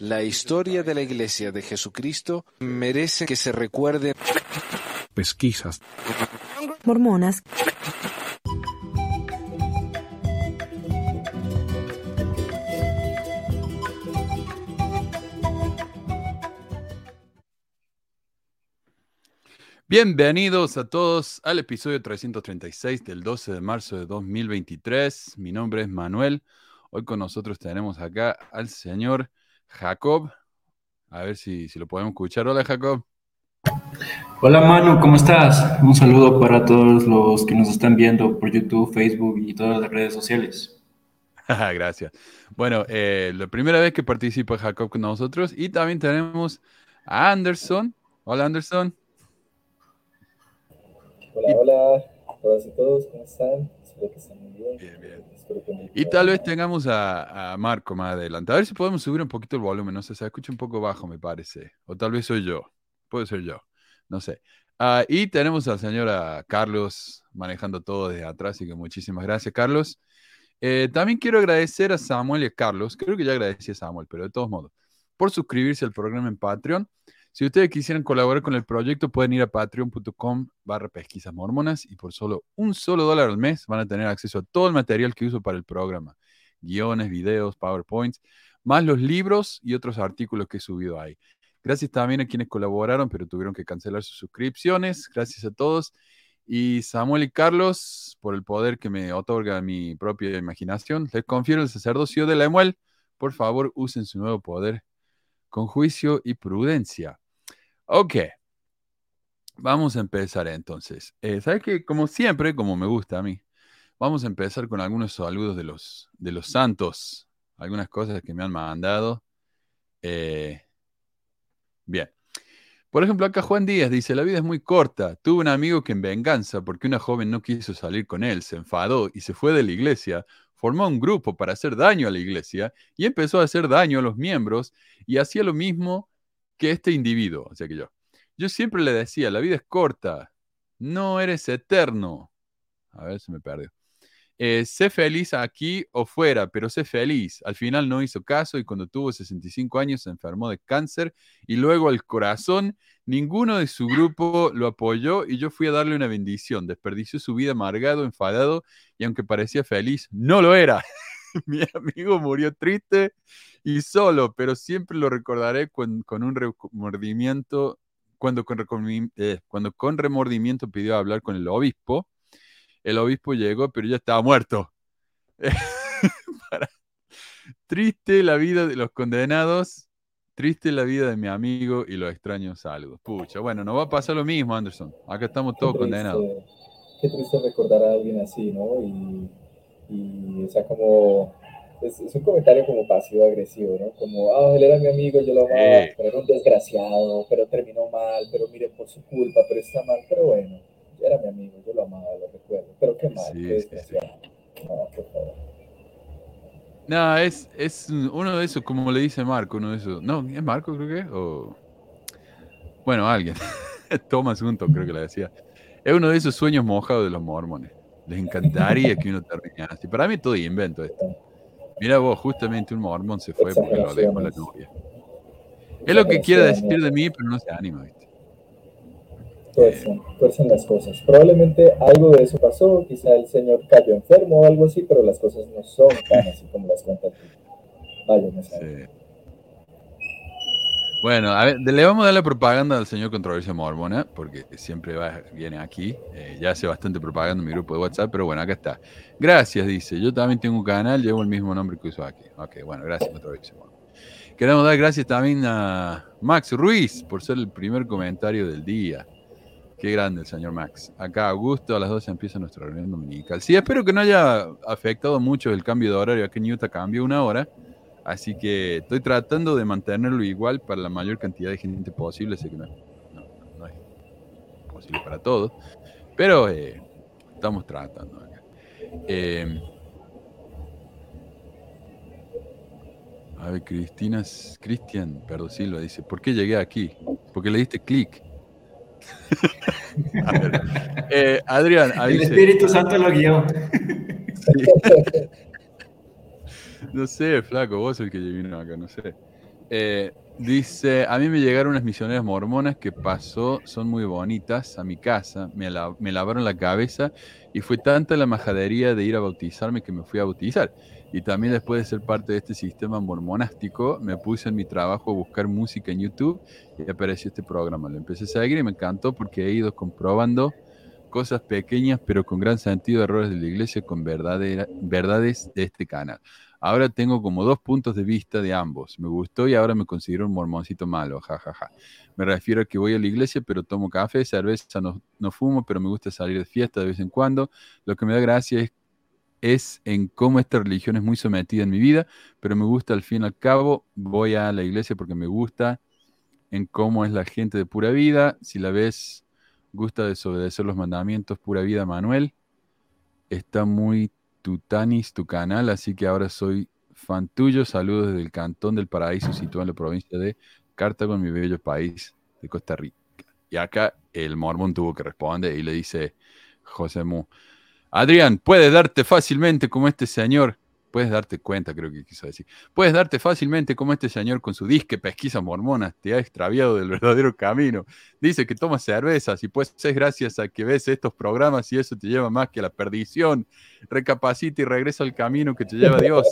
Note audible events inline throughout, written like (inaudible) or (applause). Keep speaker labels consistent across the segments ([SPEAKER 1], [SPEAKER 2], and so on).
[SPEAKER 1] La historia de la Iglesia de Jesucristo merece que se recuerde.
[SPEAKER 2] Pesquisas.
[SPEAKER 3] Mormonas.
[SPEAKER 4] Bienvenidos a todos al episodio 336 del 12 de marzo de 2023. Mi nombre es Manuel. Hoy con nosotros tenemos acá al señor Jacob. A ver si, si lo podemos escuchar. Hola, Jacob.
[SPEAKER 5] Hola, Manu, ¿cómo estás? Un saludo para todos los que nos están viendo por YouTube, Facebook y todas las redes sociales. (laughs)
[SPEAKER 4] Gracias. Bueno, eh, la primera vez que participa Jacob con nosotros y también tenemos a Anderson. Hola, Anderson.
[SPEAKER 6] Hola, hola, todas y todos, ¿cómo están? Espero que estén muy bien.
[SPEAKER 4] Bien, bien. Y tal vez tengamos a, Marco más adelante. A ver si podemos subir un poquito el volumen. No sé, se escucha un poco bajo, me parece. O tal vez soy yo. Puede ser yo. No sé. Uh, y tenemos al señor Carlos manejando todo desde atrás, así que muchísimas gracias, Carlos. Eh, también quiero agradecer a Samuel y a Carlos. Creo que ya agradecí a Samuel, pero de todos modos, por suscribirse al programa en Patreon. Si ustedes quisieran colaborar con el proyecto, pueden ir a patreon.com barra mormonas y por solo un solo dólar al mes van a tener acceso a todo el material que uso para el programa. Guiones, videos, PowerPoints, más los libros y otros artículos que he subido ahí. Gracias también a quienes colaboraron, pero tuvieron que cancelar sus suscripciones. Gracias a todos. Y Samuel y Carlos, por el poder que me otorga mi propia imaginación, les confiero el sacerdocio de la Emuel. Por favor, usen su nuevo poder con juicio y prudencia. Ok. Vamos a empezar entonces. Eh, ¿Sabes qué? Como siempre, como me gusta a mí, vamos a empezar con algunos saludos de los, de los santos. Algunas cosas que me han mandado. Eh, bien. Por ejemplo, acá Juan Díaz dice, la vida es muy corta. Tuve un amigo que en venganza, porque una joven no quiso salir con él, se enfadó y se fue de la iglesia, formó un grupo para hacer daño a la iglesia y empezó a hacer daño a los miembros y hacía lo mismo que este individuo, o sea que yo. Yo siempre le decía, la vida es corta, no eres eterno. A ver, se me perdió. Eh, sé feliz aquí o fuera, pero sé feliz. Al final no hizo caso y cuando tuvo 65 años se enfermó de cáncer y luego el corazón, ninguno de su grupo lo apoyó y yo fui a darle una bendición. Desperdició su vida amargado, enfadado y aunque parecía feliz, no lo era. (laughs) Mi amigo murió triste y solo, pero siempre lo recordaré con, con un remordimiento, eh, cuando con remordimiento pidió hablar con el obispo. El obispo llegó, pero ya estaba muerto. (laughs) Triste la vida de los condenados, triste la vida de mi amigo y los extraños saludos. Pucha, bueno, no va a pasar lo mismo, Anderson. Acá estamos todos condenados.
[SPEAKER 6] Qué triste recordar a alguien así, ¿no? Y, y o sea, como es, es, un comentario como pasivo-agresivo, ¿no? Como, ah, él era mi amigo, yo lo amaba,
[SPEAKER 4] Eh.
[SPEAKER 6] pero era un desgraciado, pero terminó mal, pero mire, por su culpa, pero está mal, pero bueno, era mi amigo, yo lo amaba, lo recuerdo, pero qué mal,
[SPEAKER 4] Sí,
[SPEAKER 6] qué
[SPEAKER 4] sí.
[SPEAKER 6] No, por favor.
[SPEAKER 4] No, es, es uno de esos, como le dice Marco, uno de esos. No, ¿es Marco creo que? O... Bueno, alguien. (laughs) Thomas Hunton creo que le decía. Es uno de esos sueños mojados de los mormones. Les encantaría que uno terminara así. Para mí todo invento esto. Mira vos, justamente un mormón se fue porque lo dejó la novia. Es lo que quiere decir de mí, pero no se anima, ¿viste?
[SPEAKER 6] Tuercen, tuercen las cosas. Probablemente algo de eso pasó, quizá el señor cayó enfermo o algo así, pero las cosas no son tan así como las cuentan. Vaya, no sé.
[SPEAKER 4] Bueno, a ver, le vamos a dar la propaganda al señor Controversia Mormona, porque siempre va, viene aquí. Eh, ya hace bastante propaganda en mi grupo de WhatsApp, pero bueno, acá está. Gracias, dice. Yo también tengo un canal, llevo el mismo nombre que uso aquí. Ok, bueno, gracias, Controversia Mormona. Queremos dar gracias también a Max Ruiz por ser el primer comentario del día. Qué grande el señor Max. Acá, Augusto, a las 12 empieza nuestra reunión dominical. Sí, espero que no haya afectado mucho el cambio de horario. Aquí en Utah cambió una hora. Así que estoy tratando de mantenerlo igual para la mayor cantidad de gente posible. Sé que no, no, es posible para todos. Pero eh, estamos tratando acá. Eh, a ver, Cristina, Cristian, Silva dice, ¿por qué llegué aquí? Porque le diste clic. (laughs) A ver, eh, Adrián, ahí
[SPEAKER 5] El Espíritu Santo lo guió. (laughs)
[SPEAKER 4] No sé, flaco, vos el que vino acá, no sé. Eh, dice, a mí me llegaron unas misioneras mormonas que pasó, son muy bonitas, a mi casa, me, la- me lavaron la cabeza y fue tanta la majadería de ir a bautizarme que me fui a bautizar. Y también después de ser parte de este sistema mormonástico, me puse en mi trabajo a buscar música en YouTube y apareció este programa. Lo empecé a seguir y me encantó porque he ido comprobando cosas pequeñas pero con gran sentido, errores de la iglesia con verdades de este canal. Ahora tengo como dos puntos de vista de ambos. Me gustó y ahora me considero un mormoncito malo, jajaja. Me refiero a que voy a la iglesia, pero tomo café, cerveza, no, no fumo, pero me gusta salir de fiesta de vez en cuando. Lo que me da gracia es, es en cómo esta religión es muy sometida en mi vida, pero me gusta al fin y al cabo. Voy a la iglesia porque me gusta en cómo es la gente de pura vida. Si la ves, gusta desobedecer los mandamientos, pura vida, Manuel. Está muy tutanis tu canal, así que ahora soy fan tuyo. Saludos desde el Cantón del Paraíso, situado en la provincia de Cartago, en mi bello país de Costa Rica. Y acá el mormón tuvo que responder y le dice José Mu, Adrián, puedes darte fácilmente como este señor, puedes darte cuenta, creo que quiso decir, puedes darte fácilmente como este señor con su disque pesquisa mormona te ha extraviado del verdadero camino. Dice que toma cervezas y pues es gracias a que ves estos programas y eso te lleva más que a la perdición. Recapacita y regresa al camino que te lleva Dios.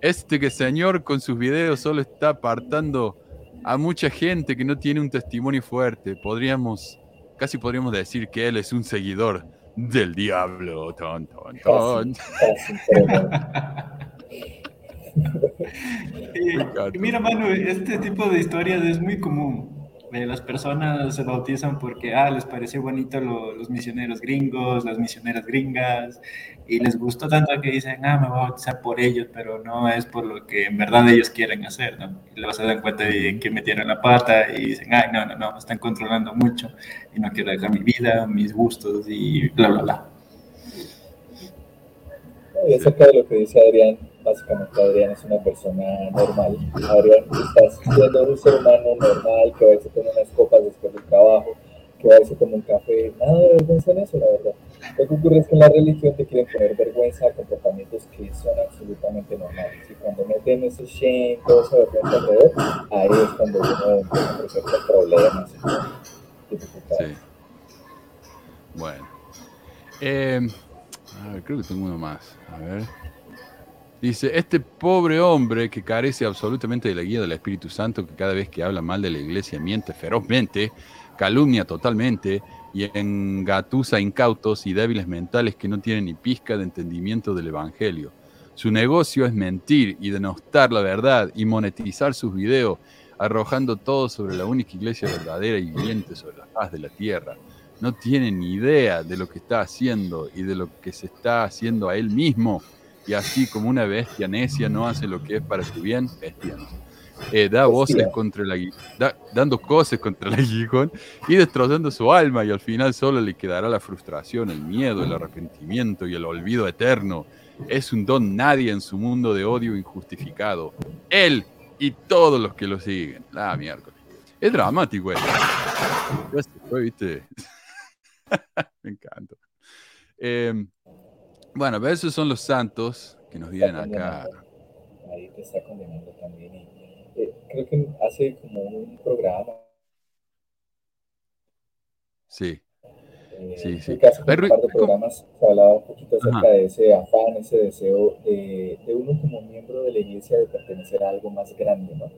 [SPEAKER 4] Este que señor con sus videos solo está apartando a mucha gente que no tiene un testimonio fuerte. Podríamos, casi podríamos decir que él es un seguidor del diablo. Ton, ton, ton. (laughs)
[SPEAKER 5] Mira, Manu, este tipo de historias es muy común. Eh, las personas se bautizan porque ah, les pareció bonito lo- los misioneros gringos, las misioneras gringas, y les gustó tanto que dicen, ah, me voy a bautizar por ellos, pero no es por lo que en verdad ellos quieren hacer, ¿no? Y luego se dan cuenta de que metieron la pata y dicen, ay, no, no, no, me están controlando mucho y no quiero dejar mi vida, mis gustos y bla, bla, bla.
[SPEAKER 6] Y acerca de lo que dice Adrián, básicamente Adrián es una persona normal. Adrián está siendo un ser humano normal que a veces toma unas copas después del trabajo, que a veces toma un café. Nada de vergüenza en eso, la verdad. Lo que ocurre es que en la religión te quieren poner vergüenza a comportamientos que son absolutamente normales. Y cuando meten ese shame, toda esa vergüenza alrededor, ahí es cuando uno empieza a con problemas dificultades.
[SPEAKER 4] Sí. Bueno. Eh, a ver, creo que tengo uno más. A ver. Dice, este pobre hombre que carece absolutamente de la guía del Espíritu Santo, que cada vez que habla mal de la iglesia miente ferozmente, calumnia totalmente y engatusa incautos y débiles mentales que no tienen ni pizca de entendimiento del Evangelio. Su negocio es mentir y denostar la verdad y monetizar sus videos, arrojando todo sobre la única iglesia verdadera y viviente sobre la faz de la tierra. No tiene ni idea de lo que está haciendo y de lo que se está haciendo a él mismo. Y así como una bestia necia no hace lo que es para su bien, bestia, ¿no? Eh, da voces contra agui- da- dando cosas contra el aguijón y destrozando su alma y al final solo le quedará la frustración, el miedo, el arrepentimiento y el olvido eterno. Es un don nadie en su mundo de odio injustificado. Él y todos los que lo siguen. La miércoles. Es dramático esto. Ya se fue, ¿viste? (laughs) Me encanta. Eh, bueno, pero esos son los santos que nos vienen acá.
[SPEAKER 6] Ahí te está condenando también. Y, eh, creo que hace como un programa.
[SPEAKER 4] Sí.
[SPEAKER 6] eh,
[SPEAKER 4] Sí, sí.
[SPEAKER 6] hace como
[SPEAKER 4] Ay,
[SPEAKER 6] un par de programas se hablaba un poquito acerca
[SPEAKER 4] Ajá.
[SPEAKER 6] de ese afán, ese deseo de, de uno como miembro de la iglesia de pertenecer a algo más grande, ¿no?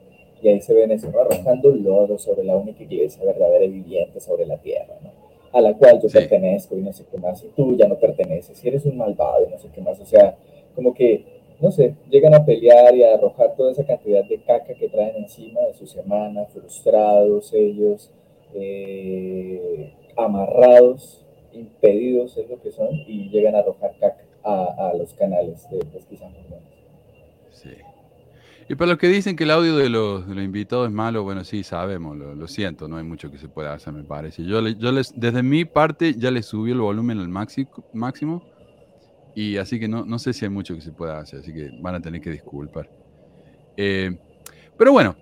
[SPEAKER 6] Y ahí se ven eso, ¿no? Arrojando lodo sobre la única iglesia verdadera y viviente sobre la tierra, ¿no? A la cual yo
[SPEAKER 4] Sí.
[SPEAKER 6] pertenezco y no sé qué más, y tú ya no perteneces, y eres un malvado y no sé qué más, o sea, como que no sé, llegan a pelear y a arrojar toda esa cantidad de caca que traen encima de su semana, frustrados ellos, eh, amarrados, impedidos es lo que son, y llegan a arrojar caca a, a los canales de pesquisa.
[SPEAKER 4] Sí. Y para los que dicen que el audio de los, de los invitados es malo, bueno, sí, sabemos, lo, lo siento, no hay mucho que se pueda hacer, me parece. Yo, yo les, desde mi parte ya le subí el volumen al máximo y así que no, no sé si hay mucho que se pueda hacer, así que van a tener que disculpar. Eh, pero bueno,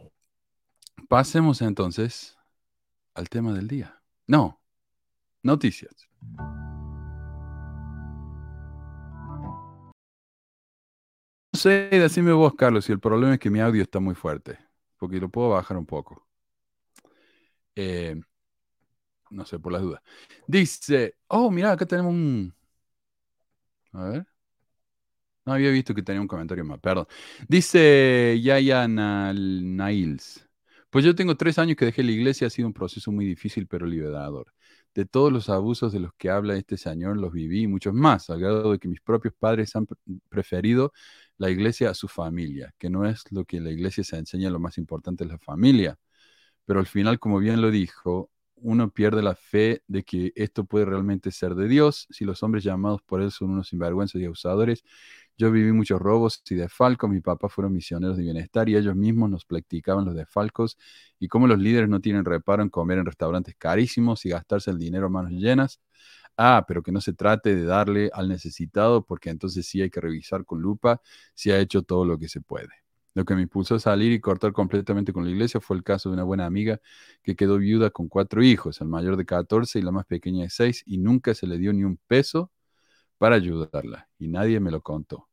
[SPEAKER 4] pasemos entonces al tema del día. No, noticias. Sé, decime vos, Carlos, si el problema es que mi audio está muy fuerte. porque lo puedo bajar un poco. Eh, no sé, por las dudas. Dice, oh, mira, acá tenemos un... A ver. No había visto que tenía un comentario más, perdón. Dice Yaya Nails. Pues yo tengo tres años que dejé la iglesia, ha sido un proceso muy difícil pero liberador. De todos los abusos de los que habla este señor los viví y muchos más, al grado de que mis propios padres han preferido la iglesia a su familia, que no es lo que la iglesia se enseña, lo más importante es la familia. Pero al final, como bien lo dijo, uno pierde la fe de que esto puede realmente ser de Dios si los hombres llamados por él son unos sinvergüenzas y abusadores yo viví muchos robos y desfalcos, mi papá fueron misioneros de bienestar y ellos mismos nos practicaban los desfalcos y cómo los líderes no tienen reparo en comer en restaurantes carísimos y gastarse el dinero a manos llenas. Ah, pero que no se trate de darle al necesitado porque entonces sí hay que revisar con lupa si ha hecho todo lo que se puede. Lo que me impulsó a salir y cortar completamente con la iglesia fue el caso de una buena amiga que quedó viuda con cuatro hijos, el mayor de 14 y la más pequeña de 6, y nunca se le dio ni un peso para ayudarla y nadie me lo contó.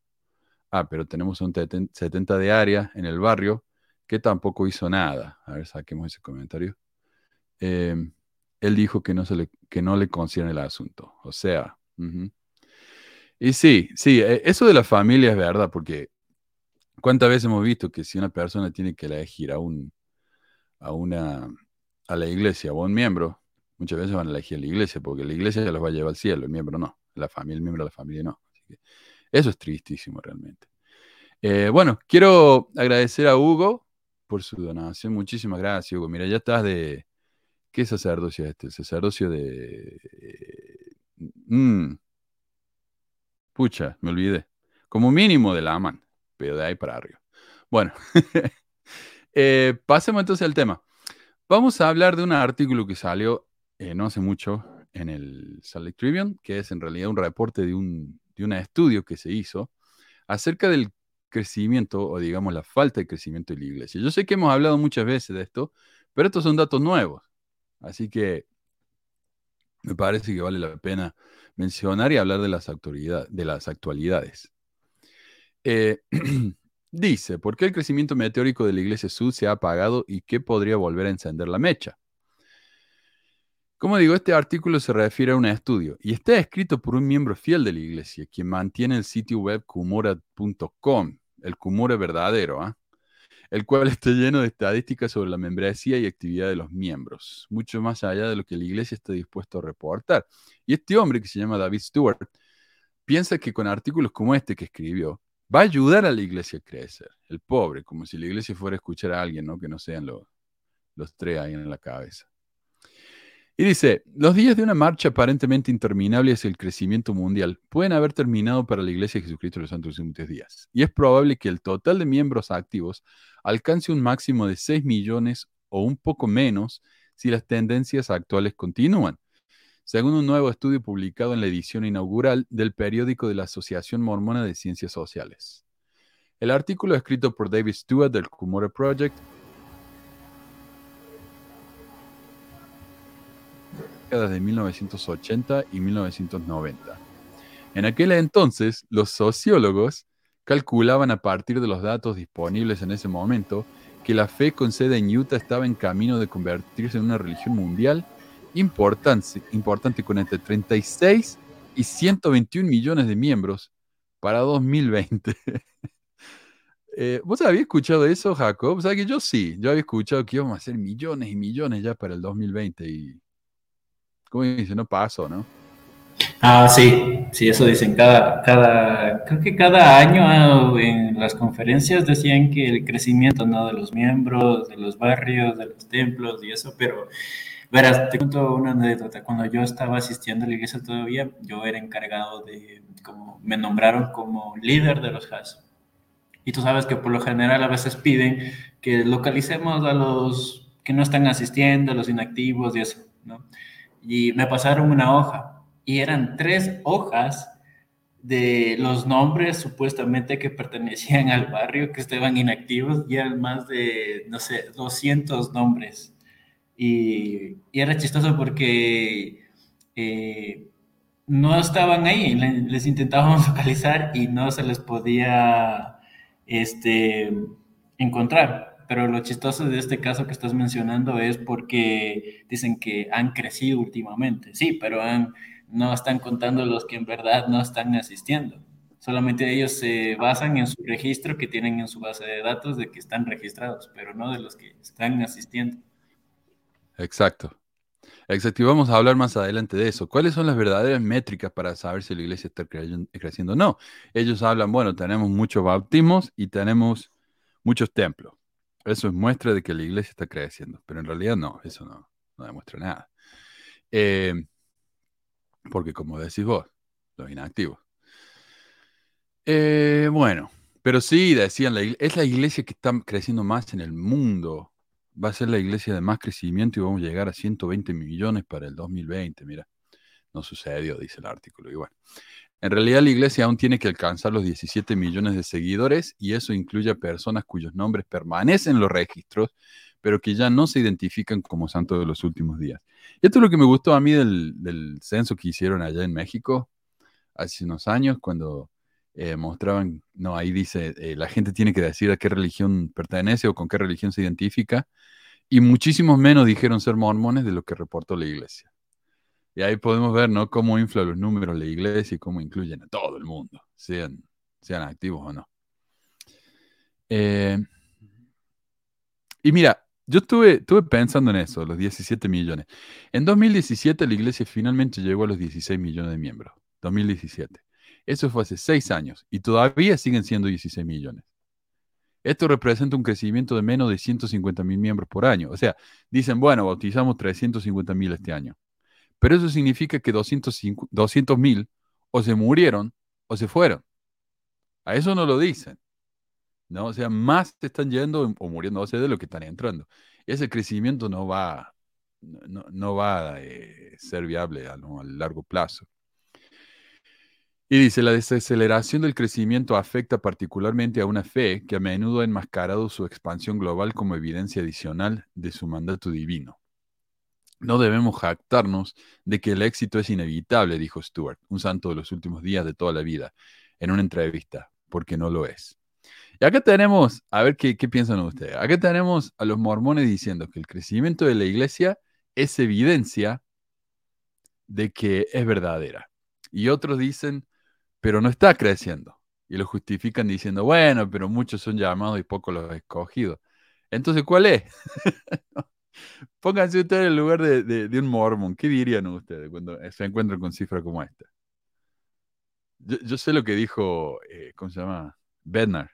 [SPEAKER 4] Ah, pero tenemos un 70 de área en el barrio que tampoco hizo nada. A ver, saquemos ese comentario. Em, él dijo que no, se le, que no le concierne el asunto. O sea, y sí, sí, e, eso de la familia es verdad, porque ¿cuántas veces hemos visto que si una persona tiene que elegir a un, a una, a la iglesia o a un miembro, muchas veces van a elegir a la iglesia, porque la iglesia los va a llevar al cielo, el miembro no la familia, el miembro de la familia no. eso es tristísimo realmente. Eh, bueno, quiero agradecer a Hugo por su donación. Muchísimas gracias, Hugo. Mira, ya estás de... ¿Qué sacerdocio es este? Sacerdocio de... Mm, pucha, me olvidé. Como mínimo de la AMAN, pero de ahí para arriba. Bueno, (laughs) eh, pasemos entonces al tema. Vamos a hablar de un artículo que salió eh, no hace mucho en el Salt Tribune, que es en realidad un reporte de un, de estudio que se hizo acerca del crecimiento o digamos la falta de crecimiento de la iglesia. Yo sé que hemos hablado muchas veces de esto, pero estos son datos nuevos. Así que me parece que vale la pena mencionar y hablar de las, de las actualidades. Eh, (clears throat) dice, ¿por qué el crecimiento meteórico de la iglesia sud se ha apagado y qué podría volver a encender la mecha? Como digo, este artículo se refiere a un estudio y está escrito por un miembro fiel de la iglesia, quien mantiene el sitio web kumora.com, el Kumora verdadero, ¿ah? El cual está lleno de estadísticas sobre la membresía y actividad de los miembros, mucho más allá de lo que la iglesia está dispuesto a reportar. Y este hombre, que se llama David Stewart, piensa que con artículos como este que escribió, va a ayudar a la iglesia a crecer. El pobre, como si la iglesia fuera a escuchar a alguien, ¿no? Que no sean los, los tres ahí en la cabeza. Y dice, los días de una marcha aparentemente interminable hacia el crecimiento mundial pueden haber terminado para la Iglesia de Jesucristo de los Santos Últimos Días. Y es probable que el total de miembros activos alcance un máximo de 6 millones o un poco menos si las tendencias actuales continúan, según un nuevo estudio publicado en la edición inaugural del periódico de la Asociación Mormona de Ciencias Sociales. El artículo escrito por David Stewart del Cumore Project de 1980 y 1990. En aquel entonces, los sociólogos calculaban a partir de los datos disponibles en ese momento que la fe con sede en Utah estaba en camino de convertirse en una religión mundial importante, importante con entre 36 y 121 millones de miembros para 2020. (laughs) Eh, ¿Vos habías escuchado eso, Jacob? O sea que yo sí, yo había escuchado que íbamos a hacer millones y millones ya para el 2020 y como dice, no paso, ¿no?
[SPEAKER 5] Ah, sí, sí, eso dicen cada, cada, creo que cada año ah, en las conferencias decían que el crecimiento, ¿no? De los miembros, de los barrios, de los templos y eso, pero, verás, te cuento una anécdota. Cuando yo estaba asistiendo a la iglesia todavía, yo era encargado de, como, me nombraron como líder de los HAS. Y tú sabes que por lo general a veces piden que localicemos a los que no están asistiendo, a los inactivos y eso, ¿no? Y me pasaron una hoja y eran tres hojas de los nombres supuestamente que pertenecían al barrio que estaban inactivos y eran más de, no sé, 200 nombres. Y, y era chistoso porque eh, no estaban ahí, les intentábamos (laughs) localizar y no se les podía este, encontrar Pero lo chistoso de este caso que estás mencionando es porque dicen que han crecido últimamente. Sí, pero no están contando los que en verdad no están asistiendo. Solamente ellos se basan en su registro que tienen en su base de datos de que están registrados, pero no de los que están asistiendo.
[SPEAKER 4] Exacto. Exacto, y vamos a hablar más adelante de eso. ¿Cuáles son las verdaderas métricas para saber si la iglesia está creciendo o no? Ellos hablan, bueno, tenemos muchos bautismos y tenemos muchos templos. Eso es muestra de que la iglesia está creciendo, pero en realidad no, eso no, demuestra nada. Eh, porque como decís vos, los inactivos. Eh, bueno, pero sí, decían, es la iglesia que está creciendo más en el mundo. Va a ser la iglesia de más crecimiento y vamos a llegar a 120 millones para el 2020. Mira, no sucedió, dice el artículo. Y bueno, en realidad la iglesia aún tiene que alcanzar los 17 millones de seguidores y eso incluye a personas cuyos nombres permanecen en los registros, pero que ya no se identifican como santos de los últimos días. Y esto es lo que me gustó a mí del, del censo que hicieron allá en México hace unos años, cuando eh, mostraban, no, ahí dice, eh, la gente tiene que decir a qué religión pertenece o con qué religión se identifica, y muchísimos menos dijeron ser mormones de lo que reportó la iglesia. Y ahí podemos ver, ¿no? Cómo infla los números la iglesia y cómo incluyen a todo el mundo, sean, sean activos o no. Eh, y mira, yo estuve, estuve pensando en eso, los 17 millones. En 2017 la iglesia finalmente llegó a los 16 millones de miembros. 2017. Eso fue hace seis años y todavía siguen siendo 16 millones. Esto representa un crecimiento de menos de 150 mil miembros por año. O sea, dicen, bueno, bautizamos 350 mil este año. Pero eso significa que 200 mil o se murieron o se fueron. A eso no lo dicen. ¿no? O sea, más te están yendo o sea, de lo que están entrando. Ese crecimiento no va, no, va a eh, ser viable a largo plazo. Y dice, la desaceleración del crecimiento afecta particularmente a una fe que a menudo ha enmascarado su expansión global como evidencia adicional de su mandato divino. No debemos jactarnos de que el éxito es inevitable, dijo Stuart, un santo de los últimos días de toda la vida, en una entrevista, porque no lo es. Y acá tenemos, a ver qué, qué piensan ustedes, acá tenemos a los mormones diciendo que el crecimiento de la iglesia es evidencia de que es verdadera. Y otros dicen, pero no está creciendo. Y lo justifican diciendo, bueno, pero muchos son llamados y pocos los escogidos. Entonces, ¿cuál es? (laughs) Pónganse ustedes en el lugar de, un mormón. ¿Qué dirían ustedes cuando se encuentran con cifras como esta? Yo, sé lo que dijo, eh, ¿cómo se llama? Bednar.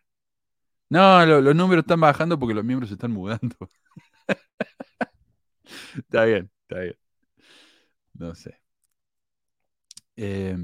[SPEAKER 4] No, los números están bajando porque los miembros se están mudando. (laughs) está bien, está bien. No sé. Eh,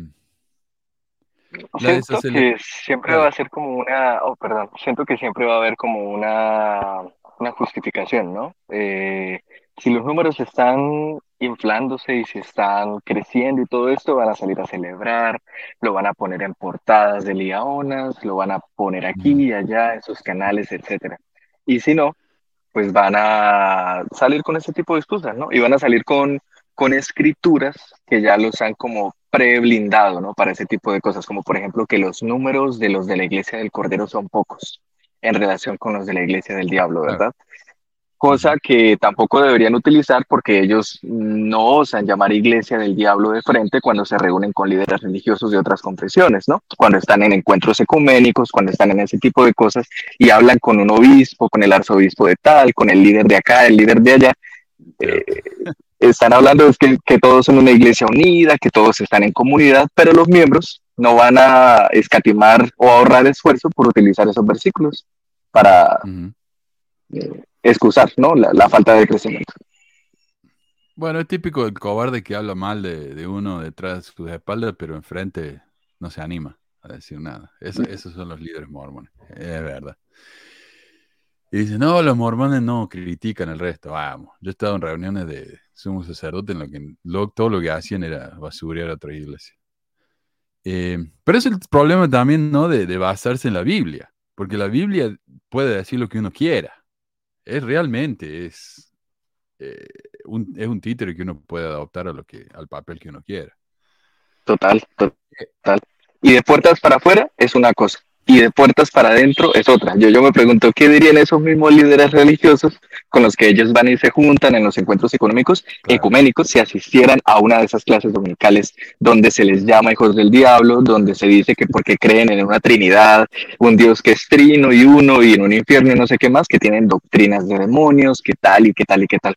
[SPEAKER 7] Siento que siempre va a ser como una, oh, perdón, siento que siempre va a haber como una, una justificación, ¿no? Eh, si los números están inflándose y si están creciendo y todo esto, van a salir a celebrar, lo van a poner en portadas de liaonas, lo van a poner aquí y allá en sus canales, etcétera. Y si no, pues van a salir con ese tipo de excusas, ¿no? Y van a salir con, con escrituras que ya los han como pre-blindado, ¿no? Para ese tipo de cosas, como por ejemplo que los números de los de la iglesia del Cordero son pocos en relación con los de la iglesia del Diablo, ¿verdad? Cosa que tampoco deberían utilizar porque ellos no osan llamar iglesia del diablo de frente cuando se reúnen con líderes religiosos de otras confesiones, ¿no? Cuando están en encuentros ecuménicos, cuando están en ese tipo de cosas y hablan con un obispo, con el arzobispo de tal, con el líder de acá, el líder de allá. Eh, están hablando de que, que, todos son una iglesia unida, que todos están en comunidad, pero los miembros no van a escatimar o ahorrar esfuerzo por utilizar esos versículos para eh, excusar ¿no? la, falta de crecimiento.
[SPEAKER 4] Bueno, es típico del cobarde que habla mal de, uno detrás de sus espaldas, pero enfrente no se anima a decir nada. esos son los líderes mormones, es verdad. Y dice, no, los mormones no critican el resto. Vamos, yo he estado en reuniones de sumos sacerdotes en lo que todo lo que hacían era basurear a otra iglesia. Eh, pero es el problema también, ¿no? De, basarse en la Biblia, porque la Biblia puede decir lo que uno quiera. Es realmente, es, eh, un, es un títere que uno puede adoptar a lo que, al papel que uno quiera.
[SPEAKER 7] Total, total. Y de puertas para afuera es una cosa y de puertas para adentro es otra. Yo, yo me pregunto qué dirían esos mismos líderes religiosos con los que ellos van y se juntan en los encuentros económicos ecuménicos si asistieran a una de esas clases dominicales donde se les llama hijos del diablo, donde se dice que porque creen en una trinidad, un Dios que es trino y uno y en un infierno y no sé qué más, que tienen doctrinas de demonios, qué tal y qué tal y qué tal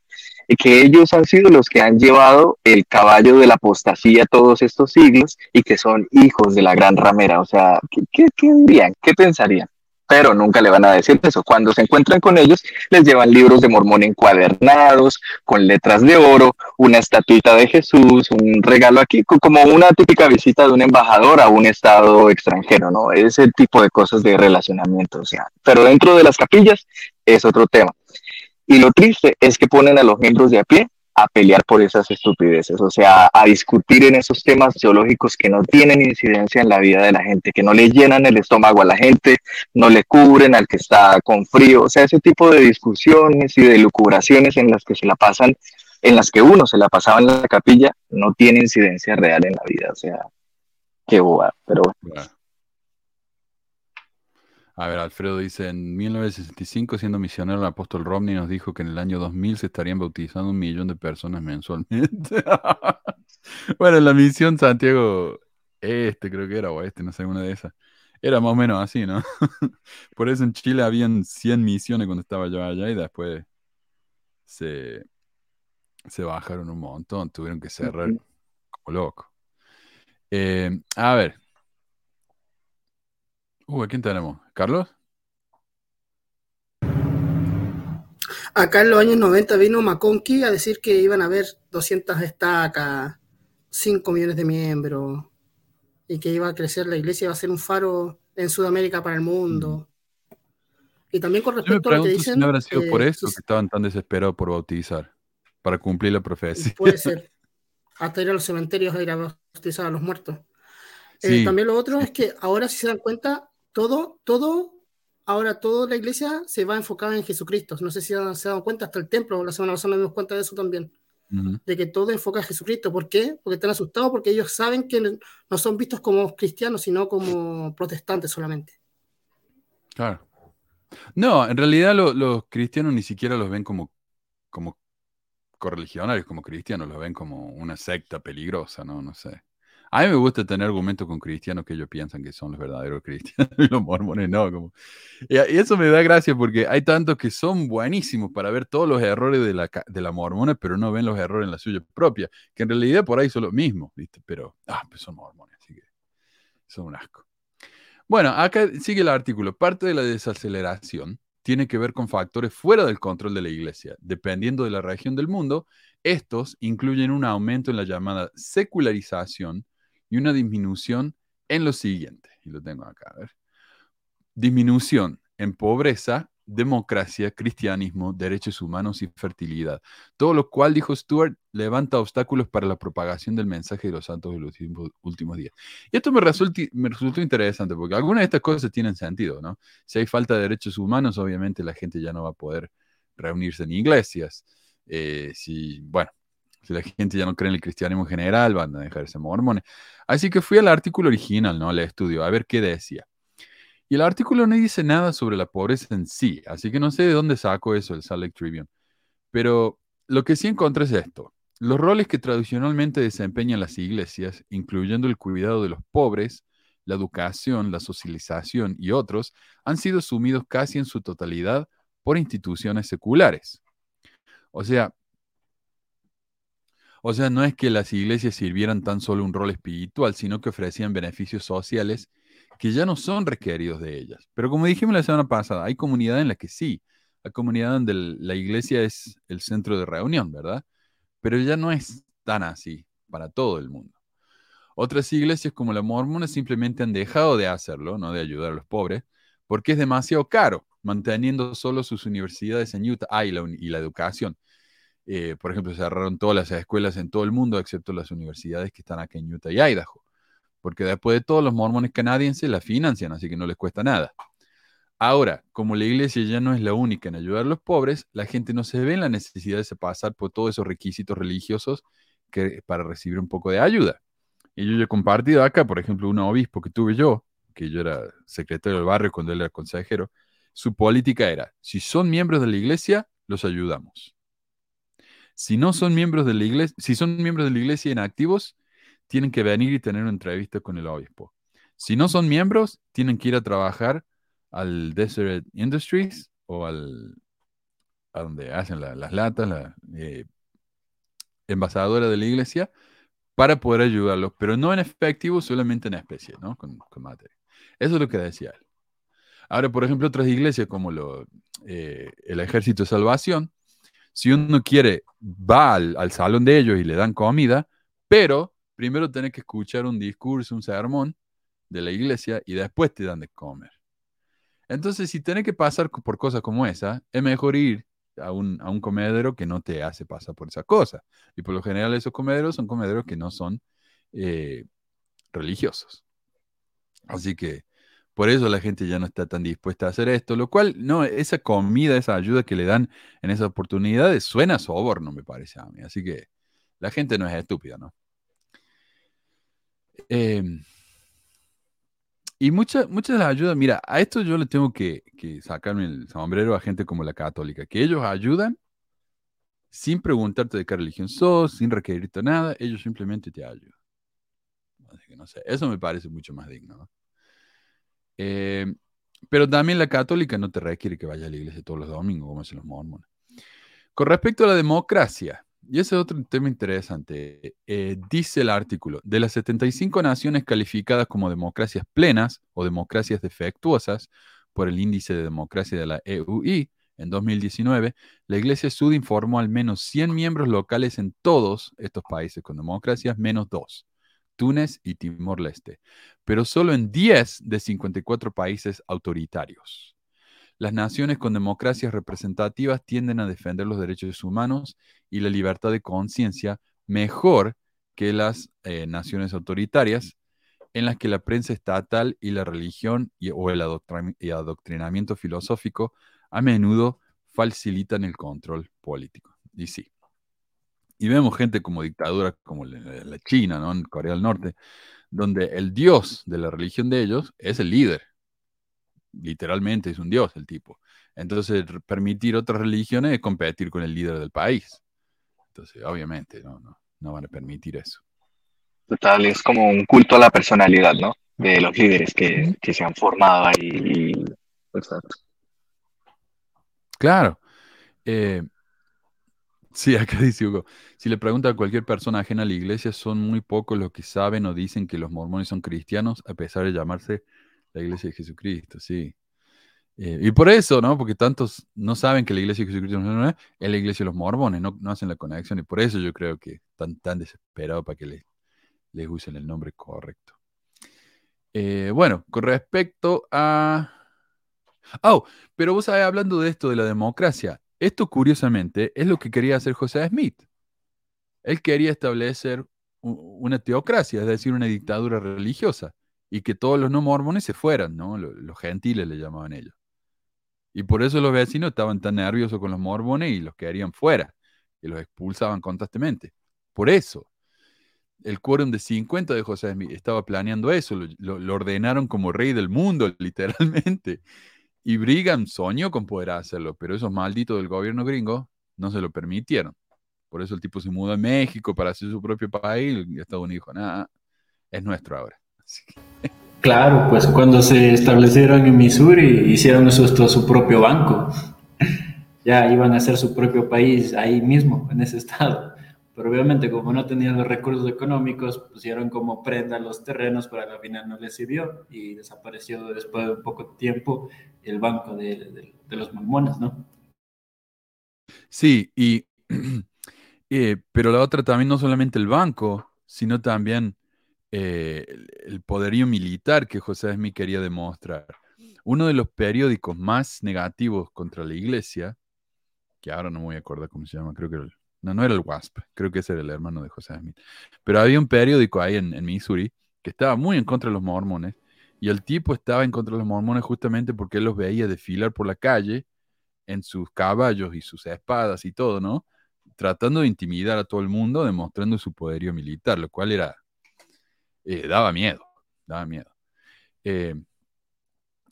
[SPEAKER 7] que ellos han sido los que han llevado el caballo de la apostasía todos estos siglos y que son hijos de la gran ramera. O sea, ¿qué, qué, dirían? ¿Qué pensarían? Pero nunca le van a decir eso. Cuando se encuentran con ellos, les llevan libros de mormón encuadernados, con letras de oro, una estatuita de Jesús, un regalo aquí, como una típica visita de un embajador a un estado extranjero, ¿no? Ese tipo de cosas de relacionamiento, o sea. Pero dentro de las capillas es otro tema. Y lo triste es que ponen a los miembros de a pie a pelear por esas estupideces, o sea, a discutir en esos temas teológicos que no tienen incidencia en la vida de la gente, que no le llenan el estómago a la gente, no le cubren al que está con frío, o sea, ese tipo de discusiones y de lucubraciones en las que se la pasan, en las que uno se la pasaba en la capilla, no tiene incidencia real en la vida, o sea, qué boba, pero bueno.
[SPEAKER 4] A ver, Alfredo dice, en 1965, siendo misionero, el apóstol Romney nos dijo que en el año 2000 se estarían bautizando un millón de personas mensualmente. (laughs) bueno, la misión Santiago Este creo que era, o este, no sé, una de esas. Era más o menos así, ¿no? (laughs) Por eso en Chile habían 100 misiones cuando estaba yo allá y después se, se bajaron un montón, tuvieron que cerrar como loco. Eh, a ver, Uh, quién tenemos? ¿Carlos?
[SPEAKER 8] Acá en los años 90 vino McConkie a decir que iban a haber 200 estacas, 5 millones de miembros, y que iba a crecer la iglesia, iba a ser un faro en Sudamérica para el mundo. Mm. Y también con respecto a lo que dicen... Si
[SPEAKER 4] no habrá sido por eso que estaban tan desesperados por bautizar, para cumplir la profecía.
[SPEAKER 8] Puede (laughs) ser. Hasta ir a los cementerios a ir a bautizar a los muertos. Eh, también lo otro es que ahora, si se dan cuenta, todo, todo, ahora toda la iglesia se va enfocada en Jesucristo. No sé si se han dado cuenta, hasta el templo, la semana pasada nos dimos cuenta de eso también. De que todo enfoca a Jesucristo. ¿Por qué? Porque están asustados, porque ellos saben que no son vistos como cristianos, sino como protestantes solamente.
[SPEAKER 4] Claro. No, en realidad los cristianos ni siquiera los ven como, como correligionarios, como cristianos, los ven como una secta peligrosa, ¿no? No sé. A mí me gusta tener argumentos con cristianos que ellos piensan que son los verdaderos cristianos y (laughs) los mormones no. Como... Y, eso me da gracia porque hay tantos que son buenísimos para ver todos los errores de la, de la mormona, pero no ven los errores en la suya propia, que en realidad por ahí son los mismos, ¿viste? Pero, ah, pues son mormones, así que son un asco. Bueno, acá sigue el artículo. Parte de la desaceleración tiene que ver con factores fuera del control de la iglesia. Dependiendo de la región del mundo, estos incluyen un aumento en la llamada secularización, y una disminución en lo siguiente. Y lo tengo acá, a ver. Disminución en pobreza, democracia, cristianismo, derechos humanos y fertilidad. Todo lo cual, dijo Stuart, levanta obstáculos para la propagación del mensaje de los santos de los últimos días. Y esto me, me resultó interesante porque algunas de estas cosas tienen sentido, ¿no? Si hay falta de derechos humanos, obviamente la gente ya no va a poder reunirse en iglesias. Eh, si, bueno, si la gente ya no cree en el cristianismo en general, van a dejarse mormones. Así que fui al artículo original, ¿no? Al estudio, a ver qué decía. Y el artículo no dice nada sobre la pobreza en sí, así que no sé de dónde saco eso el Salt Lake Tribune. Pero lo que sí encontré es esto. Los roles que tradicionalmente desempeñan las iglesias, incluyendo el cuidado de los pobres, la educación, la socialización y otros, han sido asumidos casi en su totalidad por instituciones seculares. O sea, o sea, no es que las iglesias sirvieran tan solo un rol espiritual, sino que ofrecían beneficios sociales que ya no son requeridos de ellas. Pero como dijimos la semana pasada, hay comunidades en las que sí, hay comunidades donde la iglesia es el centro de reunión, ¿verdad? Pero ya no es tan así para todo el mundo. Otras iglesias como la mormona simplemente han dejado de hacerlo, no de ayudar a los pobres, porque es demasiado caro, manteniendo solo sus universidades en Utah ah, y la educación. Eh, por ejemplo, cerraron todas las escuelas en todo el mundo, excepto las universidades que están aquí en Utah y Idaho. Porque después de todo, los mormones canadienses la financian, así que no les cuesta nada. Ahora, como la iglesia ya no es la única en ayudar a los pobres, la gente no se ve en la necesidad de pasar por todos esos requisitos religiosos que, para recibir un poco de ayuda. Y yo he compartido acá, por ejemplo, un obispo que tuve yo, que yo era secretario del barrio cuando él era consejero, su política era, si son miembros de la iglesia, los ayudamos. Si no son miembros de la iglesia, si son miembros de la iglesia inactivos, tienen que venir y tener una entrevista con el obispo. Si no son miembros, tienen que ir a trabajar al Desert Industries o al a donde hacen las latas, la eh, envasadora de la iglesia, para poder ayudarlos, pero no en efectivo, solamente en especie, ¿no? Con, materia. Eso es lo que decía él. Ahora, por ejemplo, otras iglesias como lo, eh, el Ejército de Salvación, si uno quiere, va al, salón de ellos y le dan comida, pero primero tiene que escuchar un discurso, un sermón de la iglesia y después te dan de comer. Entonces, si tenés que pasar por cosas como esa, es mejor ir a un, comedero que no te hace pasar por esa cosa. Y por lo general esos comederos son comederos que no son eh, religiosos. Así que por eso la gente ya no está tan dispuesta a hacer esto, lo cual, no, esa comida, esa ayuda que le dan en esas oportunidades suena soborno, me parece a mí. Así que la gente no es estúpida, ¿no? Em, y muchas mucha de las ayudas, mira, a esto yo le tengo que, que sacarme el sombrero a gente como la católica, que ellos ayudan sin preguntarte de qué religión sos, sin requerirte nada, ellos simplemente te ayudan. Así que no sé, eso me parece mucho más digno, ¿no? Eh, pero también la católica no te requiere que vaya a la iglesia todos los domingos, como hacen los mormones. Con respecto a la democracia, y ese es otro tema interesante, eh, dice el artículo, de las 75 naciones calificadas como democracias plenas o democracias defectuosas por el índice de democracia de la EUI, en 2019, la Iglesia Sud informó al menos 100 miembros locales en todos estos países con democracias, menos dos. Túnez y Timor-Leste, pero solo en 10 de 54 países autoritarios. Las naciones con democracias representativas tienden a defender los derechos humanos y la libertad de conciencia mejor que las eh, naciones autoritarias, en las que la prensa estatal y la religión o el adoctrinamiento filosófico a menudo facilitan el control político. Y sí, y vemos gente como dictadura como la China, ¿no? En Corea del Norte, donde el dios de la religión de ellos es el líder. Literalmente es un dios el tipo. Entonces, permitir otras religiones es competir con el líder del país. Entonces, obviamente, no, no, van a permitir eso.
[SPEAKER 9] Total, es como un culto a la personalidad, ¿no? De los líderes que, se han formado ahí. Exacto.
[SPEAKER 4] Claro. Eh, Sí, acá dice Hugo. Si le pregunta a cualquier persona ajena a la iglesia, son muy pocos los que saben o dicen que los mormones son cristianos, a pesar de llamarse la iglesia de Jesucristo, sí. Eh, y por eso, ¿no? Porque tantos no saben que la iglesia de Jesucristo no es, la iglesia de los mormones, no, hacen la conexión. Y por eso yo creo que están tan desesperados para que les, les usen el nombre correcto. Eh, bueno, con respecto a... Oh, pero vos sabés, hablando de esto de la democracia, esto, curiosamente, es lo que quería hacer José Smith. Él quería establecer una teocracia, es decir, una dictadura religiosa, y que todos los no mormones se fueran, ¿no? Los, gentiles le llamaban ellos. Y por eso los vecinos estaban tan nerviosos con los mormones y los querían fuera, y los expulsaban constantemente. Por eso, el quórum de 50 de José Smith estaba planeando eso, lo ordenaron como rey del mundo, (laughs) literalmente. Y Brigham soñó con poder hacerlo, pero esos malditos del gobierno gringo no se lo permitieron. Por eso el tipo se mudó a México para hacer su propio país y Estados Unidos dijo, nada, es nuestro ahora. (laughs)
[SPEAKER 5] Claro, pues cuando se establecieron en Missouri hicieron su, su propio banco. (laughs) ya iban a hacer su propio país ahí mismo, en ese estado pero obviamente como no tenían los recursos económicos, pusieron como prenda los terrenos, pero al final no les sirvió y desapareció después de un poco tiempo el banco de, los mormones, ¿no?
[SPEAKER 4] Sí, y (clears throat) eh, pero la otra también no solamente el banco, sino también eh, el poderío militar que José Smith quería demostrar. Uno de los periódicos más negativos contra la iglesia, que ahora no me voy a acordar cómo se llama, creo que el no, no era el WASP, creo que ese era el hermano de José Smith. Pero había un periódico ahí en, Missouri que estaba muy en contra de los mormones. Y el tipo estaba en contra de los mormones justamente porque él los veía desfilar por la calle en sus caballos y sus espadas y todo, ¿no? Tratando de intimidar a todo el mundo, demostrando su poderío militar, lo cual era. Eh, daba miedo, daba miedo. Eh,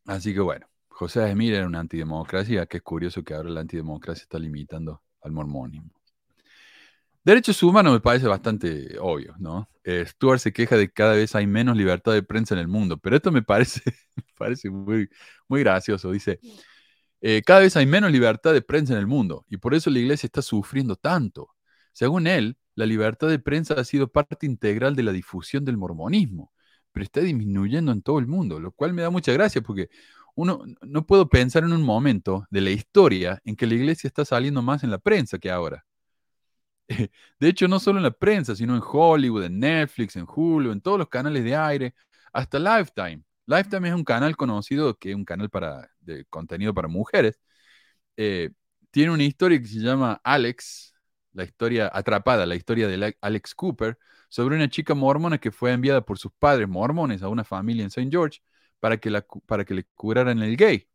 [SPEAKER 4] Así que bueno, José Smith era una antidemocracia, que es curioso que ahora la antidemocracia está limitando al mormonismo. Derechos humanos me parece bastante obvio, ¿no? Eh, Stuart se queja de que cada vez hay menos libertad de prensa en el mundo, pero esto me parece, (laughs) parece muy, muy gracioso. Dice, eh, cada vez hay menos libertad de prensa en el mundo y por eso la iglesia está sufriendo tanto. Según él, la libertad de prensa ha sido parte integral de la difusión del mormonismo, pero está disminuyendo en todo el mundo, lo cual me da mucha gracia porque uno no puedo pensar en un momento de la historia en que la iglesia está saliendo más en la prensa que ahora. (laughs) De hecho, no solo en la prensa, sino en Hollywood, en Netflix, en Hulu, en todos los canales de aire, hasta Lifetime. Lifetime es un canal conocido que es un canal para, de contenido para mujeres. Eh, tiene una historia que se llama Alex, la historia atrapada, la historia de Alex Cooper, sobre una chica mormona que fue enviada por sus padres mormones a una familia en St. George para que, para que le curaran el gay.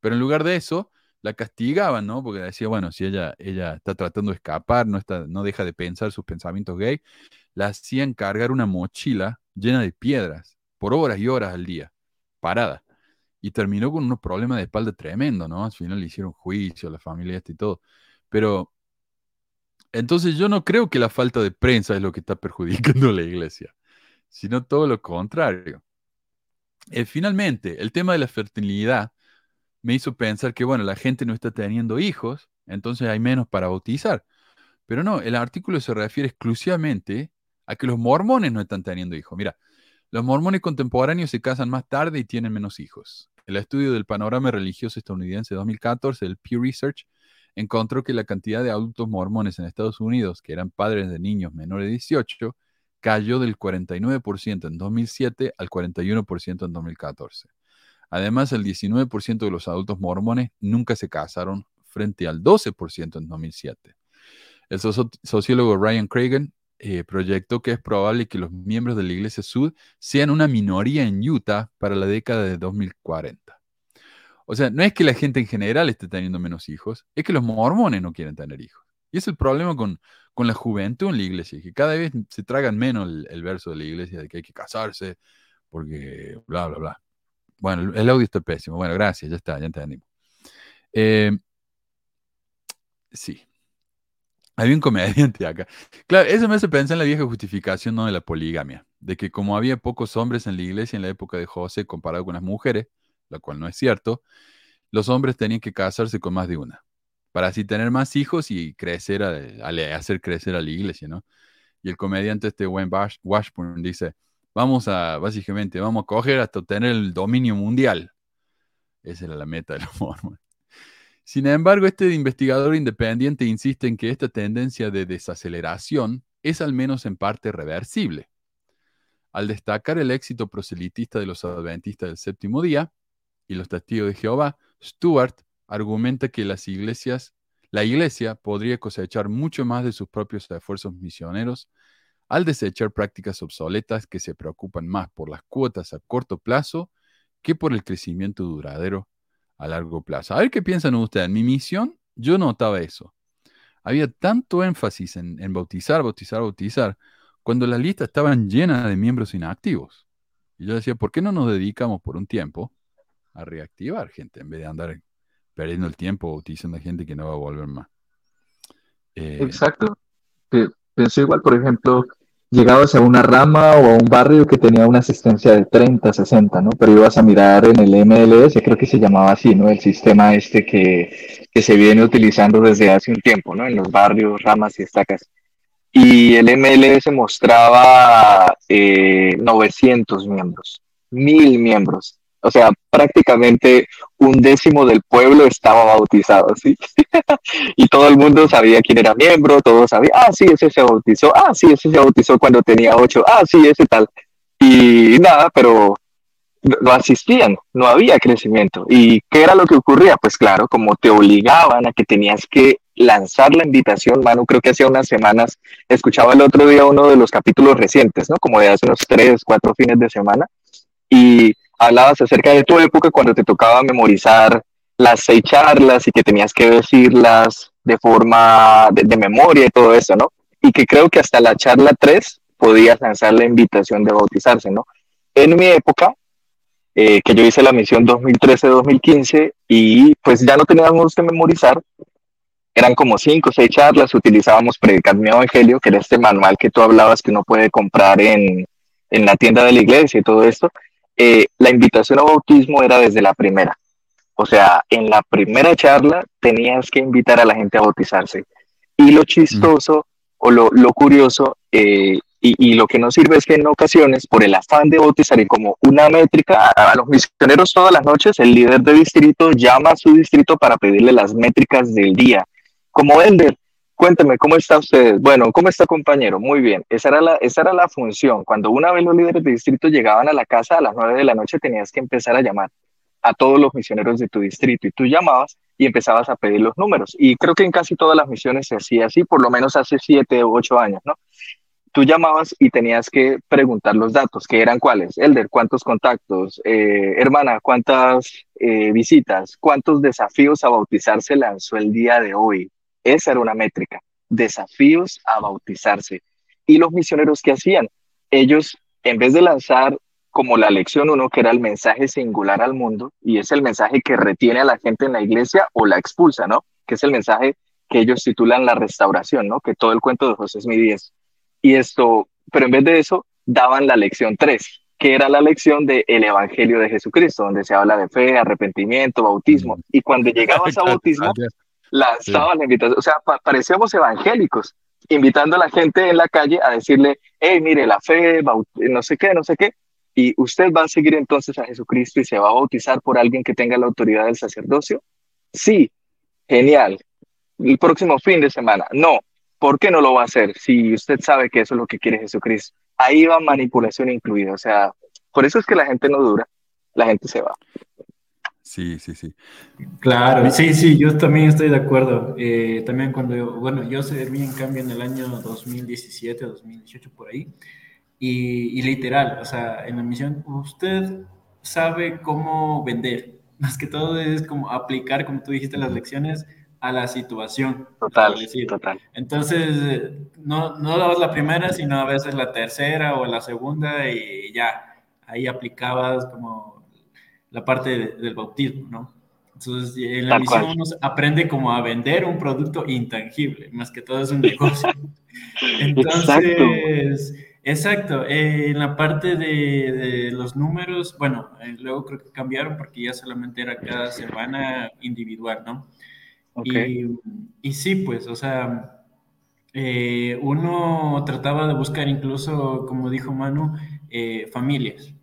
[SPEAKER 4] Pero en lugar de eso, la castigaban, ¿no? Porque decía, bueno, si ella, ella está tratando de escapar, no, está, no deja de pensar sus pensamientos gay, la hacían cargar una mochila llena de piedras por horas y horas al día, parada. Y terminó con unos problemas de espalda tremendo, ¿no? Al final le hicieron juicio a la familia esta y todo. Pero entonces yo no creo que la falta de prensa es lo que está perjudicando a la iglesia, sino todo lo contrario. Eh, finalmente, el tema de la fertilidad me hizo pensar que, bueno, la gente no está teniendo hijos, entonces hay menos para bautizar. Pero no, el artículo se refiere exclusivamente a que los mormones no están teniendo hijos. Mira, los mormones contemporáneos se casan más tarde y tienen menos hijos. El estudio del panorama religioso estadounidense 2014, el Pew Research, encontró que la cantidad de adultos mormones en Estados Unidos que eran padres de niños menores de 18 cayó del 49% en 2007 al 41% en 2014. Además, el 19% de los adultos mormones nunca se casaron frente al 12% en 2007. El sociólogo Ryan Cragen eh, proyectó que es probable que los miembros de la Iglesia Sud sean una minoría en Utah para la década de 2040. O sea, no es que la gente en general esté teniendo menos hijos, es que los mormones no quieren tener hijos. Y es el problema con, con la juventud en la iglesia, que cada vez se tragan menos el, verso de la iglesia de que hay que casarse, porque bla, bla, bla. Bueno, el audio está pésimo. Bueno, gracias, ya está, ya entendimos. Eh, sí. Había un comediante acá. Claro, eso me hace pensar en la vieja justificación ¿no? de la poligamia, de que como había pocos hombres en la iglesia en la época de José comparado con las mujeres, lo cual no es cierto, los hombres tenían que casarse con más de una, para así tener más hijos y crecer, hacer crecer a la iglesia, ¿no? Y el comediante este Wayne Washburn dice, vamos a, básicamente, vamos a coger hasta obtener el dominio mundial. Esa era la meta de los mormones. Sin embargo, este investigador independiente insiste en que esta tendencia de desaceleración es al menos en parte reversible. Al destacar el éxito proselitista de los adventistas del séptimo día, y los testigos de Jehová, Stuart argumenta que las iglesias, la iglesia podría cosechar mucho más de sus propios esfuerzos misioneros al desechar prácticas obsoletas que se preocupan más por las cuotas a corto plazo que por el crecimiento duradero a largo plazo. A ver qué piensan ustedes. En mi misión, yo notaba eso. Había tanto énfasis en, bautizar, bautizar, bautizar, cuando las listas estaban llenas de miembros inactivos. Y yo decía, ¿por qué no nos dedicamos por un tiempo a reactivar gente en vez de andar perdiendo el tiempo utilizando a gente que no va a volver más.
[SPEAKER 7] Eh, Exacto. Pensé igual, por ejemplo, llegabas a una rama o a un barrio que tenía una asistencia de 30, 60, ¿no? Pero ibas a mirar en el MLS, creo que se llamaba así, ¿no? El sistema este que, que se viene utilizando desde hace un tiempo, ¿no? En los barrios, ramas y estacas. Y el MLS mostraba eh, 900 miembros, mil miembros o sea, prácticamente un décimo del pueblo estaba bautizado, ¿sí? (laughs) y todo el mundo sabía quién era miembro, todos sabían, ah, sí, ese se bautizó, ah, sí, ese se bautizó cuando tenía ocho, ah, sí, ese tal. Y nada, pero no asistían, no había crecimiento. ¿Y qué era lo que ocurría? Pues claro, como te obligaban a que tenías que lanzar la invitación, Manu, creo que hace unas semanas escuchaba el otro día uno de los capítulos recientes, ¿no? Como de hace unos tres, cuatro fines de semana. Y hablabas acerca de tu época cuando te tocaba memorizar las seis charlas y que tenías que decirlas de forma de, memoria y todo eso, ¿no? Y que creo que hasta la charla 3 podías lanzar la invitación de bautizarse, ¿no? En mi época, eh, que yo hice la misión 2013-2015 y pues ya no teníamos que memorizar, eran como cinco o seis charlas, utilizábamos Predicar mi Evangelio, que era este manual que tú hablabas que uno puede comprar en, en la tienda de la iglesia y todo esto. Eh, la invitación a bautismo era desde la primera. O sea, en la primera charla tenías que invitar a la gente a bautizarse. Y lo chistoso o lo, lo curioso eh, y, y, lo que nos sirve es que en ocasiones, por el afán de bautizar y como una métrica, a, a los misioneros todas las noches, el líder de distrito llama a su distrito para pedirle las métricas del día como Elder, cuénteme, ¿cómo está usted? Bueno, ¿cómo está compañero? Muy bien, esa era, la, esa era la función. Cuando una vez los líderes de distrito llegaban a la casa a las nueve de la noche, tenías que empezar a llamar a todos los misioneros de tu distrito y tú llamabas y empezabas a pedir los números. Y creo que en casi todas las misiones se hacía así, por lo menos hace siete u ocho años, ¿no? Tú llamabas y tenías que preguntar los datos, que eran cuáles. Elder, ¿cuántos contactos? Eh, hermana, ¿cuántas eh, visitas? ¿Cuántos desafíos a bautizar se lanzó el día de hoy? Esa era una métrica, desafíos a bautizarse. Y los misioneros que hacían, ellos en vez de lanzar como la lección uno, que era el mensaje singular al mundo, y es el mensaje que retiene a la gente en la iglesia o la expulsa, ¿no? Que es el mensaje que ellos titulan la restauración, ¿no? Que todo el cuento de José Smith 10. Y esto, pero en vez de eso, daban la lección 3, que era la lección del el Evangelio de Jesucristo, donde se habla de fe, arrepentimiento, bautismo. Y cuando llegabas a bautismo, lanzaban la invitación, o sea, pa parecíamos evangélicos, invitando a la gente en la calle a decirle, hey, mire, la fe, no sé qué, no sé qué, y usted va a seguir entonces a Jesucristo y se va a bautizar por alguien que tenga la autoridad del sacerdocio. Sí, genial. El próximo fin de semana. No, ¿por qué no lo va a hacer si usted sabe que eso es lo que quiere Jesucristo? Ahí va manipulación incluida. O sea, por eso es que la gente no dura, la gente se va.
[SPEAKER 4] Sí, sí, sí.
[SPEAKER 5] Claro, sí, sí, yo también estoy de acuerdo. Eh, también cuando yo, bueno, yo serví en cambio en el año 2017, 2018, por ahí, y, y, literal, o sea, en la misión, usted sabe cómo vender. (laughs) Más que todo es como aplicar, como tú dijiste, las lecciones a la situación.
[SPEAKER 7] Total, total.
[SPEAKER 5] Entonces, no, no dabas la primera, sino a veces la tercera o la segunda y ya, ahí aplicabas como la parte de, del bautismo, ¿no? Entonces, en la Tal misión cual. uno aprende como a vender un producto intangible, más que todo es un (laughs) negocio. Entonces, exacto, exacto eh, en la parte de, de los números, bueno, eh, luego creo que cambiaron porque ya solamente era cada semana individual, ¿no? Okay. Y, y, sí, pues, o sea, eh, uno trataba de buscar incluso, como dijo Manu, familias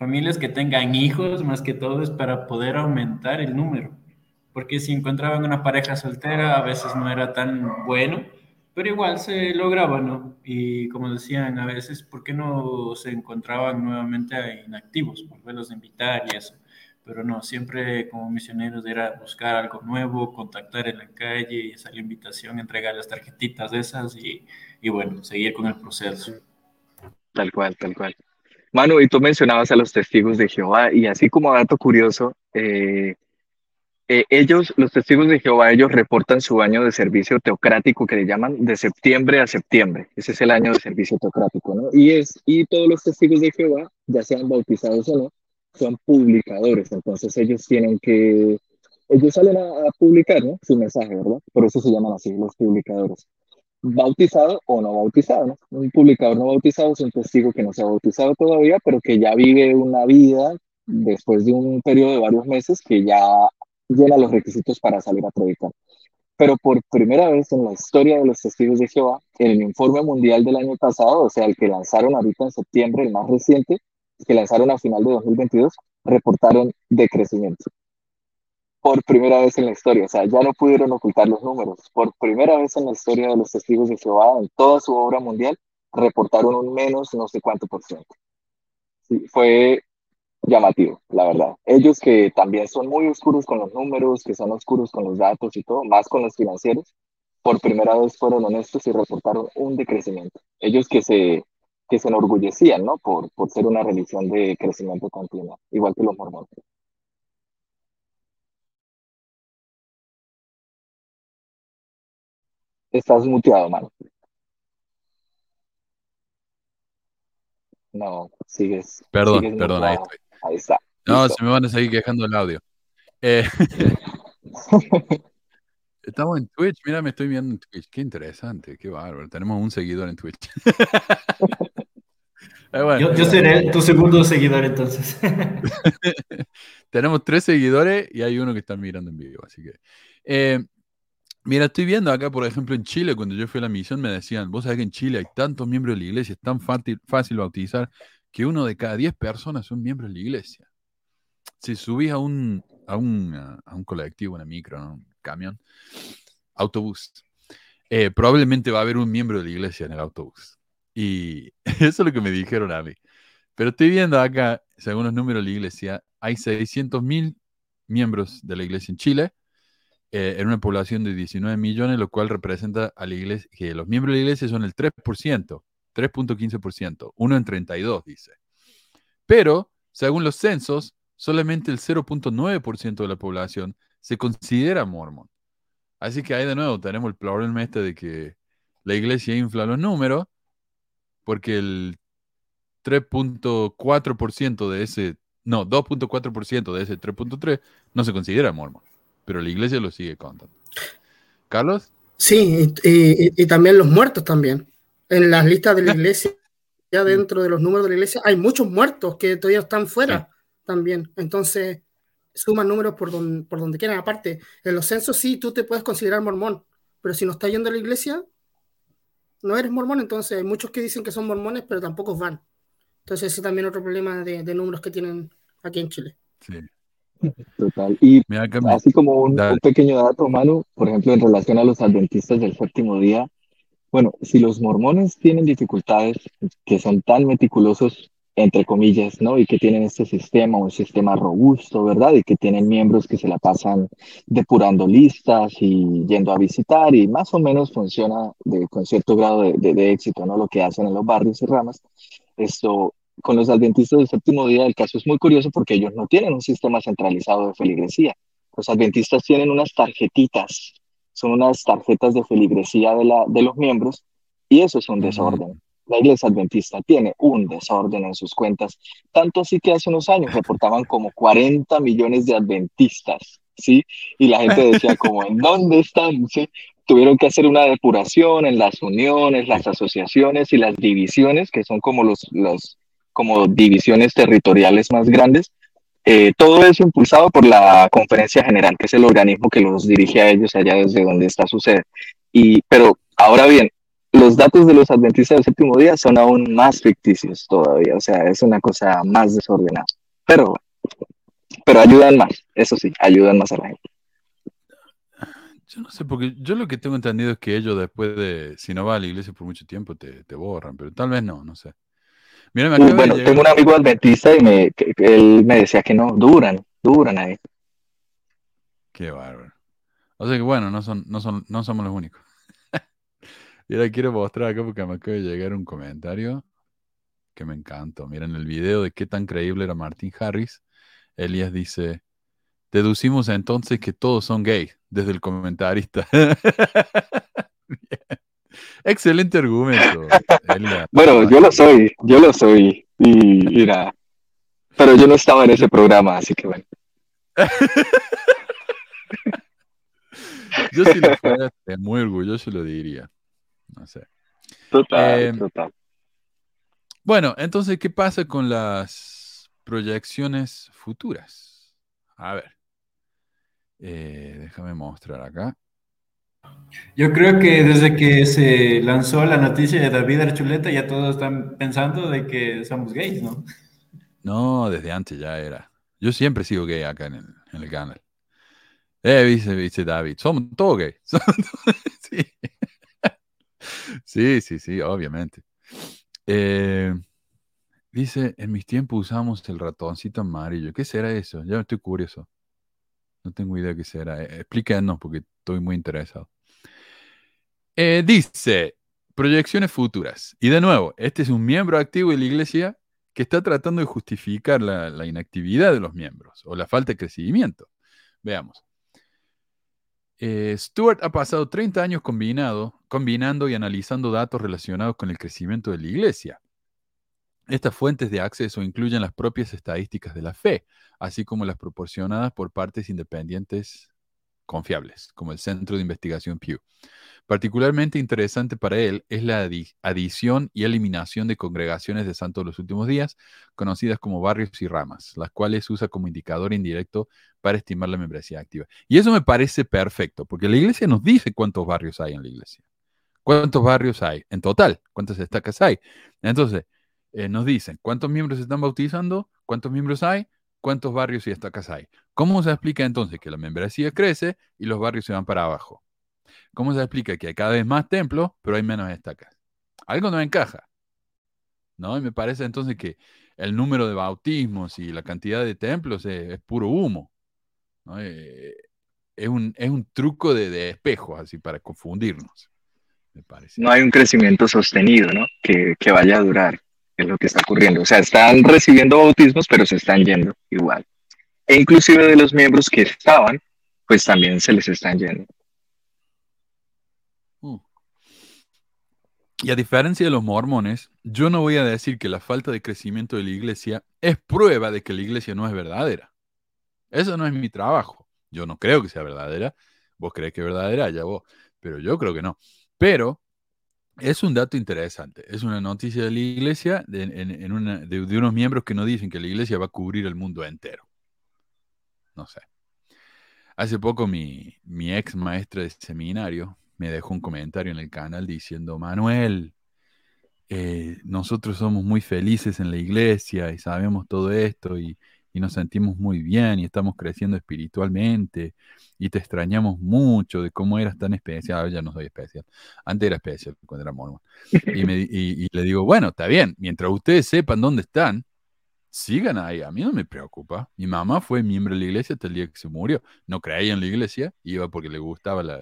[SPEAKER 5] familias que tengan hijos, más que todo es para poder aumentar el número. Porque si encontraban una pareja soltera, a veces no era tan bueno, pero igual se lograba, ¿no? Y como decían, a veces, ¿por qué no se encontraban nuevamente inactivos? Volverlos a invitar y eso. Pero no, siempre como misioneros era buscar algo nuevo, contactar en la calle, hacer la invitación, entregar las tarjetitas de esas y, y bueno, seguir con el proceso.
[SPEAKER 7] Tal cual, tal cual. Manu, y tú mencionabas a los testigos de Jehová, y así como dato curioso, eh, eh, ellos, los testigos de Jehová, ellos reportan su año de servicio teocrático que le llaman de septiembre a septiembre. Ese es el año de servicio teocrático, ¿no? Y, es, y todos los testigos de Jehová, ya sean bautizados o no, son publicadores. Entonces ellos tienen que, ellos salen a, a publicar, ¿no? Su mensaje, ¿verdad? Por eso se llaman así, los publicadores bautizado o no bautizado. Un publicador no bautizado es un testigo que no se ha bautizado todavía, pero que ya vive una vida después de un periodo de varios meses que ya llena los requisitos para salir a predicar. Pero por primera vez en la historia de los testigos de Jehová, en el informe mundial del año pasado, o sea, el que lanzaron ahorita en septiembre, el más reciente, que lanzaron a final de 2022, reportaron decrecimiento por primera vez en la historia, o sea, ya no pudieron ocultar los números. Por primera vez en la historia de los testigos de Jehová, en toda su obra mundial, reportaron un menos no sé cuánto por ciento. Sí, fue llamativo, la verdad. Ellos que también son muy oscuros con los números, que son oscuros con los datos y todo, más con los financieros, por primera vez fueron honestos y reportaron un decrecimiento. Ellos que se, que se enorgullecían, ¿no? Por, por ser una religión de crecimiento continuo, igual que los mormones. Estás muteado, mano. No, sigues.
[SPEAKER 4] Perdón,
[SPEAKER 7] sigues
[SPEAKER 4] perdón, ahí
[SPEAKER 7] muteado.
[SPEAKER 4] estoy.
[SPEAKER 7] Ahí está.
[SPEAKER 4] No, se me van a seguir quejando el audio. Eh, (laughs) estamos en Twitch, mira, me estoy viendo en Twitch. Qué interesante, qué bárbaro. Tenemos un seguidor en Twitch. (laughs)
[SPEAKER 5] Eh, yo, seré tu segundo seguidor entonces. (laughs)
[SPEAKER 4] Tenemos tres seguidores y hay uno que está mirando en vivo, así que... Eh, mira, estoy viendo acá, por ejemplo, en Chile, cuando yo fui a la misión, me decían, vos sabés que en Chile hay tantos miembros de la iglesia, es tan fácil, fácil bautizar, que uno de cada diez personas son miembros de la iglesia. Si subís a un, a un, a un colectivo, una micro, un camión, autobús, eh, probablemente va a haber un miembro de la iglesia en el autobús. Y (laughs) eso es lo que me dijeron a mí. Pero estoy viendo acá, según los números de la iglesia, hay 600 mil miembros de la iglesia en Chile, eh, en una población de 19 millones, lo cual representa a la iglesia, que los miembros de la iglesia son el 3%, 3.15%, uno en 32, dice. Pero, según los censos, solamente el 0.9% de la población se considera mormón. Así que ahí de nuevo tenemos el problema este de que la iglesia infla los números porque el 3.4% de ese, no, 2.4% de ese 3.3 no se considera mormón, pero la iglesia lo sigue contando. ¿Carlos?
[SPEAKER 8] Sí, y, también los muertos también. En las listas de la iglesia, ya dentro de los números de la iglesia, hay muchos muertos que todavía están fuera también. Entonces, suman números por donde, por donde quieran. Aparte, en los censos sí, tú te puedes considerar mormón, pero si no estás yendo a la iglesia, no eres mormón, entonces hay muchos que dicen que son mormones, pero tampoco van. Entonces ese es también otro problema de, números que tienen aquí en Chile.
[SPEAKER 4] Sí.
[SPEAKER 7] Total. Y así como un, pequeño dato, Manu, por ejemplo, en relación a los adventistas del séptimo día, bueno, si los mormones tienen dificultades que son tan meticulosos entre comillas, ¿no? Y que tienen este sistema, un sistema robusto, ¿verdad? Y que tienen miembros que se la pasan depurando listas y yendo a visitar y más o menos funciona de, con cierto grado de, de, éxito, ¿no? Lo que hacen en los barrios y ramas. Esto, con los adventistas del séptimo día, el caso es muy curioso porque ellos no tienen un sistema centralizado de feligresía. Los adventistas tienen unas tarjetitas, son unas tarjetas de feligresía de, la, de los miembros y eso es un desorden la iglesia adventista tiene un desorden en sus cuentas, tanto así que hace unos años reportaban como 40 millones de adventistas, ¿sí? Y la gente (laughs) decía como, ¿en dónde están? ¿Sí? Tuvieron que hacer una depuración en las uniones, las asociaciones y las divisiones, que son como los, los como divisiones territoriales más grandes. Eh, todo eso impulsado por la Conferencia General, que es el organismo que los dirige a ellos allá desde donde está su sede. Y, pero ahora bien, los datos de los adventistas del séptimo día son aún más ficticios todavía, o sea, es una cosa más desordenada. Pero, pero ayudan más, eso sí, ayudan más a la gente.
[SPEAKER 4] Yo no sé, porque yo lo que tengo entendido es que ellos después de, si no va a la iglesia por mucho tiempo, te, te borran, pero tal vez no, no sé.
[SPEAKER 7] Mira, me uh, bueno, tengo un amigo adventista y me, él me decía que no, duran, duran ahí.
[SPEAKER 4] Qué bárbaro. O sea que bueno, no, son, no, son, no somos los únicos. (laughs) Y ahora quiero mostrar acá porque me acaba de llegar un comentario que me encantó. Miren el video de qué tan creíble era Martin Harris. Elías dice, deducimos entonces que todos son gays, desde el comentarista. (laughs) Excelente argumento.
[SPEAKER 7] Bueno, yo lo soy, yo lo soy. Y mira, pero yo no estaba en ese programa, así que bueno. (laughs)
[SPEAKER 4] yo si lo fuera, muy orgulloso lo diría. No sé.
[SPEAKER 7] Total, eh, total.
[SPEAKER 4] Bueno, entonces, ¿qué pasa con las proyecciones futuras? A ver. Eh, déjame mostrar acá.
[SPEAKER 5] Yo creo que desde que se lanzó la noticia de David Archuleta ya todos están pensando de que somos gays, ¿no?
[SPEAKER 4] No, desde antes ya era. Yo siempre sigo gay acá en el, en el canal. Eh, dice, dice David, somos todos gays. (laughs) sí. Sí, sí, obviamente. Eh, dice, en mis tiempos usamos el ratoncito amarillo. ¿Qué será eso? Ya estoy curioso. No tengo idea qué será. Eh, explíquenos porque estoy muy interesado. Eh, dice, proyecciones futuras. Y de nuevo, este es un miembro activo de la iglesia que está tratando de justificar la inactividad de los miembros o la falta de crecimiento. Veamos. Eh, Stuart ha pasado 30 años combinado, combinando y analizando datos relacionados con el crecimiento de la iglesia. Estas fuentes de acceso incluyen las propias estadísticas de la fe, así como las proporcionadas por partes independientes confiables, como el Centro de Investigación Pew. Particularmente interesante para él es la adición y eliminación de congregaciones de santos de los últimos días, conocidas como barrios y ramas, las cuales usa como indicador indirecto para estimar la membresía activa. Y eso me parece perfecto, porque la iglesia nos dice cuántos barrios hay en la iglesia. ¿Cuántos barrios hay en total? ¿Cuántas estacas hay? Entonces, eh, nos dicen cuántos miembros se están bautizando, cuántos miembros hay, cuántos barrios y estacas hay. ¿Cómo se explica entonces que la membresía crece y los barrios se van para abajo? ¿Cómo se explica que hay cada vez más templos, pero hay menos estacas? Algo no encaja. ¿No? Y me parece entonces que el número de bautismos y la cantidad de templos es, puro humo. Eh, es, un, es, un, truco de, de espejos, así, para confundirnos.
[SPEAKER 9] No hay un crecimiento sostenido, ¿no? Que, que vaya a durar, es lo que está ocurriendo. O sea, están recibiendo bautismos, pero se están yendo igual. E inclusive de los miembros que estaban, pues también se les están yendo.
[SPEAKER 4] Y a diferencia de los mormones, yo no voy a decir que la falta de crecimiento de la iglesia es prueba de que la iglesia no es verdadera. Eso no es mi trabajo. Yo no creo que sea verdadera. Vos crees que es verdadera, ya vos. Pero yo creo que no. Pero es un dato interesante. Es una noticia de la iglesia de, de unos miembros que no dicen que la iglesia va a cubrir el mundo entero. No sé. Hace poco mi, mi ex maestra de seminario me dejó un comentario en el canal diciendo, Manuel, eh, nosotros somos muy felices en la iglesia y sabemos todo esto y, nos sentimos muy bien y estamos creciendo espiritualmente y te extrañamos mucho de cómo eras tan especial. Ahora ya no soy especial. Antes era especial cuando era mormón. Y, y, le digo, bueno, está bien, mientras ustedes sepan dónde están, sigan ahí. A mí no me preocupa. Mi mamá fue miembro de la iglesia hasta el día que se murió. No creía en la iglesia, iba porque le gustaba la,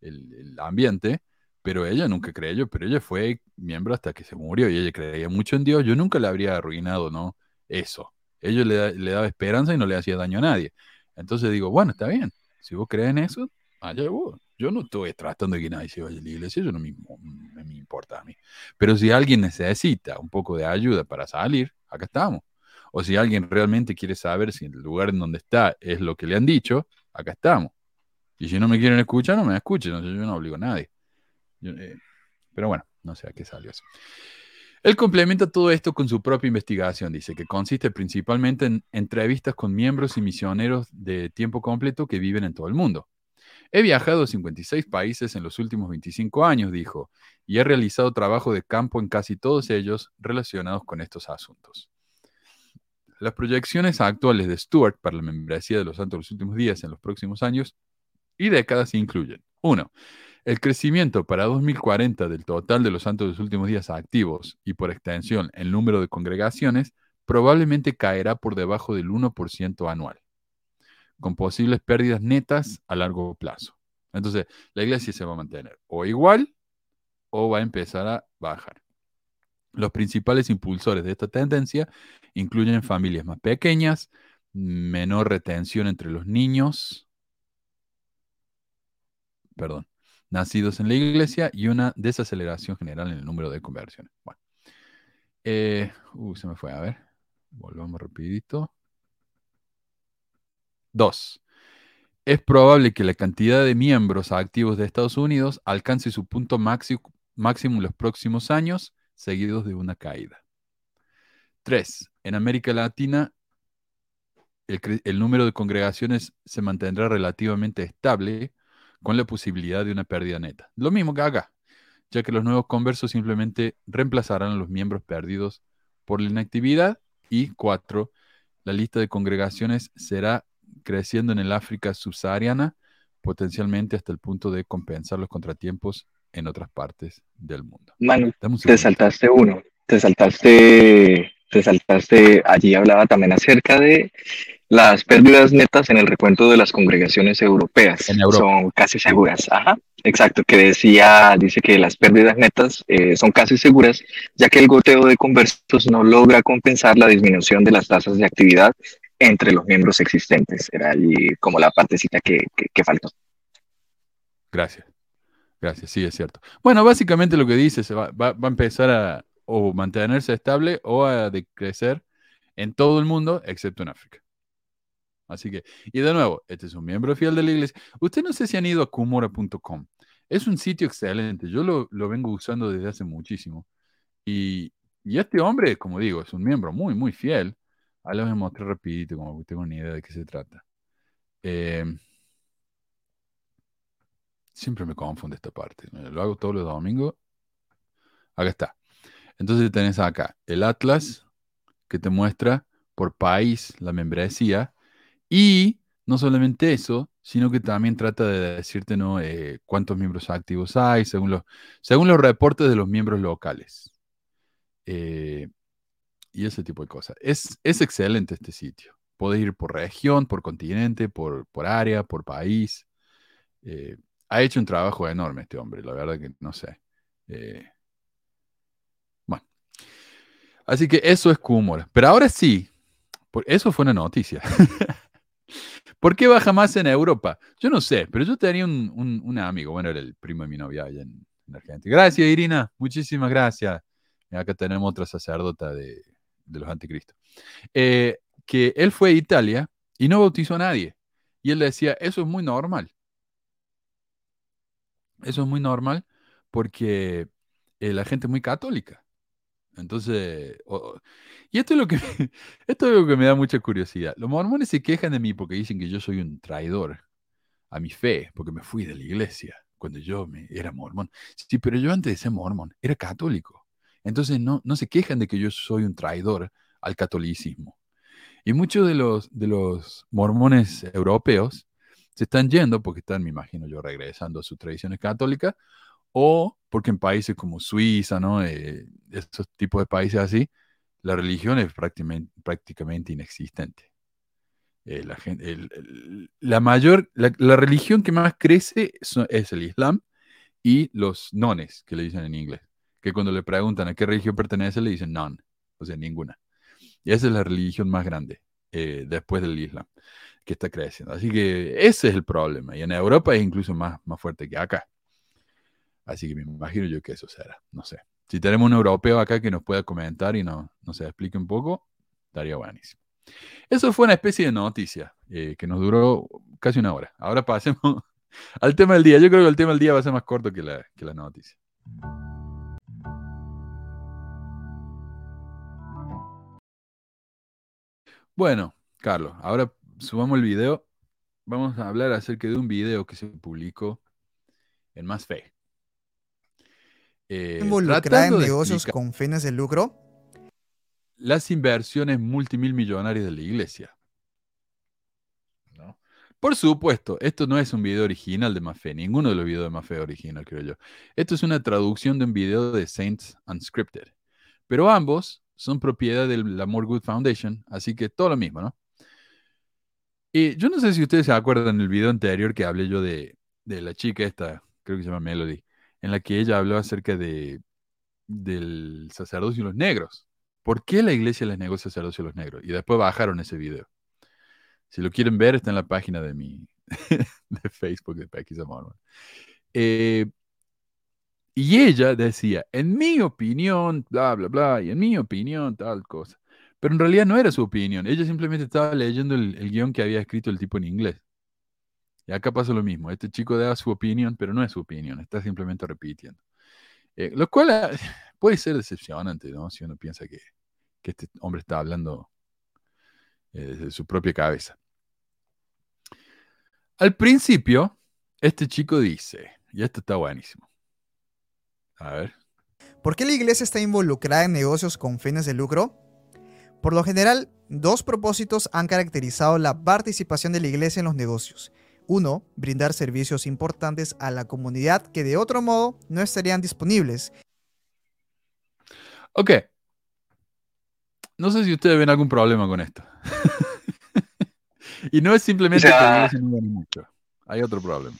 [SPEAKER 4] el, ambiente, pero ella nunca creyó, pero ella fue miembro hasta que se murió y ella creía mucho en Dios. Yo nunca le habría arruinado, ¿no? Eso. Ella le, daba esperanza y no le hacía daño a nadie. Entonces digo, bueno, está bien. Si vos crees en eso, allá vos. Yo no estoy tratando de que nadie se vaya a la iglesia, eso no me, importa a mí. Pero si alguien necesita un poco de ayuda para salir, acá estamos. O si alguien realmente quiere saber si el lugar en donde está es lo que le han dicho, acá estamos. Y si no me quieren escuchar, no me escuchen. yo no obligo a nadie. Eh, pero bueno, no sé a qué salió eso. Él complementa todo esto con su propia investigación. Dice que consiste principalmente en entrevistas con miembros y misioneros de tiempo completo que viven en todo el mundo. He viajado a 56 países en los últimos 25 años, dijo, y he realizado trabajo de campo en casi todos ellos relacionados con estos asuntos. Las proyecciones actuales de Stuart para la membresía de los santos de los últimos días en los próximos años y décadas incluyen. Uno, el crecimiento para 2040 del total de los santos de los últimos días activos y por extensión el número de congregaciones probablemente caerá por debajo del 1% anual, con posibles pérdidas netas a largo plazo. Entonces, la iglesia se va a mantener o igual o va a empezar a bajar. Los principales impulsores de esta tendencia incluyen familias más pequeñas, menor retención entre los niños, perdón, nacidos en la iglesia y una desaceleración general en el número de conversiones. Bueno, eh, uh, se me fue, a ver, volvamos rapidito. Dos, es probable que la cantidad de miembros activos de Estados Unidos alcance su punto máximo, máximo en los próximos años, seguidos de una caída. Tres, en América Latina el, número de congregaciones se mantendrá relativamente estable, con la posibilidad de una pérdida neta. Lo mismo que acá, ya que los nuevos conversos simplemente reemplazarán a los miembros perdidos por la inactividad. Y cuatro, la lista de congregaciones será creciendo en el África subsahariana, potencialmente hasta el punto de compensar los contratiempos en otras partes del mundo.
[SPEAKER 9] Manu, te saltaste uno, te saltaste, te saltaste, allí hablaba también acerca de las pérdidas netas en el recuento de las congregaciones europeas son casi seguras. Ajá, exacto, que decía, dice que las pérdidas netas eh, son casi seguras, ya que el goteo de conversos no logra compensar la disminución de las tasas de actividad entre los miembros existentes. Era allí como la partecita que, que, faltó.
[SPEAKER 4] Gracias. Gracias, sí, es cierto. Bueno, básicamente lo que dice, se va, va, va a empezar a, o mantenerse estable o a decrecer en todo el mundo, excepto en África. Así que, y de nuevo, este es un miembro fiel de la iglesia. Usted no sé si han ido a kumora.com. Es un sitio excelente. Yo lo, lo, vengo usando desde hace muchísimo. Y, y, este hombre, como digo, es un miembro muy, muy fiel. Ahí lo voy a mostrar rapidito, como que tengo ni idea de qué se trata. Eh, siempre me confunde esta parte. Lo hago todos los domingos. Acá está. Entonces tenés acá el Atlas que te muestra por país la membresía y no solamente eso, sino que también trata de decirte ¿no? Eh, cuántos miembros activos hay según los, según los reportes de los miembros locales. Eh, y ese tipo de cosas. Es, es excelente este sitio. Puedes ir por región, por continente, por, por área, por país. Eh, ha hecho un trabajo enorme este hombre, la verdad que no sé. bueno. Así que eso es Cúmula. Pero ahora sí, eso fue una noticia. (laughs) ¿Por qué baja más en Europa? Yo no sé, pero yo tenía un, amigo, bueno, era el primo de mi novia allá en, Argentina. Gracias, Irina, muchísimas gracias. acá tenemos otra sacerdota de, los anticristos. Eh, que él fue a Italia y no bautizó a nadie. Y él decía, eso es muy normal. Eso es muy normal porque eh, la gente es muy católica. Entonces, y esto es, lo que, (laughs) esto es lo que me da mucha curiosidad. Los mormones se quejan de mí porque dicen que yo soy un traidor a mi fe, porque me fui de la iglesia cuando yo me, era mormón. Sí, pero yo antes de ser mormón era católico. Entonces no, no se quejan de que yo soy un traidor al catolicismo. Y muchos de los, de los mormones europeos se están yendo porque están, me imagino yo, regresando a sus tradiciones católicas o porque en países como Suiza, ¿no? Eh, estos tipos de países así, la religión es prácticamente, prácticamente inexistente. Eh, la, gente, la, mayor, la, religión que más crece es, el Islam y los nones, que le dicen en inglés, que cuando le preguntan a qué religión pertenece, le dicen none, o sea, ninguna. Y esa es la religión más grande eh, después del Islam, que está creciendo. Así que ese es el problema. Y en Europa es incluso más, más fuerte que acá. Así que me imagino yo que eso será, no sé. Si tenemos un europeo acá que nos pueda comentar y nos, se explique un poco, estaría buenísimo. Eso fue una especie de noticia eh, que nos duró casi una hora. Ahora pasemos (laughs) al tema del día. Yo creo que el tema del día va a ser más corto que la, que la noticia. Bueno, Carlos, ahora subamos el video. Vamos a hablar acerca de un video que se publicó en Más Fe.
[SPEAKER 10] Eh, ¿Involucrada en negocios con fines de lucro?
[SPEAKER 4] Las inversiones multimil millonarias de la iglesia. Por supuesto, esto no es un video original de Mafe, ninguno de los videos de Mafe original, creo yo. Esto es una traducción de un video de Saints Unscripted. Pero ambos son propiedad de la More Good Foundation, así que todo lo mismo, ¿no? Y yo no sé si ustedes se acuerdan del video anterior que hablé yo de, de la chica esta, creo que se llama Melody, en la que ella habló acerca de, del sacerdocio y los negros. ¿Por qué la iglesia les negó el sacerdocio a los negros? Y después bajaron ese video. Si lo quieren ver, está en la página de mi (laughs) de Facebook de Pecky Zamorman. Eh, y ella decía, en mi opinión, bla, bla, bla, y en mi opinión, tal cosa. Pero en realidad no era su opinión. Ella simplemente estaba leyendo el, el guion que había escrito el tipo en inglés. Y acá pasa lo mismo. Este chico da su opinión, pero no es su opinión, está simplemente repitiendo. Eh, lo cual ah, (sighs) puede ser decepcionante, ¿no? Si uno piensa que, este hombre está hablando eh, desde su propia cabeza. Al principio, este chico dice, y esto está buenísimo. A ver.
[SPEAKER 10] ¿Por qué la iglesia está involucrada en negocios con fines de lucro? Por lo general, dos propósitos han caracterizado la participación de la iglesia en los negocios. Uno, brindar servicios importantes a la comunidad que de otro modo no estarían disponibles.
[SPEAKER 4] Ok. No sé si ustedes ven algún problema con esto. (laughs) y no es simplemente que no mucho. Hay otro problema.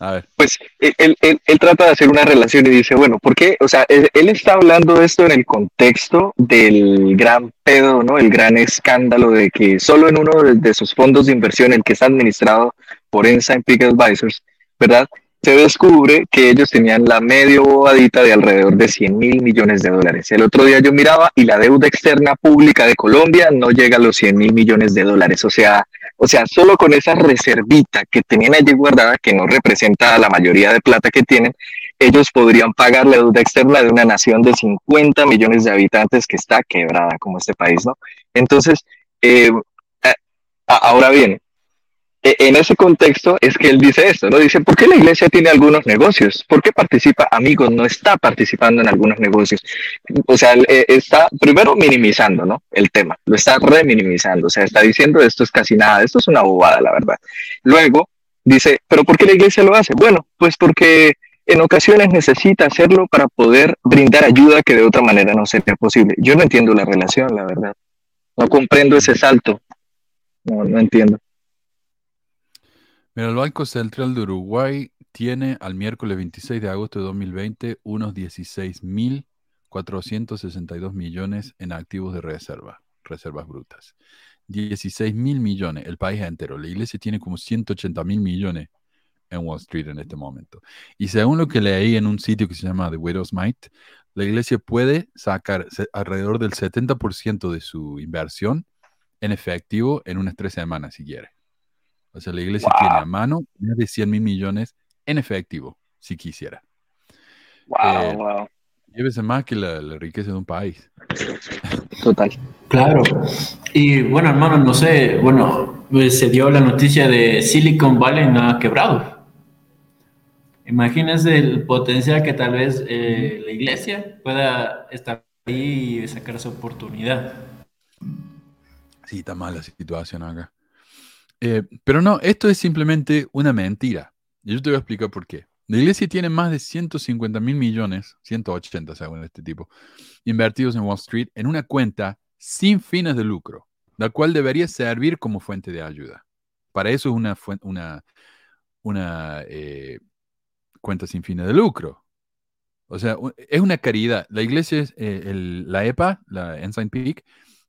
[SPEAKER 4] A ver.
[SPEAKER 9] Pues él, trata de hacer una relación y dice, bueno, ¿por qué? O sea, él, está hablando de esto en el contexto del gran pedo, ¿no? El gran escándalo de que solo en uno de, sus fondos de inversión, el que está administrado por Ensign Peak Advisors, ¿verdad?
[SPEAKER 7] se descubre que ellos tenían la medio bobadita de alrededor de 100 mil millones de dólares. El otro día yo miraba y la deuda externa pública de Colombia no llega a los 100 mil millones de dólares. O sea, o sea, solo con esa reservita que tenían allí guardada, que no representa la mayoría de plata que tienen, ellos podrían pagar la deuda externa de una nación de 50 millones de habitantes que está quebrada como este país, ¿no? Entonces, eh, ahora bien, en ese contexto es que él dice esto, ¿no? Dice, ¿por qué la iglesia tiene algunos negocios? ¿Por qué participa? Amigos, no está participando en algunos negocios. O sea, eh, está primero minimizando, ¿no? El tema, lo está reminimizando, o sea, está diciendo esto es casi nada, esto es una bobada, la verdad. Luego dice, ¿pero por qué la iglesia lo hace? Bueno, pues porque en ocasiones necesita hacerlo para poder brindar ayuda que de otra manera no sería posible. Yo no entiendo la relación, la verdad. No comprendo ese salto. No, no entiendo.
[SPEAKER 4] Mira, el Banco Central de Uruguay tiene al miércoles 26 de agosto de 2020 unos 16.462 millones en activos de reserva, reservas brutas. 16 mil millones, el país entero. La iglesia tiene como 180 mil millones en Wall Street en este momento. Y según lo que leí en un sitio que se llama The Widow's Might, la iglesia puede sacar alrededor del 70% de su inversión en efectivo en unas tres semanas si quiere. O sea, la iglesia tiene a mano más de 100 mil millones en efectivo, si quisiera.
[SPEAKER 7] Wow, wow.
[SPEAKER 4] Llévese más que la, riqueza de un país.
[SPEAKER 7] Total.
[SPEAKER 5] Claro. Y bueno, hermano, no sé, bueno, pues, se dio la noticia de Silicon Valley no ha quebrado. Imagínense el potencial que tal vez eh, la iglesia pueda estar ahí y sacar esa oportunidad.
[SPEAKER 4] Sí, está mala la situación acá. Eh, pero no, esto es simplemente una mentira. Y yo te voy a explicar por qué. La iglesia tiene más de 150 mil millones, 180 según este tipo, invertidos en Wall Street en una cuenta sin fines de lucro, la cual debería servir como fuente de ayuda. Para eso es una, eh, cuenta sin fines de lucro. O sea, es una caridad. La iglesia, es, eh, la EPA, la Ensign Peak,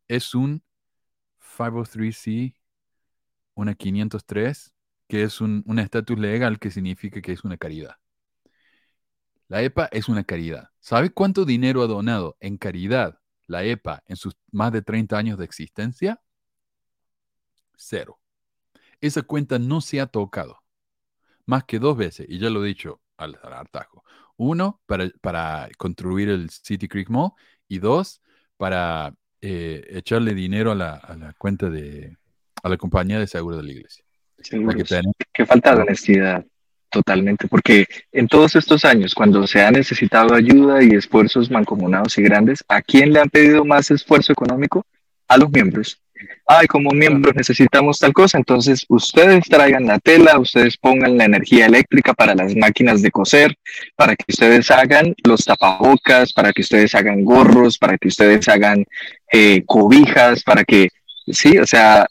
[SPEAKER 4] es un 503C una 503, que es un estatus legal que significa que es una caridad. La EPA es una caridad. ¿Sabe cuánto dinero ha donado en caridad la EPA en sus más de 30 años de existencia? Cero. Esa cuenta no se ha tocado más que dos veces, y ya lo he dicho al, hartajo. Uno, para, para, construir el City Creek Mall, y dos, para eh, echarle dinero a la cuenta de, a la compañía de seguro de la iglesia.
[SPEAKER 7] Que, falta de honestidad, totalmente, porque en todos estos años, cuando se ha necesitado ayuda y esfuerzos mancomunados y grandes, ¿a quién le han pedido más esfuerzo económico? A los miembros. Ay, como miembros necesitamos tal cosa, entonces ustedes traigan la tela, ustedes pongan la energía eléctrica para las máquinas de coser, para que ustedes hagan los tapabocas, para que ustedes hagan gorros, para que ustedes hagan eh, cobijas, para que, sí, o sea,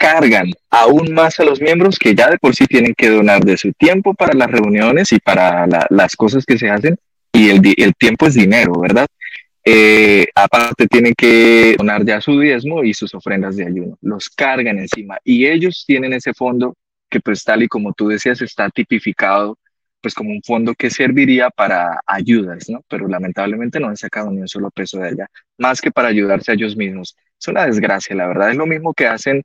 [SPEAKER 7] cargan aún más a los miembros que ya de por sí tienen que donar de su tiempo para las reuniones y para las cosas que se hacen y el, el tiempo es dinero, ¿verdad? Eh, aparte tienen que donar ya su diezmo y sus ofrendas de ayuno, los cargan encima y ellos tienen ese fondo que pues tal y como tú decías está tipificado pues como un fondo que serviría para ayudas, ¿no? Pero lamentablemente no han sacado ni un solo peso de allá, más que para ayudarse a ellos mismos. Es una desgracia, la verdad. Es lo mismo que hacen,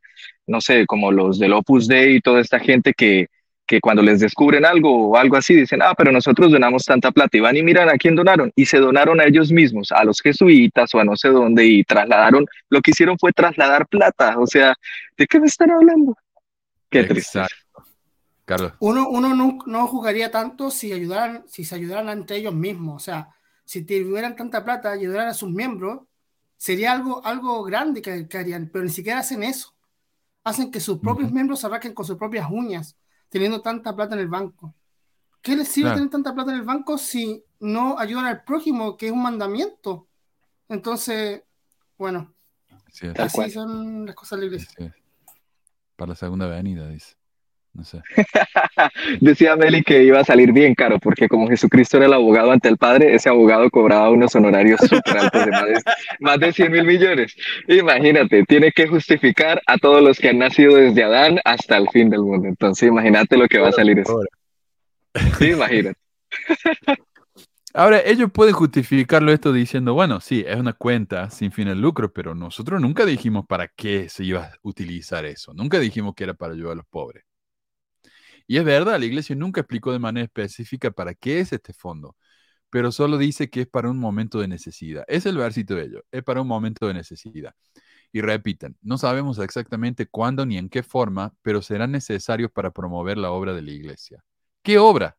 [SPEAKER 7] no sé, como los del Opus Dei y toda esta gente que, que cuando les descubren algo o algo así, dicen, ah, pero nosotros donamos tanta plata y van y miran a quién donaron y se donaron a ellos mismos, a los jesuitas o a no sé dónde y trasladaron, lo que hicieron fue trasladar plata. O sea, ¿de qué me están hablando? Qué triste.
[SPEAKER 8] Carlos. Uno, uno no, no, jugaría tanto si, ayudaran, si se ayudaran entre ellos mismos. O sea, si tuvieran tanta plata, ayudaran a sus miembros, sería algo, algo grande que, harían, pero ni siquiera hacen eso. Hacen que sus propios miembros se arraquen con sus propias uñas, teniendo tanta plata en el banco. ¿Qué les sirve tener tanta plata en el banco si no ayudan al prójimo, que es un mandamiento? Entonces, bueno, así son las cosas libres.
[SPEAKER 4] Para la segunda avenida, dice. No sé. (laughs)
[SPEAKER 7] Decía Meli que iba a salir bien caro, porque como Jesucristo era el abogado ante el Padre, ese abogado cobraba unos honorarios súper altos de más de, 100 mil millones. Imagínate, tiene que justificar a todos los que han nacido desde Adán hasta el fin del mundo. Entonces, imagínate lo que va a salir eso. Sí, imagínate. (laughs)
[SPEAKER 4] Ahora, ellos pueden justificarlo esto diciendo, bueno, sí, es una cuenta sin fin de lucro, pero nosotros nunca dijimos para qué se iba a utilizar eso. Nunca dijimos que era para ayudar a los pobres. Y es verdad, la iglesia nunca explicó de manera específica para qué es este fondo, pero solo dice que es para un momento de necesidad. Es el versito de ello, es para un momento de necesidad. Y repiten, no sabemos exactamente cuándo ni en qué forma, pero serán necesarios para promover la obra de la iglesia. ¿Qué obra?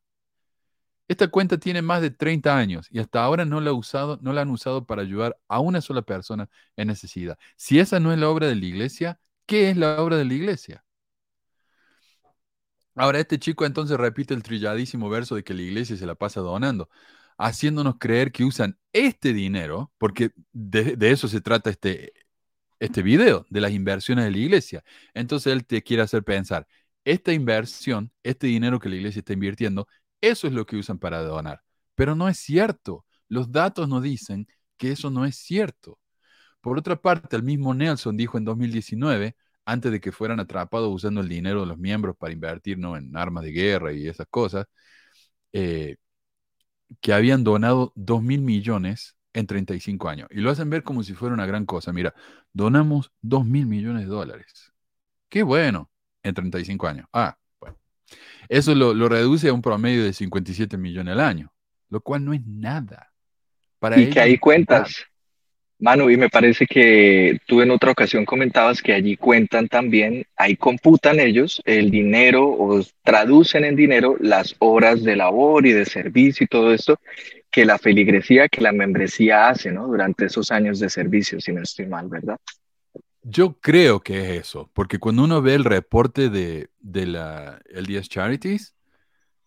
[SPEAKER 4] Esta cuenta tiene más de 30 años y hasta ahora no la, usado, no la han usado para ayudar a una sola persona en necesidad. Si esa no es la obra de la iglesia, ¿qué es la obra de la iglesia? Ahora, este chico entonces repite el trilladísimo verso de que la iglesia se la pasa donando, haciéndonos creer que usan este dinero, porque de, eso se trata este, este video, de las inversiones de la iglesia. Entonces él te quiere hacer pensar, esta inversión, este dinero que la iglesia está invirtiendo, eso es lo que usan para donar. Pero no es cierto. Los datos nos dicen que eso no es cierto. Por otra parte, el mismo Nelson dijo en 2019, antes de que fueran atrapados usando el dinero de los miembros para invertir en armas de guerra y esas cosas, eh, que habían donado 2 mil millones en 35 años. Y lo hacen ver como si fuera una gran cosa. Mira, donamos 2 mil millones de dólares. Qué bueno, en 35 años. Ah, eso lo, reduce a un promedio de 57 millones al año, lo cual no es nada.
[SPEAKER 7] Para y que hay cuentas. Manu, y me parece que tú en otra ocasión comentabas que allí cuentan también, ahí computan ellos el dinero o traducen en dinero las horas de labor y de servicio y todo esto que la feligresía, que la membresía hace, ¿no? Durante esos años de servicio, si no estoy mal, ¿verdad?
[SPEAKER 4] Yo creo que es eso, porque cuando uno ve el reporte de, la LDS Charities,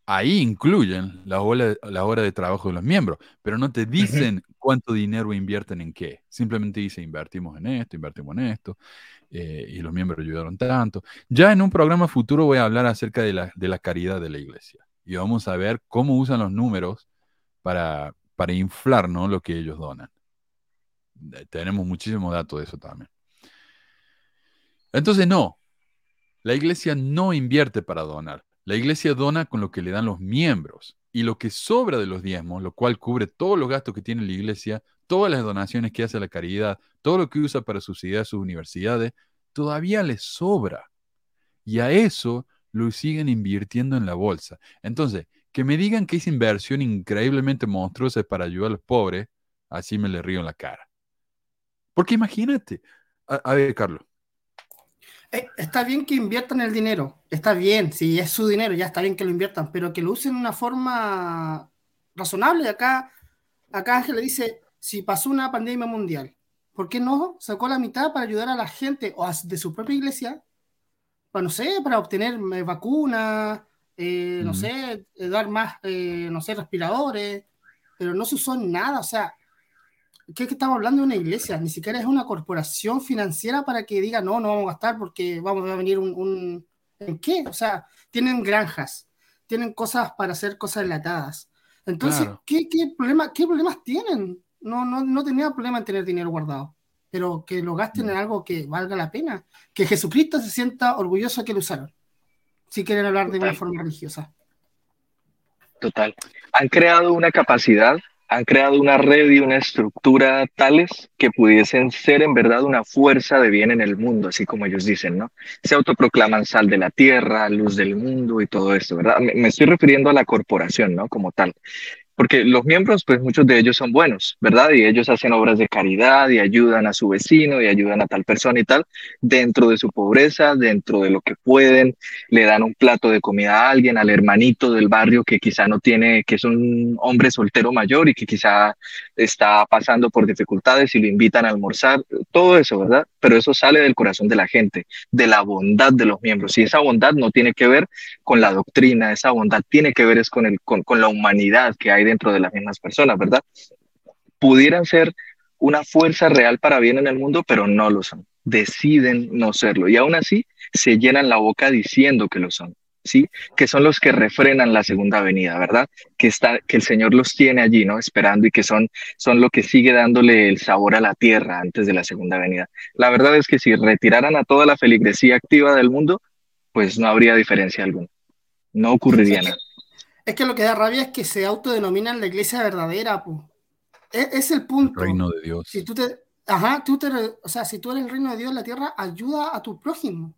[SPEAKER 4] ahí incluyen la hora, la hora de trabajo de los miembros, pero no te dicen cuánto dinero invierten en qué. Simplemente dice invertimos en esto, invertimos en esto, eh, y los miembros ayudaron tanto. Ya en un programa futuro voy a hablar acerca de la, de la caridad de la iglesia y vamos a ver cómo usan los números para, para inflar ¿no? lo que ellos donan. Eh, tenemos muchísimos datos de eso también. Entonces, no, la iglesia no invierte para donar. La iglesia dona con lo que le dan los miembros y lo que sobra de los diezmos, lo cual cubre todos los gastos que tiene la iglesia, todas las donaciones que hace a la caridad, todo lo que usa para subsidiar sus universidades, todavía le sobra. Y a eso lo siguen invirtiendo en la bolsa. Entonces, que me digan que esa inversión increíblemente monstruosa para ayudar a los pobres, así me le río en la cara. Porque imagínate, a ver, Carlos,
[SPEAKER 8] está bien que inviertan el dinero, está bien, si es su dinero, ya está bien que lo inviertan, pero que lo usen de una forma razonable. Acá, acá Ángel le dice, si pasó una pandemia mundial, ¿por qué no sacó la mitad para ayudar a la gente o de su propia iglesia? Para, no sé, para obtener eh, vacunas, eh, no sé, dar más, no sé, respiradores, pero no se usó nada, o sea, ¿qué que estamos hablando de una iglesia? Ni siquiera es una corporación financiera para que diga, no, no vamos a gastar porque vamos a venir un, ¿En qué? O sea, tienen granjas, tienen cosas para hacer cosas enlatadas. Entonces, ¿qué, qué, problema, ¿qué problemas tienen? No, no, no tenía problema en tener dinero guardado, pero que lo gasten en algo que valga la pena, que Jesucristo se sienta orgulloso de que lo usaron, si quieren hablar de una forma religiosa.
[SPEAKER 7] Total. Han creado una capacidad han creado una red y una estructura tales que pudiesen ser en verdad una fuerza de bien en el mundo, así como ellos dicen, ¿no? Se autoproclaman sal de la tierra, luz del mundo y todo esto, ¿verdad? Me, estoy refiriendo a la corporación, ¿no? Como tal porque los miembros, pues muchos de ellos son buenos, ¿verdad? Y ellos hacen obras de caridad y ayudan a su vecino y ayudan a tal persona y tal, dentro de su pobreza, dentro de lo que pueden, le dan un plato de comida a alguien, al hermanito del barrio que quizá no tiene, que es un hombre soltero mayor y que quizá está pasando por dificultades y lo invitan a almorzar, todo eso, ¿verdad? Pero eso sale del corazón de la gente, de la bondad de los miembros. Y esa bondad no tiene que ver con la doctrina, esa bondad tiene que ver es con, el, con, con la humanidad que hay dentro de las mismas personas, ¿verdad? Pudieran ser una fuerza real para bien en el mundo, pero no lo son. Deciden no serlo. Y aún así se llenan la boca diciendo que lo son. ¿sí? Que son los que refrenan la segunda venida, ¿verdad? Que, está, que el Señor los tiene allí, ¿no? Esperando y que son, son lo que sigue dándole el sabor a la tierra antes de la segunda venida. La verdad es que si retiraran a toda la feligresía activa del mundo, pues no habría diferencia alguna. No ocurriría nada.
[SPEAKER 8] Es que lo que da rabia es que se autodenominan la iglesia verdadera, pues. Es, el punto.
[SPEAKER 4] reino de Dios.
[SPEAKER 8] Si tú te, ajá, tú te, o sea, si tú eres el reino de Dios en la tierra, ayuda a tu prójimo.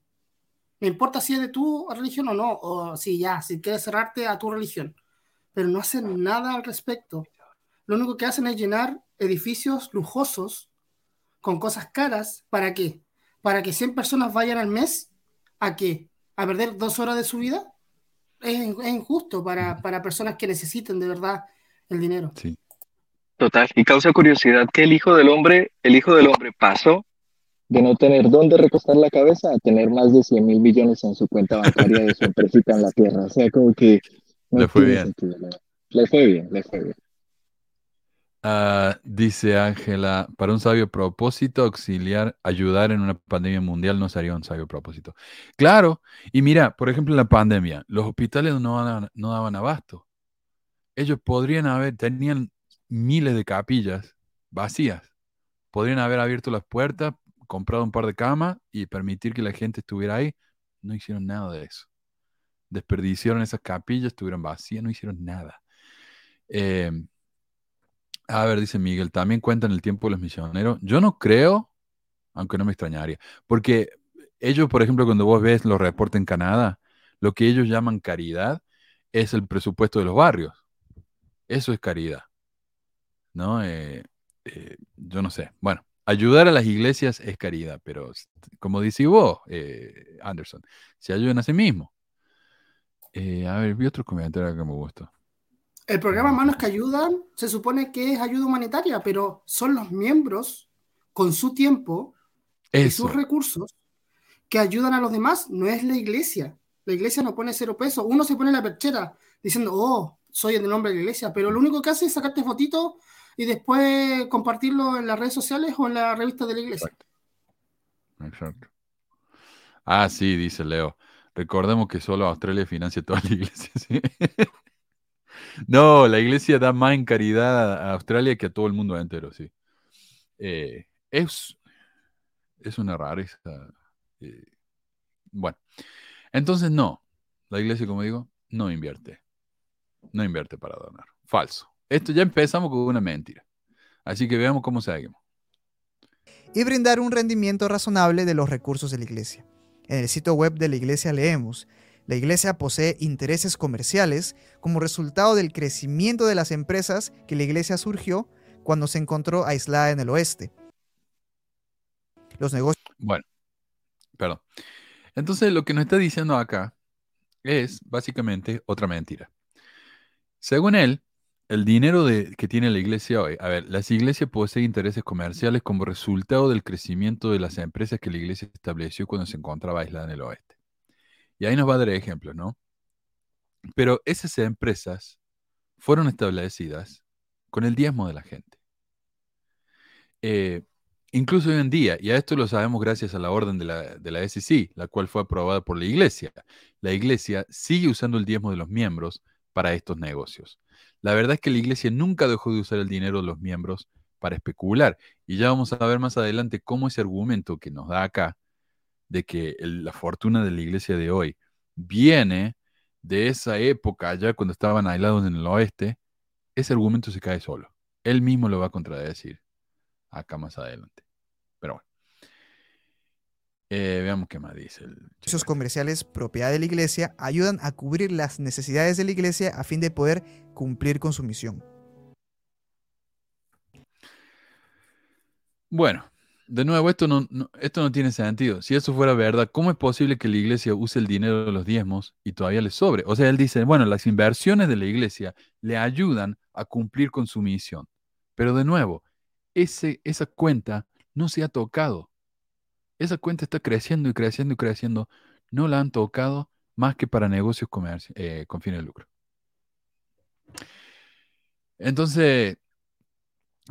[SPEAKER 8] No importa si es de tu religión o no, o si ya, si quieres cerrarte a tu religión. Pero no hacen nada al respecto. Lo único que hacen es llenar edificios lujosos con cosas caras. ¿Para qué? Para que 100 personas vayan al mes a qué? A perder dos horas de su vida. Es, injusto para, para personas que necesiten de verdad el dinero.
[SPEAKER 4] Sí.
[SPEAKER 9] Total, y causa curiosidad que el hijo del hombre, el hijo del hombre pasó de no tener dónde recostar la cabeza a tener más de 100 mil millones en su cuenta bancaria de su empresita en la tierra. O sea, como que...
[SPEAKER 4] le fue bien.
[SPEAKER 9] le fue bien, le fue bien.
[SPEAKER 4] Ah, dice Ángela, para un sabio propósito, auxiliar, ayudar en una pandemia mundial no sería un sabio propósito. Claro, y mira, por ejemplo, en la pandemia, los hospitales no, no daban abasto. Ellos podrían haber, tenían miles de capillas vacías. Podrían haber abierto las puertas, comprado un par de camas y permitir que la gente estuviera ahí. No hicieron nada de eso. Desperdiciaron esas capillas, estuvieron vacías, no hicieron nada. Em, a ver, dice Miguel, también cuentan el tiempo de los misioneros. Yo no creo, aunque no me extrañaría, porque ellos, por ejemplo, cuando vos ves los reportes en Canadá, lo que ellos llaman caridad es el presupuesto de los barrios. Eso es caridad. ¿no? Eh, eh, yo no sé. Bueno, ayudar a las iglesias es caridad, pero como dice vos, eh, Anderson, se ayudan a sí mismos. a ver, vi otro comentario que me gustó.
[SPEAKER 8] El programa Manos que Ayudan se supone que es ayuda humanitaria, pero son los miembros con su tiempo y sus recursos que ayudan a los demás, no es la iglesia. La iglesia no pone cero pesos. Uno se pone la perchera diciendo, oh, soy el nombre de la iglesia, pero lo único que hace es sacarte fotito y después compartirlo en las redes sociales o en la revista de la iglesia.
[SPEAKER 4] Exacto. Ah, sí, dice Leo. Recordemos que solo Australia financia toda la iglesia. (laughs) no, la iglesia da más en caridad a Australia que a todo el mundo entero, sí. Eh, es, es una rareza. Eh, bueno, entonces no. La iglesia, como digo, no invierte. No invierte para donar. Falso. Esto ya empezamos con una mentira. Así que veamos cómo seguimos.
[SPEAKER 10] Y brindar un rendimiento razonable de los recursos de la iglesia. En el sitio web de la iglesia leemos, la iglesia posee intereses comerciales como resultado del crecimiento de las empresas que la iglesia surgió cuando se encontró aislada en el oeste. Los negocios...
[SPEAKER 4] Bueno, perdón. Entonces lo que nos está diciendo acá es básicamente otra mentira. Según él, el dinero que tiene la iglesia hoy, a ver, las iglesias poseen intereses comerciales como resultado del crecimiento de las empresas que la iglesia estableció cuando se encontraba aislada en el oeste. Y ahí nos va a dar ejemplos, ¿no? Pero esas empresas fueron establecidas con el diezmo de la gente. Eh, incluso hoy en día, y a esto lo sabemos gracias a la orden de la, de la SEC, la cual fue aprobada por la iglesia, la iglesia sigue usando el diezmo de los miembros para estos negocios. La verdad es que la iglesia nunca dejó de usar el dinero de los miembros para especular. Y ya vamos a ver más adelante cómo ese argumento que nos da acá, de que la fortuna de la iglesia de hoy viene de esa época, ya cuando estaban aislados en el oeste, ese argumento se cae solo. Él mismo lo va a contradecir acá más adelante. Pero bueno. Eh, veamos qué más dice. El
[SPEAKER 10] Esos comerciales propiedad de la iglesia ayudan a cubrir las necesidades de la iglesia a fin de poder cumplir con su misión.
[SPEAKER 4] Bueno, de nuevo, esto no, esto no tiene sentido. Si eso fuera verdad, ¿cómo es posible que la iglesia use el dinero de los diezmos y todavía le sobre? O sea, él dice, bueno, las inversiones de la iglesia le ayudan a cumplir con su misión. Pero de nuevo, ese, esa cuenta no se ha tocado esa cuenta está creciendo y creciendo y creciendo. No la han tocado más que para negocios eh, con fines de lucro. Entonces,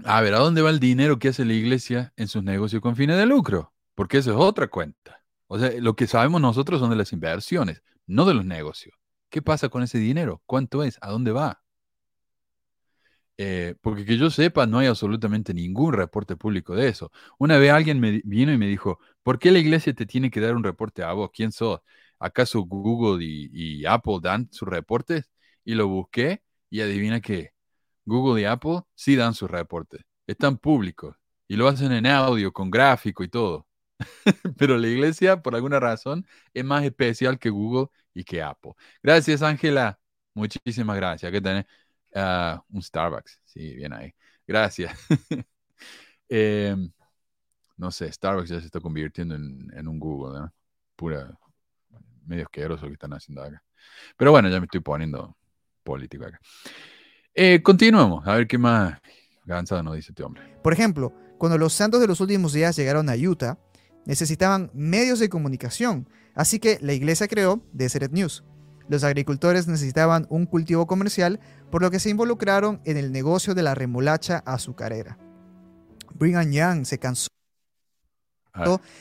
[SPEAKER 4] a ver, ¿a dónde va el dinero que hace la iglesia en sus negocios con fines de lucro? Porque eso es otra cuenta. O sea, lo que sabemos nosotros son de las inversiones, no de los negocios. ¿Qué pasa con ese dinero? ¿Cuánto es? ¿A dónde va? Eh, porque que yo sepa, no hay absolutamente ningún reporte público de eso. Una vez alguien me vino y me dijo, ¿por qué la iglesia te tiene que dar un reporte a vos? ¿Quién sos? ¿Acaso Google y, Apple dan sus reportes? y lo busqué y adivina qué. Google y Apple sí dan sus reportes. Están públicos y lo hacen en audio, con gráfico y todo. (laughs) Pero la iglesia, por alguna razón, es más especial que Google y que Apple. Gracias, Ángela. Muchísimas gracias. ¿Qué tenés? Ah, un Starbucks. Sí, bien ahí. Gracias. (laughs) Em, no sé, Starbucks ya se está convirtiendo en, un Google, ¿no? Pura, medio asqueroso que están haciendo acá. Pero bueno, ya me estoy poniendo político acá. Eh, continuemos, a ver qué más avanzado nos dice este hombre.
[SPEAKER 10] Por ejemplo, cuando los santos de los últimos días llegaron a Utah, necesitaban medios de comunicación, así que la iglesia creó Deseret News. Los agricultores necesitaban un cultivo comercial, por lo que se involucraron en el negocio de la remolacha azucarera. Brigham Young se cansó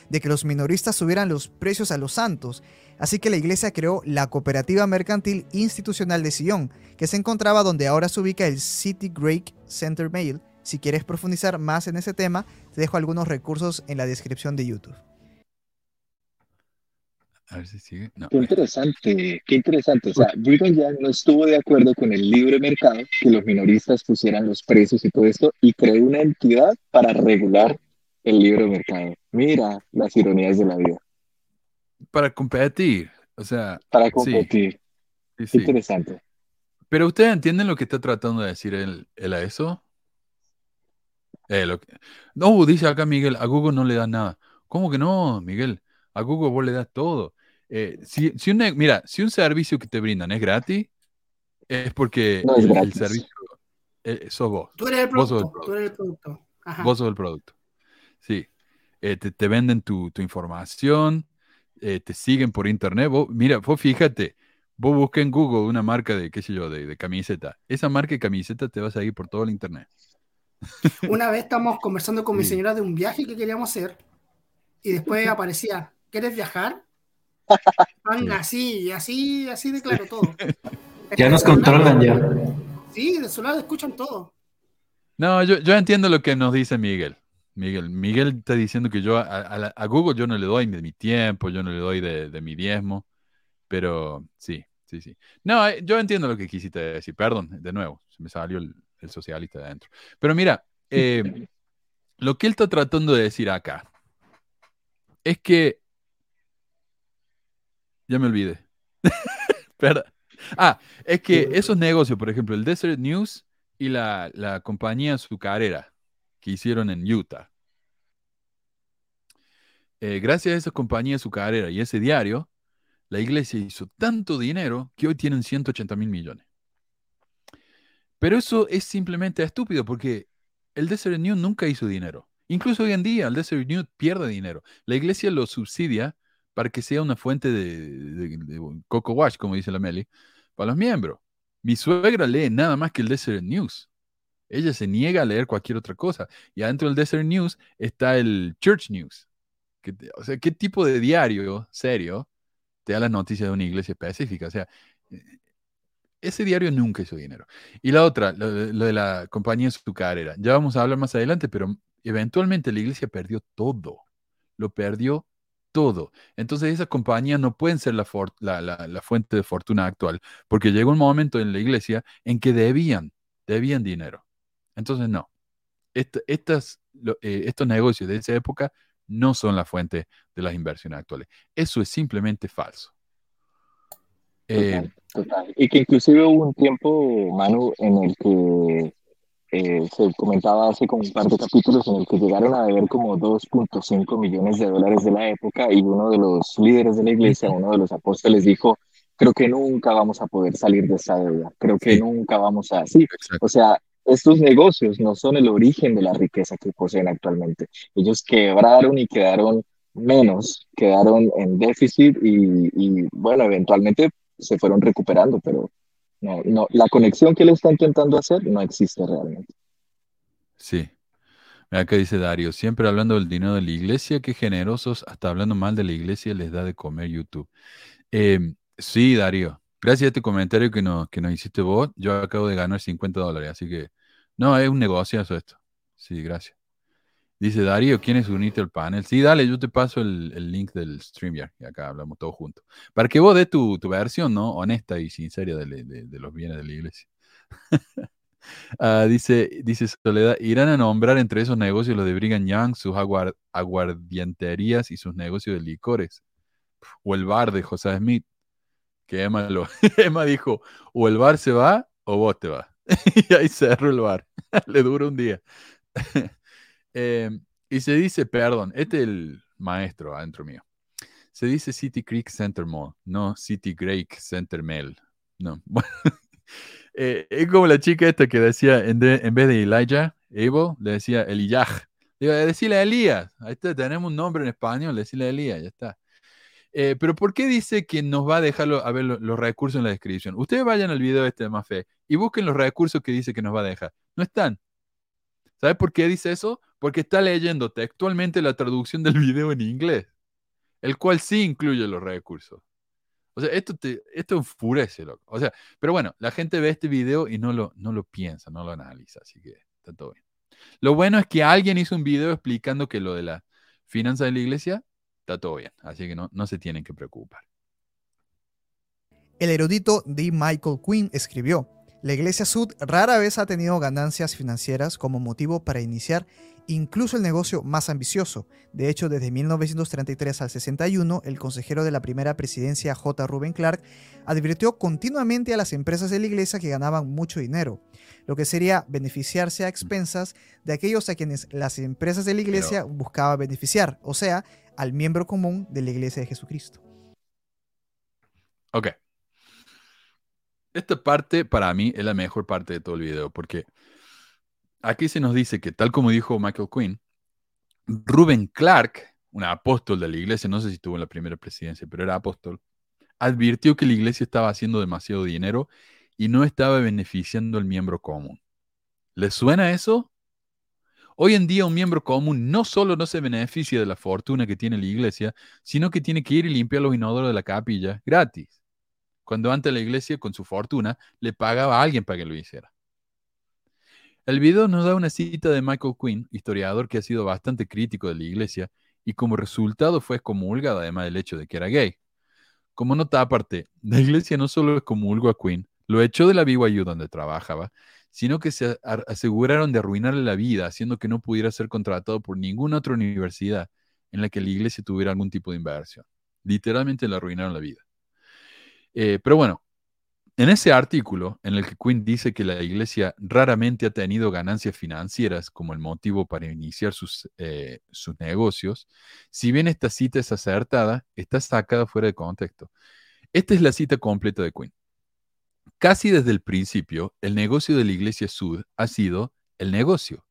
[SPEAKER 10] de que los minoristas subieran los precios a los santos, así que la iglesia creó la Cooperativa Mercantil Institucional de Sion, que se encontraba donde ahora se ubica el City Great Center Mail. Si quieres profundizar más en ese tema, te dejo algunos recursos en la descripción de YouTube.
[SPEAKER 4] A ver si sigue.
[SPEAKER 7] Qué interesante, qué interesante. O sea, Brigham Young no estuvo de acuerdo con el libre mercado, que los minoristas pusieran los precios y todo esto, y creó una entidad para regular el libre mercado. Mira las ironías de la vida.
[SPEAKER 4] Para competir, o sea.
[SPEAKER 7] Para competir. Sí. Interesante.
[SPEAKER 4] Pero ustedes entienden lo que está tratando de decir él, a eso. Eh, no, dice acá Miguel, a Google no le da nada. ¿Cómo que no, Miguel? A Google vos le das todo. Eh, si, si mira, si un servicio que te brindan es gratis, es porque el, servicio eh, sos vos.
[SPEAKER 8] Tú eres el producto. Vos sos el producto.
[SPEAKER 4] Vos sos el producto. Sí. Eh, te, venden tu, información, te siguen por internet. mira, vos fíjate, vos busca en Google una marca de, qué sé yo, de, de, camiseta. Esa marca de camiseta te va a seguir por todo el internet. (laughs)
[SPEAKER 8] Una vez estamos conversando con mi señora de un viaje que queríamos hacer y después aparecía, ¿quieres viajar? (laughs) así, así, así de claro todo. (laughs)
[SPEAKER 5] Ya nos controlan ya.
[SPEAKER 8] Sí, de su lado escuchan todo.
[SPEAKER 4] No, yo, yo entiendo lo que nos dice Miguel. Miguel, Miguel está diciendo que yo a, Google yo no le doy de mi tiempo, yo no le doy de, mi diezmo, pero sí, sí, sí. No, eh, yo entiendo lo que quisiste decir, perdón, de nuevo, se me salió el, socialista de adentro. Pero mira, eh, lo que él está tratando de decir acá es que ya me olvidé. (laughs) ah, es que esos negocios, por ejemplo, el Desert News y la, la compañía azucarera que hicieron en Utah. Eh, gracias a esa compañía azucarera y ese diario, la iglesia hizo tanto dinero que hoy tienen 180 mil millones. Pero eso es simplemente estúpido porque el Desert News nunca hizo dinero. Incluso hoy en día el Desert News pierde dinero. La iglesia lo subsidia para que sea una fuente de, Coco Wash, como dice la Meli, para los miembros. Mi suegra lee nada más que el Desert News. Ella se niega a leer cualquier otra cosa. Y adentro del Desert News está el Church News. o sea, ¿qué tipo de diario serio te da las noticias de una iglesia específica? O sea, ese diario nunca hizo dinero. Y la otra, lo, de la compañía azucarera. Ya vamos a hablar más adelante, pero eventualmente la iglesia perdió todo. Lo perdió todo. Entonces esas compañías no pueden ser la, fuente de fortuna actual, porque llegó un momento en la iglesia en que debían, debían dinero. Entonces no. estas, eh, estos negocios de esa época no son la fuente de las inversiones actuales. Eso es simplemente falso.
[SPEAKER 7] Eh, y que inclusive hubo un tiempo, Manu, en el que eh, se comentaba hace como un par de capítulos en el que llegaron a deber como 2.5 millones de dólares de la época y uno de los líderes de la iglesia, uno de los apóstoles dijo, creo que nunca vamos a poder salir de esa deuda, creo que nunca vamos a... Sí, o sea, estos negocios no son el origen de la riqueza que poseen actualmente. Ellos quebraron y quedaron menos, quedaron en déficit y, y bueno, eventualmente se fueron recuperando, pero no, no, la conexión que él está intentando hacer no existe realmente.
[SPEAKER 4] Sí. Mira que dice Dario, siempre hablando del dinero de la iglesia, qué generosos, hasta hablando mal de la iglesia les da de comer YouTube. Em, sí, Dario, gracias a este comentario que nos, que nos hiciste vos, yo acabo de ganar 50 dólares, así que no, es un negociazo esto. Sí, gracias. Dice Darío, ¿quién es unite al panel? Sí, dale, yo te paso el, el link del StreamYard y acá hablamos todos juntos. Para que vos des tu, tu versión, ¿no? Honesta y sincera de, de- los bienes de la iglesia. (laughs) Ah, dice, dice Soledad, irán a nombrar entre esos negocios los de Brigham Young, sus aguar- aguardienterías y sus negocios de licores. O el bar de José Smith, que Emma, lo, (laughs) Emma dijo, o el bar se va o vos te vas. (laughs) y ahí cerró el bar. (laughs) Le dura un día. Eh, y se dice, perdón, este es el maestro adentro mío. Se dice City Creek Center Mall, no City Creek Center Mall. No. Eh, es como la chica esta que decía, en, de- en vez de Elijah, Abel, le decía Elijah. Digo, decirle Elías. Ahí está, tenemos un nombre en español, decirle Elías, ya está. Eh, pero ¿por qué dice que nos va a dejar a ver lo- los recursos en la descripción? Ustedes vayan al video este de Mafé y busquen los recursos que dice que nos va a dejar. No están. ¿Sabes por qué dice eso? Porque está leyendo textualmente la traducción del (laughs) video en inglés, el cual sí incluye los recursos. O sea, esto, te, esto enfurece, loco. O sea, pero bueno, la gente ve este video y no lo, no lo piensa, no lo analiza, así que está todo bien. Lo bueno es que alguien hizo un video explicando que lo de la finanza de la iglesia está todo bien, así que no, no se tienen que preocupar.
[SPEAKER 10] El erudito D. Michael Quinn escribió, la Iglesia Sud rara vez ha tenido ganancias financieras como motivo para iniciar incluso el negocio más ambicioso. De hecho, desde 1933 al 61, el consejero de la primera presidencia J. Ruben Clark advirtió continuamente a las empresas de la iglesia que ganaban mucho dinero, lo que sería beneficiarse a expensas de aquellos a quienes las empresas de la iglesia buscaban beneficiar, o sea, al miembro común de la iglesia de Jesucristo.
[SPEAKER 4] Ok. Esta parte para mí es la mejor parte de todo el video, porque aquí se nos dice que, tal como dijo Michael Quinn, Ruben Clark, un apóstol de la iglesia, no sé si estuvo en la primera presidencia, pero era apóstol, advirtió que la iglesia estaba haciendo demasiado dinero y no estaba beneficiando al miembro común. ¿Les suena eso? Hoy en día un miembro común no solo no se beneficia de la fortuna que tiene la iglesia, sino que tiene que ir y limpiar los inodoros de la capilla gratis. Cuando antes la iglesia, con su fortuna, le pagaba a alguien para que lo hiciera. El video nos da una cita de Michael Quinn, historiador que ha sido bastante crítico de la iglesia y como resultado fue excomulgado además del hecho de que era gay. Como nota aparte, la iglesia no solo excomulgó a Quinn, lo echó de la BYU donde trabajaba, sino que se aseguraron de arruinarle la vida, haciendo que no pudiera ser contratado por ninguna otra universidad en la que la iglesia tuviera algún tipo de inversión. Literalmente le arruinaron la vida. Eh, pero bueno, en ese artículo en el que Quinn dice que la iglesia raramente ha tenido ganancias financieras como el motivo para iniciar sus, eh, sus negocios, si bien esta cita es acertada, está sacada fuera de contexto. Esta es la cita completa de Quinn. Casi desde el principio, el negocio de la Iglesia Sud ha sido el negocio.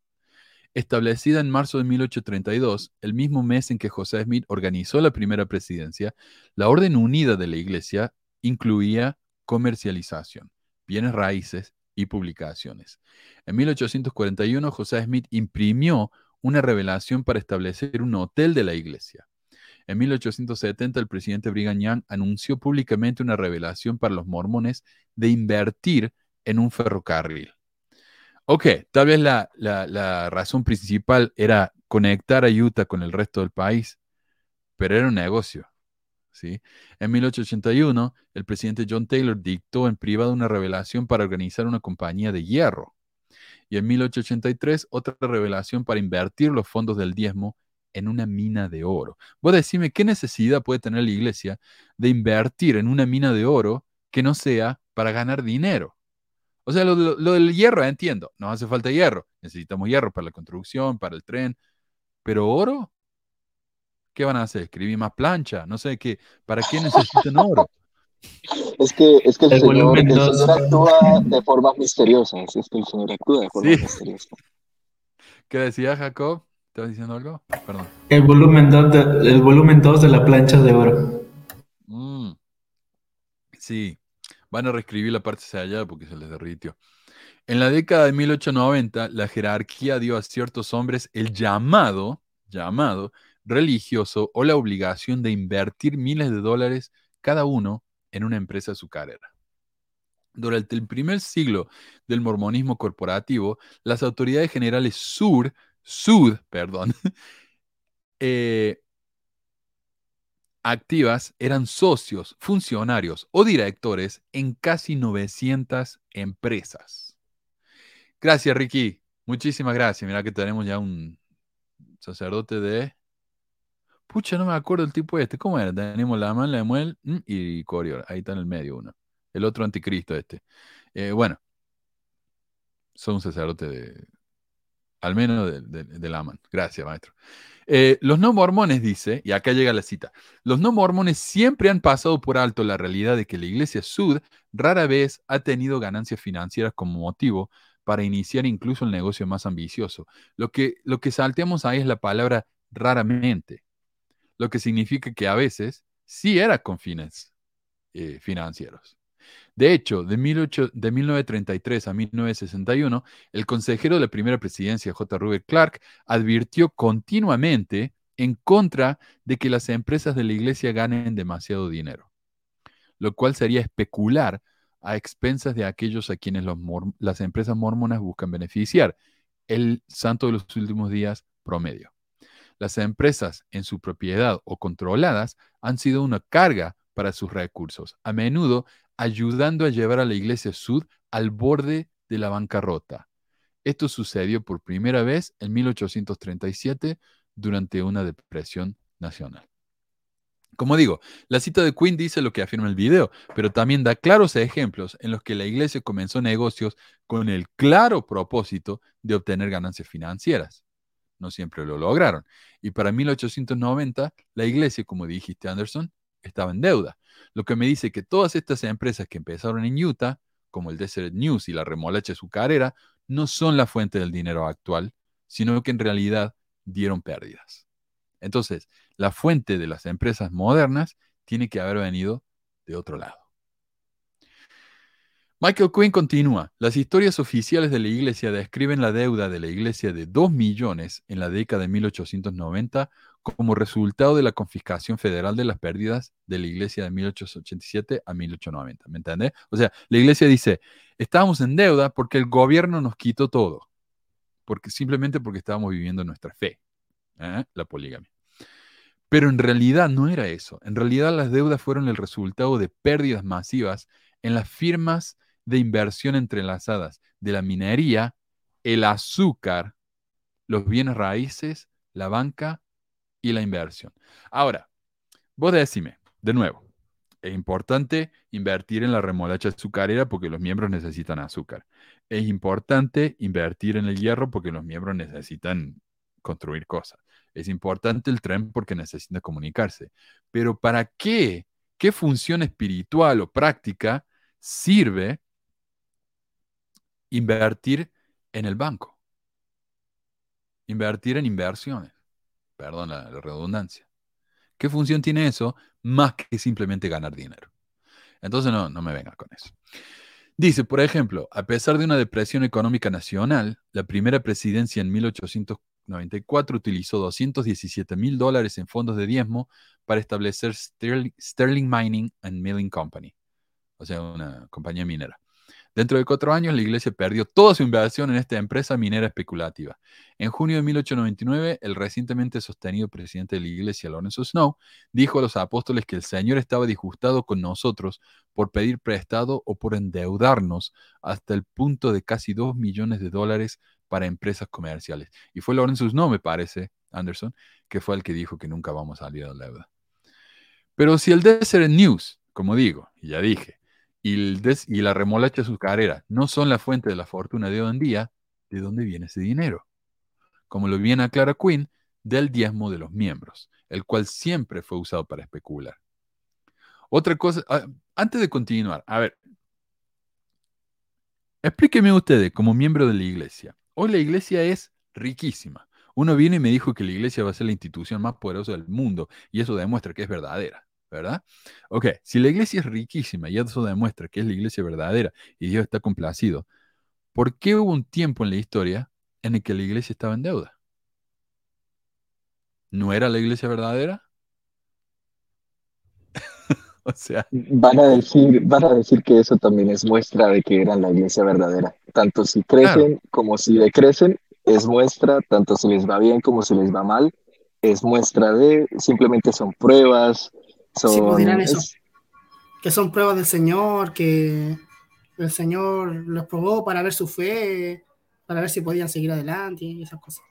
[SPEAKER 4] Establecida en marzo de 1832, el mismo mes en que José Smith organizó la primera presidencia, la Orden Unida de la Iglesia incluía comercialización, bienes raíces y publicaciones. En 1841, José Smith imprimió una revelación para establecer un hotel de la iglesia. En 1870, el presidente Brigham Young anunció públicamente una revelación para los mormones de invertir en un ferrocarril. Ok, tal vez la, la, la razón principal era conectar a Utah con el resto del país, pero era un negocio. ¿sí? En 1881, el presidente John Taylor dictó en privado una revelación para organizar una compañía de hierro. Y en 1883, otra revelación para invertir los fondos del diezmo en una mina de oro. Vos decime qué necesidad puede tener la iglesia de invertir en una mina de oro que no sea para ganar dinero. O sea, lo, lo- lo del hierro, entiendo, nos hace falta hierro, necesitamos hierro para la construcción, para el tren, pero oro, ¿qué van a hacer? ¿Escribir más plancha? No sé qué, ¿para qué necesitan oro?
[SPEAKER 7] Es que, es que el,
[SPEAKER 5] El
[SPEAKER 7] señor, el actúa de formas misteriosas. Es que el señor actúa de formas
[SPEAKER 4] Sí.
[SPEAKER 7] misteriosas.
[SPEAKER 4] ¿Qué decía Jacob? ¿Estabas diciendo algo? Perdón.
[SPEAKER 5] El volumen 2 de, el volumen 2 de la plancha de oro.
[SPEAKER 4] Mm. Sí, van a reescribir la parte hacia allá porque se les derritió. En la década de 1890, la jerarquía dio a ciertos hombres el llamado, llamado religioso o la obligación de invertir miles de dólares cada uno en una empresa azucarera. Durante el primer siglo del mormonismo corporativo, las autoridades generales sur Sud, perdón, (laughs) eh, activas eran socios, funcionarios o directores en casi 900 empresas. Gracias, Ricky. Muchísimas gracias. Mira que tenemos ya un sacerdote de... Pucha, no me acuerdo el tipo este. ¿Cómo era? Tenemos la mano, Lemuel mm, y Corior. Ahí está en el medio uno. El otro anticristo este. Eh, bueno, son un sacerdote de... Al menos de, de, Laman. Gracias, maestro. Eh, los no mormones, dice, y acá llega la cita, los no mormones siempre han pasado por alto la realidad de que la iglesia sud rara vez ha tenido ganancias financieras como motivo para iniciar incluso el negocio más ambicioso. Lo que, lo que salteamos ahí es la palabra raramente, lo que significa que a veces sí era con fines eh, financieros. De hecho, de, 1933 a 1961, el consejero de la primera presidencia, J. Rubén Clark, advirtió continuamente en contra de que las empresas de la iglesia ganen demasiado dinero, lo cual sería especular a expensas de aquellos a quienes las empresas mormonas buscan beneficiar, el santo de los últimos días promedio. Las empresas en su propiedad o controladas han sido una carga para sus recursos, a menudo ayudando a llevar a la Iglesia Sud al borde de la bancarrota. Esto sucedió por primera vez en 1837 durante una depresión nacional. Como digo, la cita de Quinn dice lo que afirma el video, pero también da claros ejemplos en los que la iglesia comenzó negocios con el claro propósito de obtener ganancias financieras. No siempre lo lograron. Y para 1890, la iglesia, como dijiste Anderson, estaba en deuda. Lo que me dice que todas estas empresas que empezaron en Utah, como el Desert News y la remolacha azucarera, no son la fuente del dinero actual, sino que en realidad dieron pérdidas. Entonces, la fuente de las empresas modernas tiene que haber venido de otro lado. Michael Quinn continúa, las historias oficiales de la iglesia describen la deuda de la iglesia de 2 millones en la década de 1890 como resultado de la confiscación federal de las pérdidas de la iglesia de 1887 a 1890. ¿Me entiendes? O sea, la iglesia dice, estábamos en deuda porque el gobierno nos quitó todo, porque, simplemente porque estábamos viviendo nuestra fe, ¿eh? la poligamia. Pero en realidad no era eso. En realidad las deudas fueron el resultado de pérdidas masivas en las firmas de inversión entrelazadas de la minería, el azúcar, los bienes raíces, la banca y la inversión. Ahora, vos decime, de nuevo, es importante invertir en la remolacha azucarera porque los miembros necesitan azúcar. Es importante invertir en el hierro porque los miembros necesitan construir cosas. Es importante el tren porque necesita comunicarse. Pero ¿para qué? ¿Qué función espiritual o práctica sirve invertir en el banco? Invertir en inversiones perdón la, redundancia. ¿Qué función tiene eso más que simplemente ganar dinero? Entonces no, no me venga con eso. Dice, por ejemplo, a pesar de una depresión económica nacional, la primera presidencia en 1894 utilizó 217 mil dólares en fondos de diezmo para establecer Sterling Mining and Milling Company, o sea, una compañía minera. Dentro de cuatro años, la iglesia perdió toda su inversión en esta empresa minera especulativa. En junio de 1899, el recientemente sostenido presidente de la iglesia, Lorenzo Snow, dijo a los apóstoles que el Señor estaba disgustado con nosotros por pedir prestado o por endeudarnos hasta el punto de casi dos millones de dólares para empresas comerciales. Y fue Lorenzo Snow, me parece, Anderson, que fue el que dijo que nunca vamos a salir de la deuda. Pero si el Desert News, como digo, y ya dije, y, la remolacha azucarera no son la fuente de la fortuna de hoy en día, ¿de dónde viene ese dinero? Como lo viene aclara Quinn, del diezmo de los miembros, el cual siempre fue usado para especular. Otra cosa, ah, antes de continuar, a ver, explíqueme ustedes como miembro de la iglesia. Hoy la iglesia es riquísima. Uno viene y me dijo que la iglesia va a ser la institución más poderosa del mundo y eso demuestra que es verdadera. ¿Verdad? Ok, si la iglesia es riquísima y eso demuestra que es la iglesia verdadera y Dios está complacido, ¿por qué hubo un tiempo en la historia en el que la iglesia estaba en deuda? ¿No era la iglesia verdadera? (laughs)
[SPEAKER 7] o sea. Van a, decir, van a decir que eso también es muestra de que eran la iglesia verdadera. Tanto si crecen como si decrecen, es muestra, tanto si les va bien como si les va mal, es muestra de, simplemente son pruebas, son...
[SPEAKER 8] Sí, pues dirán eso. Que son pruebas del Señor, que el Señor los probó para ver su fe, para ver si podían seguir adelante y esas cosas.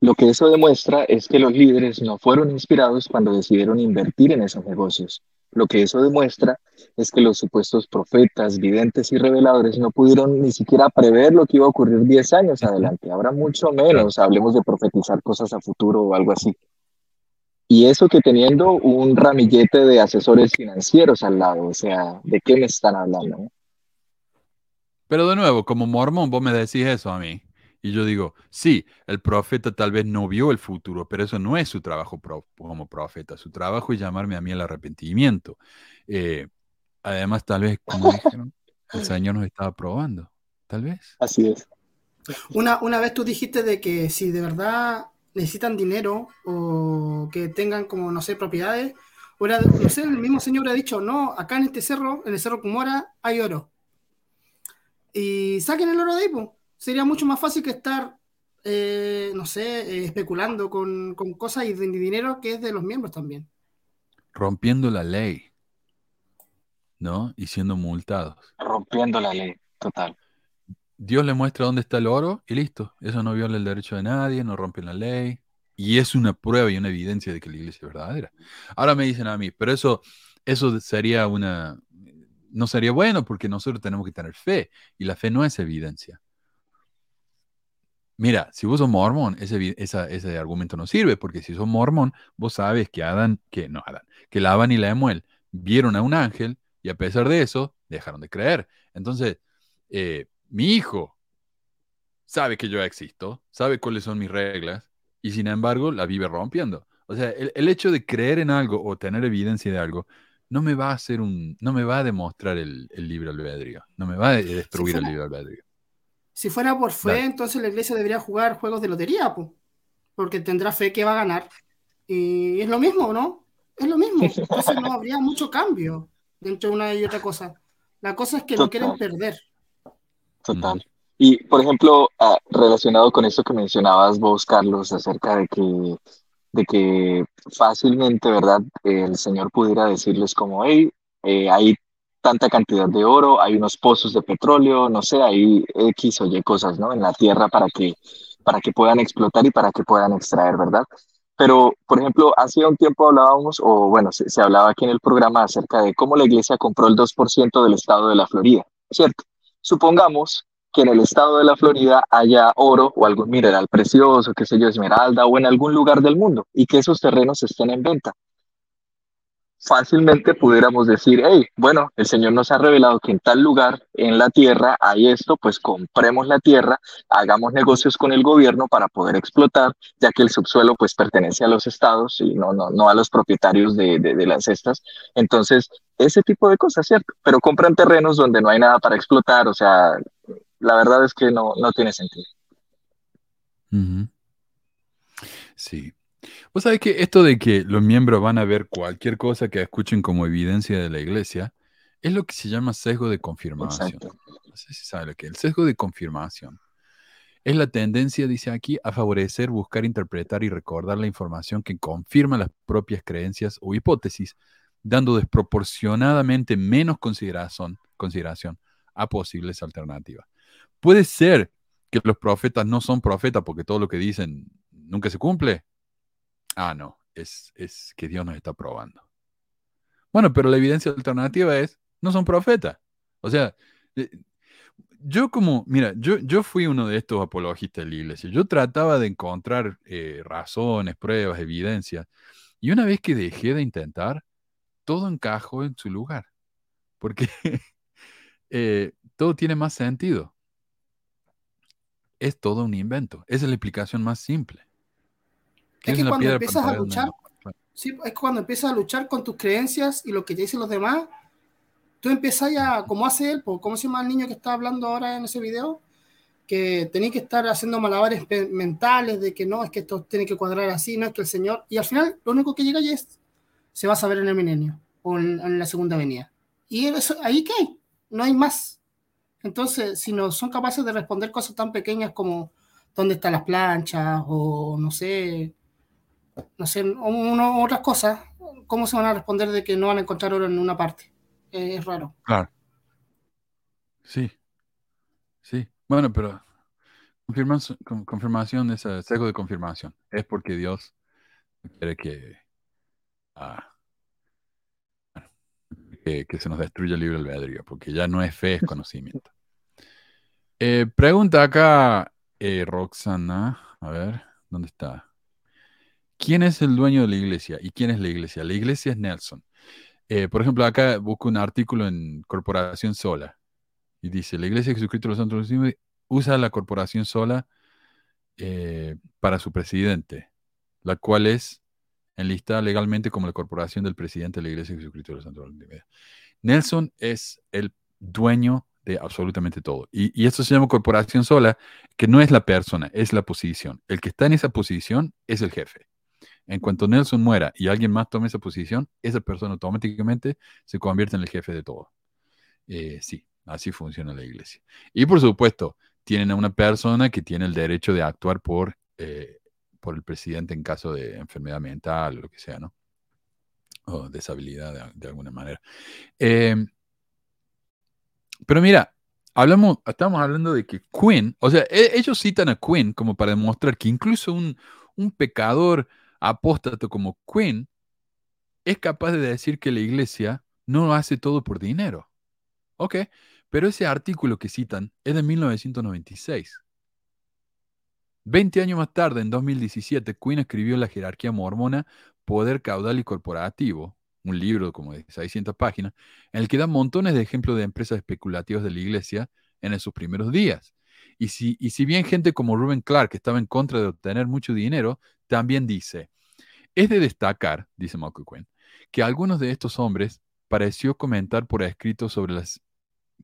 [SPEAKER 7] Lo que eso demuestra es que los líderes no fueron inspirados cuando decidieron invertir en esos negocios. Lo que eso demuestra es que los supuestos profetas, videntes y reveladores no pudieron ni siquiera prever lo que iba a ocurrir 10 años adelante. Habrá mucho menos, hablemos de profetizar cosas a futuro o algo así. Y eso que teniendo un ramillete de asesores financieros al lado, o sea, ¿de qué me están hablando?
[SPEAKER 4] Pero de nuevo, como mormón, vos me decís eso a mí. Y yo digo, sí, el profeta tal vez no vio el futuro, pero eso no es su trabajo como profeta. Su trabajo es llamarme a mí al arrepentimiento. Eh, además, tal vez, como dijeron, el (laughs) Señor nos estaba probando. Tal vez.
[SPEAKER 7] Así es.
[SPEAKER 8] Una, una vez tú dijiste de que si de verdad necesitan dinero o que tengan como, no sé, propiedades, no sé, el mismo Señor ha dicho, no, acá en este cerro, en el cerro Cumora, hay oro. Y saquen el oro de ahí, pues sería mucho más fácil que estar, eh, no sé, eh, especulando con, cosas y de dinero que es de los miembros también.
[SPEAKER 4] Rompiendo la ley, ¿no? Y siendo multados.
[SPEAKER 7] Rompiendo la ley, total.
[SPEAKER 4] Dios le muestra dónde está el oro y listo. Eso no viola el derecho de nadie, no rompe la ley. Y es una prueba y una evidencia de que la iglesia es verdadera. Ahora me dicen a mí, pero eso, eso sería una, no sería bueno porque nosotros tenemos que tener fe y la fe no es evidencia. Mira, si vos sos mormón, ese, ese argumento no sirve, porque si sos mormón, vos sabes que Adán, que no Adán, que Laban y Lemuel vieron a un ángel y a pesar de eso, dejaron de creer. Entonces, eh, mi hijo sabe que yo existo, sabe cuáles son mis reglas, y sin embargo la vive rompiendo. O sea, el, hecho de creer en algo o tener evidencia de algo no me va a hacer un, no me va a demostrar el, el libre albedrío, no me va a destruir el libre albedrío.
[SPEAKER 8] Si fuera por fe, entonces la iglesia debería jugar juegos de lotería, porque tendrá fe que va a ganar. Y es lo mismo, ¿no? Es lo mismo. Entonces no habría mucho cambio entre una y otra cosa. La cosa es que no quieren perder.
[SPEAKER 7] Total. Y, por ejemplo, ah, relacionado con esto que mencionabas vos, Carlos, acerca de que, de que fácilmente, ¿verdad? el Señor pudiera decirles como, hey, eh, hay tanta cantidad de oro, hay unos pozos de petróleo, no sé, hay X o Y cosas, ¿no? En la tierra para que, para que puedan explotar y para que puedan extraer, ¿verdad? Pero, por ejemplo, hace un tiempo hablábamos, o bueno, se, se hablaba aquí en el programa acerca de cómo la iglesia compró el 2% del estado de la Florida, ¿cierto? Supongamos que en el estado de la Florida haya oro o algún mineral precioso, qué sé yo, esmeralda o en algún lugar del mundo y que esos terrenos estén en venta fácilmente pudiéramos decir, hey, bueno, el Señor nos ha revelado que en tal lugar en la tierra hay esto, pues compremos la tierra, hagamos negocios con el gobierno para poder explotar, ya que el subsuelo pues pertenece a los estados y no, no, no a los propietarios de, de, las cestas. Entonces, ese tipo de cosas, ¿cierto? Pero compran terrenos donde no hay nada para explotar, o sea, la verdad es que no, no tiene sentido.
[SPEAKER 4] Sí, Vos sabés que esto de que los miembros van a ver cualquier cosa que escuchen como evidencia de la iglesia es lo que se llama sesgo de confirmación. No sé si sabe lo que es. El sesgo de confirmación es la tendencia, dice aquí, a favorecer, buscar, interpretar y recordar la información que confirma las propias creencias o hipótesis, dando desproporcionadamente menos consideración, a posibles alternativas. Puede ser que los profetas no son profetas porque todo lo que dicen nunca se cumple. Ah, no, es, es que Dios nos está probando. Bueno, pero la evidencia alternativa es, no son profetas. O sea, eh, yo como, mira, yo, yo fui uno de estos apologistas de la iglesia. Yo trataba de encontrar eh, razones, pruebas, evidencias. Y una vez que dejé de intentar, todo encajó en su lugar. Porque (laughs) eh, todo tiene más sentido. Es todo un invento. Esa es la explicación más simple.
[SPEAKER 8] Es que cuando empiezas a luchar, sí, es cuando empiezas a luchar con tus creencias y lo que te dicen los demás, tú empiezas ya, como hace él, ¿cómo se llama el niño que está hablando ahora en ese video? Que tenía que estar haciendo malabares mentales de que no, es que esto tiene que cuadrar así, no es que el Señor. Y al final, lo único que llega ya es, se va a saber en el milenio o en, la segunda venida. Y eso, ahí qué, no hay más. Entonces, si no son capaces de responder cosas tan pequeñas como dónde están las planchas o no sé, no sé, otras cosas, ¿cómo se van a responder de que no van a encontrar oro en una parte? es raro.
[SPEAKER 4] Claro. Sí. Sí. Bueno, pero confirmación, de ese sesgo de confirmación. Es porque Dios quiere que, ah, que, se nos destruya el libre albedrío, porque ya no es fe, es conocimiento. (laughs) Eh, pregunta acá eh, Roxana, a ver, ¿dónde está? ¿Quién es el dueño de la iglesia y quién es la iglesia? La iglesia es Nelson. Eh, por ejemplo, acá busco un artículo en Corporación Sola y dice, la iglesia de Jesucristo de los Santos usa la Corporación Sola para su presidente, la cual es enlistada legalmente como la corporación del presidente de la iglesia de Jesucristo de los Santos Nelson es el dueño de absolutamente todo. Y, esto se llama corporación sola, que no es la persona, es la posición. El que está en esa posición es el jefe. En cuanto Nelson muera y alguien más tome esa posición, esa persona automáticamente se convierte en el jefe de todo. Eh, sí, así funciona la iglesia. Y por supuesto, tienen a una persona que tiene el derecho de actuar por, eh, por el presidente en caso de enfermedad mental o lo que sea, ¿no? O deshabilidad de, alguna manera. Eh, pero mira, hablamos, estamos hablando de que Quinn, o sea, e, ellos citan a Quinn como para demostrar que incluso un, pecador apóstato como Quinn es capaz de decir que la iglesia no hace todo por dinero. Ok, pero ese artículo que citan es de 1996. Veinte años más tarde, en 2017, Quinn escribió La jerarquía mormona, Poder Caudal y Corporativo, un libro como de 600 páginas, en el que da montones de ejemplos de empresas especulativas de la iglesia en sus primeros días. Y si, y si bien gente como Ruben Clark estaba en contra de obtener mucho dinero, también dice, es de destacar, dice Michael Quinn, que algunos de estos hombres pareció comentar por escrito sobre las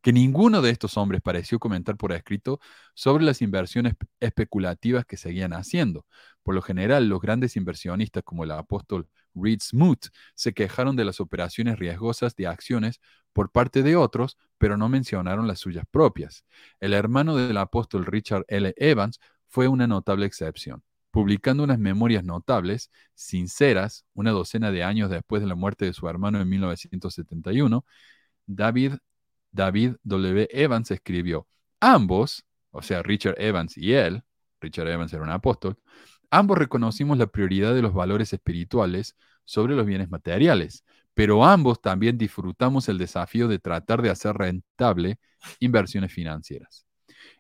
[SPEAKER 4] que ninguno de estos hombres pareció comentar por escrito sobre las inversiones especulativas que seguían haciendo. Por lo general, los grandes inversionistas como el apóstol Reed Smoot se quejaron de las operaciones riesgosas de acciones por parte de otros, pero no mencionaron las suyas propias. El hermano del apóstol Richard L. Evans fue una notable excepción. Publicando unas memorias notables, sinceras, una docena de años después de la muerte de su hermano en 1971, David David W. Evans escribió, ambos, o sea, Richard Evans y él, Richard Evans era un apóstol, ambos reconocimos la prioridad de los valores espirituales sobre los bienes materiales, pero ambos también disfrutamos el desafío de tratar de hacer rentable inversiones financieras.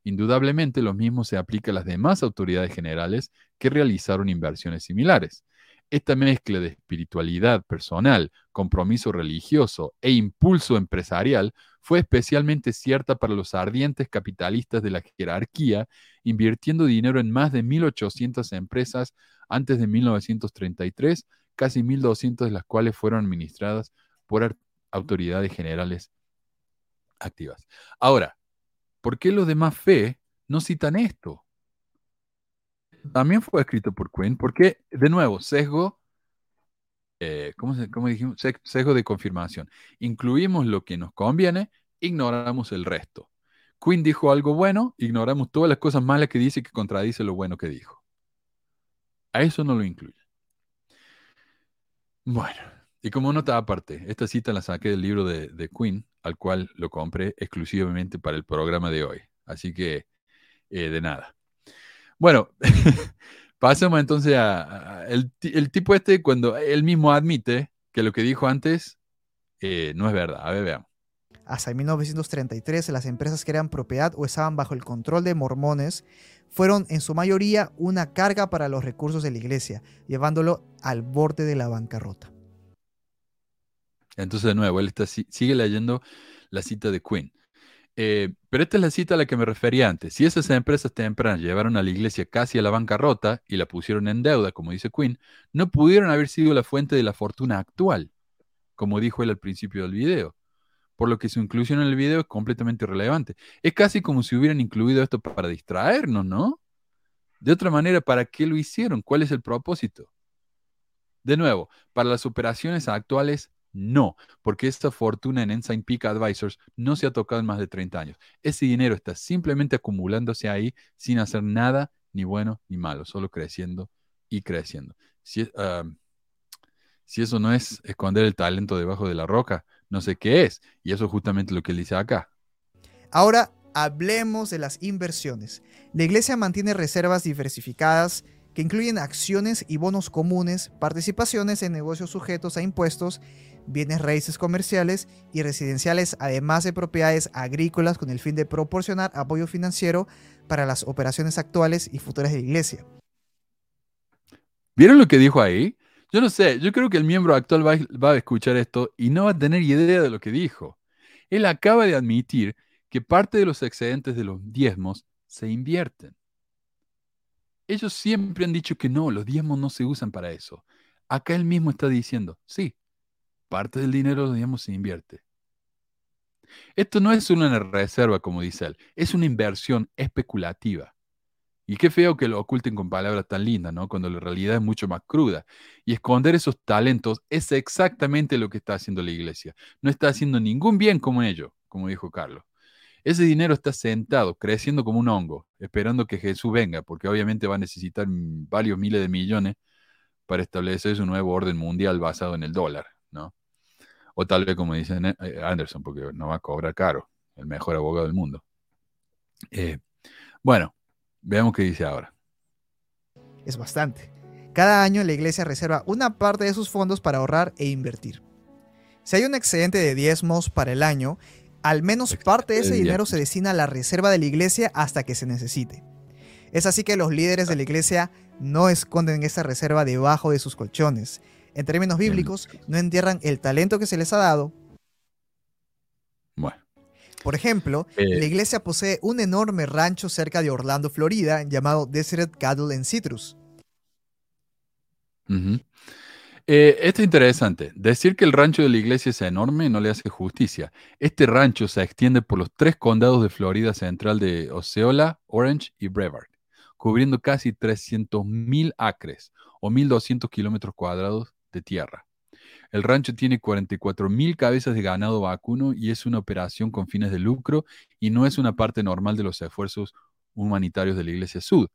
[SPEAKER 4] Indudablemente lo mismo se aplica a las demás autoridades generales que realizaron inversiones similares. Esta mezcla de espiritualidad personal, compromiso religioso e impulso empresarial fue especialmente cierta para los ardientes capitalistas de la jerarquía, invirtiendo dinero en más de 1.800 empresas antes de 1933, casi 1.200 de las cuales fueron administradas por autoridades generales activas. Ahora, ¿por qué los demás fe no citan esto? También fue escrito por Quinn, porque, de nuevo, sesgo, eh, ¿cómo, dijimos? Sesgo de confirmación. Incluimos lo que nos conviene, ignoramos el resto. Quinn dijo algo bueno, ignoramos todas las cosas malas que dice que contradice lo bueno que dijo. A eso no lo incluye. Bueno, y como nota aparte, esta cita la saqué del libro de, de Quinn, al cual lo compré exclusivamente para el programa de hoy. Así que, eh, de nada. Bueno, (laughs) pasemos entonces a, el, tipo este cuando él mismo admite que lo que dijo antes eh, no es verdad. A ver, veamos.
[SPEAKER 10] Hasta 1933 las empresas que eran propiedad o estaban bajo el control de mormones fueron en su mayoría una carga para los recursos de la iglesia, llevándolo al borde de la bancarrota.
[SPEAKER 4] Entonces, de nuevo, él está, sigue leyendo la cita de Quinn. Eh, pero esta es la cita a la que me refería antes. Si esas empresas tempranas llevaron a la iglesia casi a la bancarrota y la pusieron en deuda, como dice Quinn, no pudieron haber sido la fuente de la fortuna actual, como dijo él al principio del video. Por lo que su inclusión en el video es completamente irrelevante. Es casi como si hubieran incluido esto para distraernos, ¿no? De otra manera, ¿para qué lo hicieron? ¿Cuál es el propósito? De nuevo, para las operaciones actuales no, porque esta fortuna en Ensign Peak Advisors no se ha tocado en más de 30 años. Ese dinero está simplemente acumulándose ahí sin hacer nada ni bueno ni malo, solo creciendo y creciendo. Si, ah, si eso no es esconder el talento debajo de la roca, no sé qué es. Y eso es justamente lo que él dice acá.
[SPEAKER 10] Ahora hablemos de las inversiones. La iglesia mantiene reservas diversificadas que incluyen acciones y bonos comunes, participaciones en negocios sujetos a impuestos, bienes raíces comerciales y residenciales, además de propiedades agrícolas con el fin de proporcionar apoyo financiero para las operaciones actuales y futuras de la iglesia.
[SPEAKER 4] ¿Vieron lo que dijo ahí? Yo no sé, yo creo que el miembro actual va, va a escuchar esto y no va a tener idea de lo que dijo. Él acaba de admitir que parte de los excedentes de los diezmos se invierten. Ellos siempre han dicho que no, los diezmos no se usan para eso. Acá él mismo está diciendo, sí, parte del dinero diezmos se invierte. Esto no es una reserva, como dice él, es una inversión especulativa. Y qué feo que lo oculten con palabras tan lindas, ¿no? Cuando la realidad es mucho más cruda. Y esconder esos talentos es exactamente lo que está haciendo la iglesia. No está haciendo ningún bien como ello, como dijo Carlos. Ese dinero está sentado, creciendo como un hongo, esperando que Jesús venga, porque obviamente va a necesitar varios miles de millones para establecer su nuevo orden mundial basado en el dólar. O tal vez, como dice eh, Anderson, porque no va a cobrar caro, el mejor abogado del mundo. Eh, bueno, veamos qué dice ahora.
[SPEAKER 10] Es bastante. Cada año la iglesia reserva una parte de sus fondos para ahorrar e invertir. Si hay un excedente de diezmos para el año, al menos parte de ese dinero se destina a la reserva de la iglesia hasta que se necesite. Es así que los líderes de la iglesia no esconden esa reserva debajo de sus colchones. En términos bíblicos, no entierran el talento que se les ha dado.
[SPEAKER 4] Bueno.
[SPEAKER 10] Por ejemplo, la
[SPEAKER 4] Eh.
[SPEAKER 10] iglesia posee un enorme rancho cerca de Orlando, Florida, llamado Desert Cattle and Citrus.
[SPEAKER 4] Eh, esto es interesante. Decir que el rancho de la iglesia es enorme no le hace justicia. Este rancho se extiende por los tres condados de Florida Central de Osceola, Orange y Brevard, cubriendo casi 300.000 acres o 1.200 kilómetros cuadrados de tierra. El rancho tiene 44.000 cabezas de ganado vacuno y es una operación con fines de lucro y no es una parte normal de los esfuerzos humanitarios de la Iglesia Sud.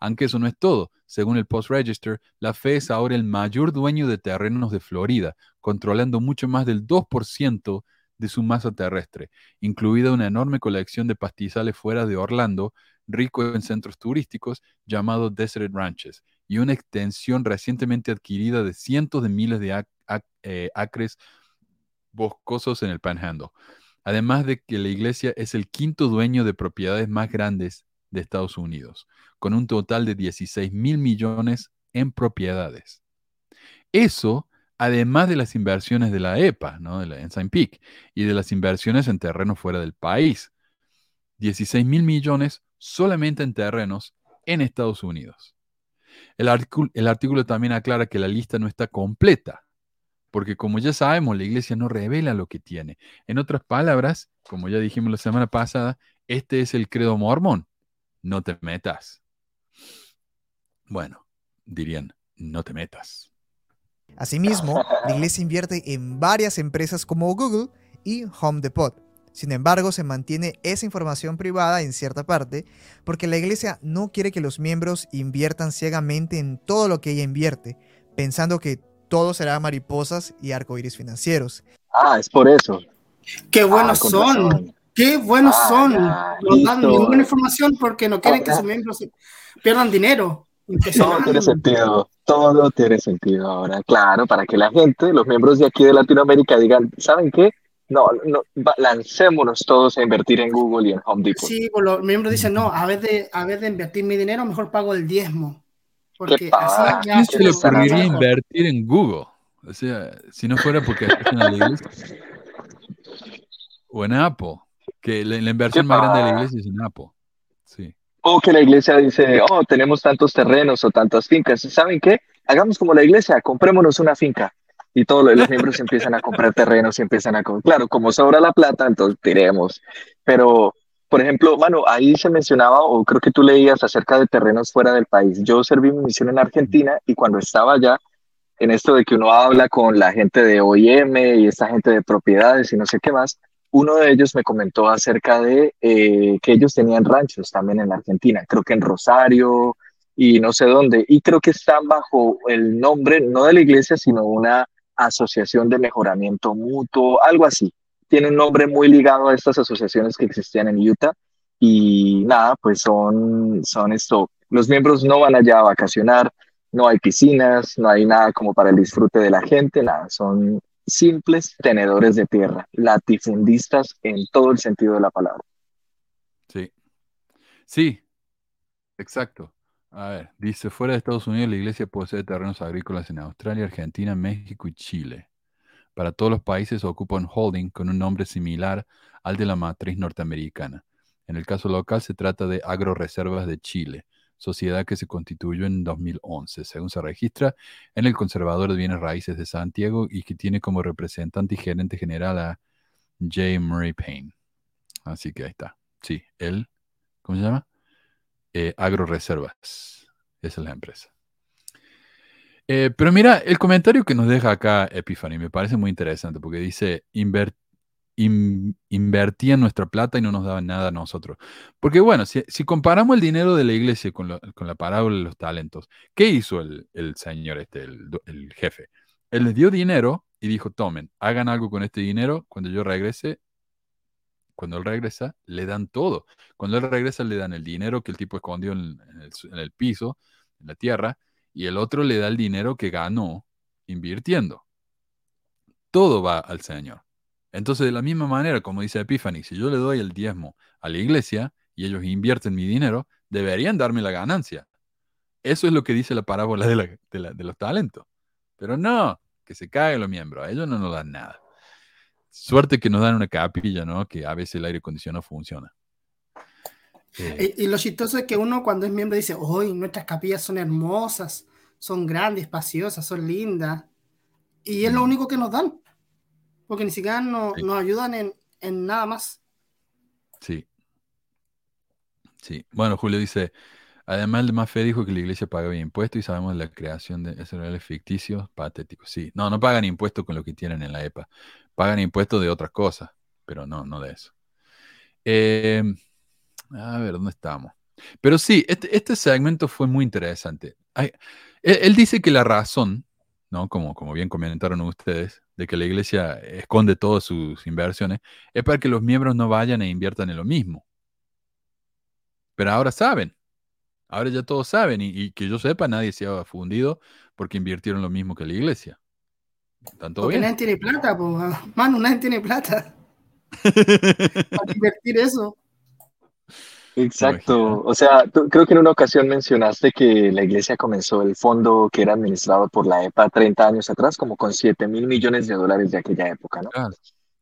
[SPEAKER 4] Aunque eso no es todo, según el Post Register, la fe es ahora el mayor dueño de terrenos de Florida, controlando mucho más del 2% de su masa terrestre, incluida una enorme colección de pastizales fuera de Orlando, rico en centros turísticos, llamado Desert Ranches, y una extensión recientemente adquirida de cientos de miles de eh, acres boscosos en el Panhandle. Además de que la iglesia es el quinto dueño de propiedades más grandes de Estados Unidos, con un total de 16 mil millones en propiedades. Eso, además de las inversiones de la EPA, ¿no? de la Ensign Peak, y de las inversiones en terrenos fuera del país. 16 mil millones solamente en terrenos en Estados Unidos. El, artículo- también aclara que la lista no está completa, porque como ya sabemos, la iglesia no revela lo que tiene. En otras palabras, como ya dijimos la semana pasada, este es el credo mormón. No te metas. Bueno, dirían, no te metas.
[SPEAKER 10] Asimismo, la iglesia invierte en varias empresas como Google y Home Depot. Sin embargo, se mantiene esa información privada en cierta parte porque la iglesia no quiere que los miembros inviertan ciegamente en todo lo que ella invierte, pensando que todo será mariposas y arcoíris financieros.
[SPEAKER 7] Ah, es por eso.
[SPEAKER 8] Qué buenos
[SPEAKER 7] Ah,
[SPEAKER 8] son. Qué buenos
[SPEAKER 7] Ah,
[SPEAKER 8] son.
[SPEAKER 7] ya,
[SPEAKER 8] No dan ninguna información porque no quieren que sus miembros se- pierdan dinero.
[SPEAKER 7] Todo
[SPEAKER 8] Impresionante.
[SPEAKER 7] tiene sentido, todo tiene sentido ahora, claro, para que la gente, los miembros de aquí de Latinoamérica digan, ¿saben qué? No, no, lancémonos todos a invertir en Google y en Home Depot.
[SPEAKER 8] Sí, pues los miembros dicen, no, a vez de, a vez de invertir mi dinero, mejor pago el diezmo. Porque
[SPEAKER 7] pasa?
[SPEAKER 8] así
[SPEAKER 4] ¿A
[SPEAKER 8] ya
[SPEAKER 4] quién se le ocurriría invertir en Google? O sea, si no fuera porque la iglesia. O en Apple, que la, la inversión
[SPEAKER 7] ¿Qué
[SPEAKER 4] más grande de la iglesia es en Apple. Sí.
[SPEAKER 7] O que la iglesia dice, oh, tenemos tantos terrenos o tantas fincas. ¿Saben qué? Hagamos como la iglesia, comprémonos una finca. Y todos los, miembros empiezan a comprar terrenos y empiezan a... Claro, como sobra la plata, entonces tiremos. Pero, por ejemplo, mano, ahí se mencionaba, o creo que tú leías acerca de terrenos fuera del país. Yo serví mi misión en Argentina y cuando estaba allá, en esto de que uno habla con la gente de OIM y esta gente de propiedades y no sé qué más, uno de ellos me comentó acerca de eh, que ellos tenían ranchos también en Argentina, creo que en Rosario y no sé dónde, y creo que están bajo el nombre, no de la iglesia, sino una asociación de mejoramiento mutuo, algo así. Tiene un nombre muy ligado a estas asociaciones que existían en Utah y nada, pues son, son esto, los miembros no van allá a vacacionar, no hay piscinas, no hay nada como para el disfrute de la gente, nada, son simples tenedores de tierra, latifundistas en todo el sentido de la palabra.
[SPEAKER 4] Sí, sí, exacto. A ver, dice, fuera de Estados Unidos la iglesia posee terrenos agrícolas en Australia, Argentina, México y Chile. Para todos los países ocupa un holding con un nombre similar al de la matriz norteamericana. En el caso local se trata de Agroreservas de Chile, sociedad que se constituyó en 2011, según se registra en el Conservador de Bienes Raíces de Santiago y que tiene como representante y gerente general a J. Murray Payne. Así que ahí está. Sí, él, ¿cómo se llama? Eh, agroreservas. Esa es la empresa. Eh, pero mira, el comentario que nos deja acá Epiphany me parece muy interesante porque dice, invertían nuestra plata y no nos daban nada a nosotros. Porque bueno, si, comparamos el dinero de la iglesia con, la parábola de los talentos, ¿qué hizo el, señor este, el, jefe? Él les dio dinero y dijo, tomen, hagan algo con este dinero, cuando yo regrese, cuando él regresa, le dan todo. Cuando él regresa, le dan el dinero que el tipo escondió en, el, piso, en la tierra, y el otro le da el dinero que ganó invirtiendo. Todo va al Señor. Entonces, de la misma manera, como dice Epiphany, si yo le doy el diezmo a la iglesia y ellos invierten mi dinero, deberían darme la ganancia. Eso es lo que dice la parábola de, de los talentos. Pero no, que se caigan los miembros, a ellos no nos dan nada. Suerte que nos dan una capilla, ¿no? Que a veces el aire acondicionado funciona.
[SPEAKER 8] Eh, y, lo chistoso es que uno cuando es miembro dice, hoy nuestras capillas son hermosas, son grandes, espaciosas, son lindas. Y es lo único que nos dan. Porque ni siquiera nos ayudan en, en nada más.
[SPEAKER 4] Sí. Sí. Bueno, Julio dice, Además, el de más fe dijo que la iglesia paga impuestos y sabemos de la creación de esos ficticios patéticos. Sí, no, no pagan impuestos con lo que tienen en la EPA. Pagan impuestos de otras cosas, pero no, no de eso. Em, a ver, ¿dónde estamos? Pero sí, este, este segmento fue muy interesante. él, dice que la razón, ¿no? Como, como bien comentaron ustedes, de que la iglesia esconde todas sus inversiones, es para que los miembros no vayan e inviertan en lo mismo. Pero ahora saben. Ahora ya todos saben y, que yo sepa, nadie se ha fundido porque invirtieron lo mismo que la iglesia.
[SPEAKER 8] ¿Tanto porque nadie tiene plata, pues, (laughs) mano, nadie tiene plata. (laughs) Para invertir eso.
[SPEAKER 7] Exacto. O sea, creo que en una ocasión mencionaste que la iglesia comenzó el fondo que era administrado por la EPA 30 años atrás, como con 7 mil millones de dólares de aquella época, ¿no?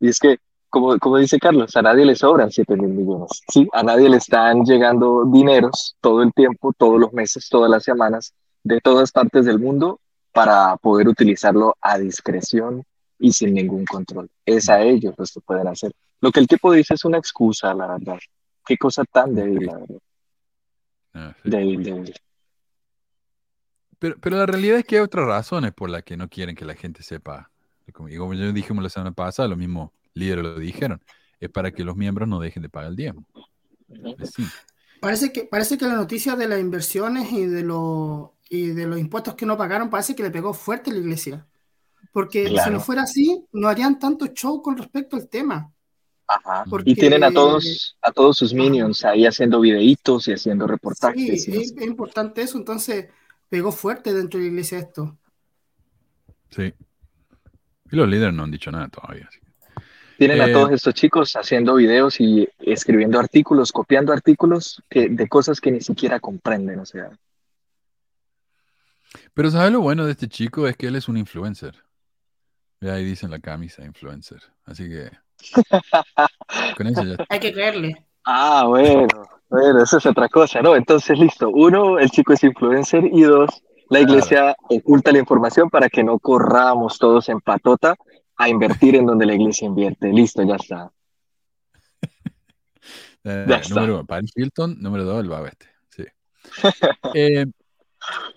[SPEAKER 7] Y es que como, como dice Carlos, a nadie le sobran 7 mil millones. Sí, a nadie le están llegando dineros todo el tiempo, todos los meses, todas las semanas, de todas partes del mundo para poder utilizarlo a discreción y sin ningún control. Es a ellos los que pueden hacer. Lo que el tipo dice es una excusa, la verdad. Qué cosa tan débil, la verdad. Ah, débil, débil.
[SPEAKER 4] Pero, pero la realidad es que hay otras razones por las que no quieren que la gente sepa. Como, como yo dijimos la semana pasada, lo mismo líderes lo dijeron, es para que los miembros no dejen de pagar el diezmo.
[SPEAKER 8] Parece que, parece que la noticia de las inversiones y de, los, y de los impuestos que no pagaron parece que le pegó fuerte a la iglesia. Porque si no fuera así, no harían tanto show con respecto al tema.
[SPEAKER 7] Y tienen a todos, a todos sus minions ahí haciendo videitos y haciendo reportajes.
[SPEAKER 8] Sí, es, importante eso. Entonces, pegó fuerte dentro de la iglesia esto.
[SPEAKER 4] Sí. Y los líderes no han dicho nada todavía.
[SPEAKER 7] Tienen a eh, todos estos chicos haciendo videos y escribiendo artículos, copiando artículos que, de cosas que ni siquiera comprenden, o sea.
[SPEAKER 4] Pero ¿sabes lo bueno de este chico? Es que él es un influencer. Y ahí dicen la camisa, influencer. Así que... (laughs)
[SPEAKER 8] con eso ya... Hay que creerle.
[SPEAKER 7] Ah, bueno. Bueno, eso es otra cosa, ¿no? Entonces, listo. Uno, el chico es influencer. Y dos, la iglesia oculta la información para que no corramos todos en patota a invertir en donde la iglesia invierte. Listo, ya está.
[SPEAKER 4] Eh, número uno, Paris Hilton. Número dos, el Babeste. Sí. Eh,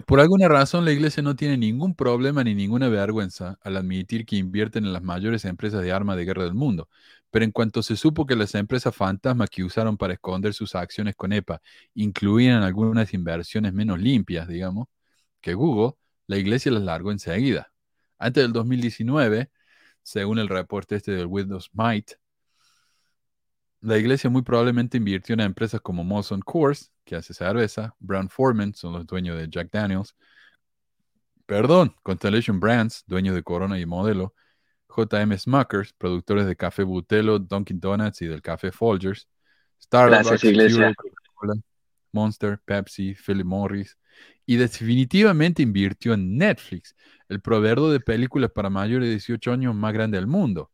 [SPEAKER 4] Por alguna razón, la iglesia no tiene ningún problema ni ninguna vergüenza al admitir que invierten en las mayores empresas de armas de guerra del mundo. Pero en cuanto se supo que las empresas fantasma que usaron para esconder sus acciones con EPA incluían algunas inversiones menos limpias, digamos, que Google, la iglesia las largó enseguida. Antes del 2019, según el reporte este del Windows Might, la iglesia muy probablemente invirtió en empresas como Molson Coors, que hace cerveza, Brown Forman, son los dueños de Jack Daniels, perdón, Constellation Brands, dueño de Corona y Modelo, JM Smuckers, productores de café Butelo, Dunkin' Donuts y del café Folgers, Starbucks, Monster, Pepsi, Philip Morris, y definitivamente invirtió en Netflix, el proveedor de películas para mayores de 18 años más grande del mundo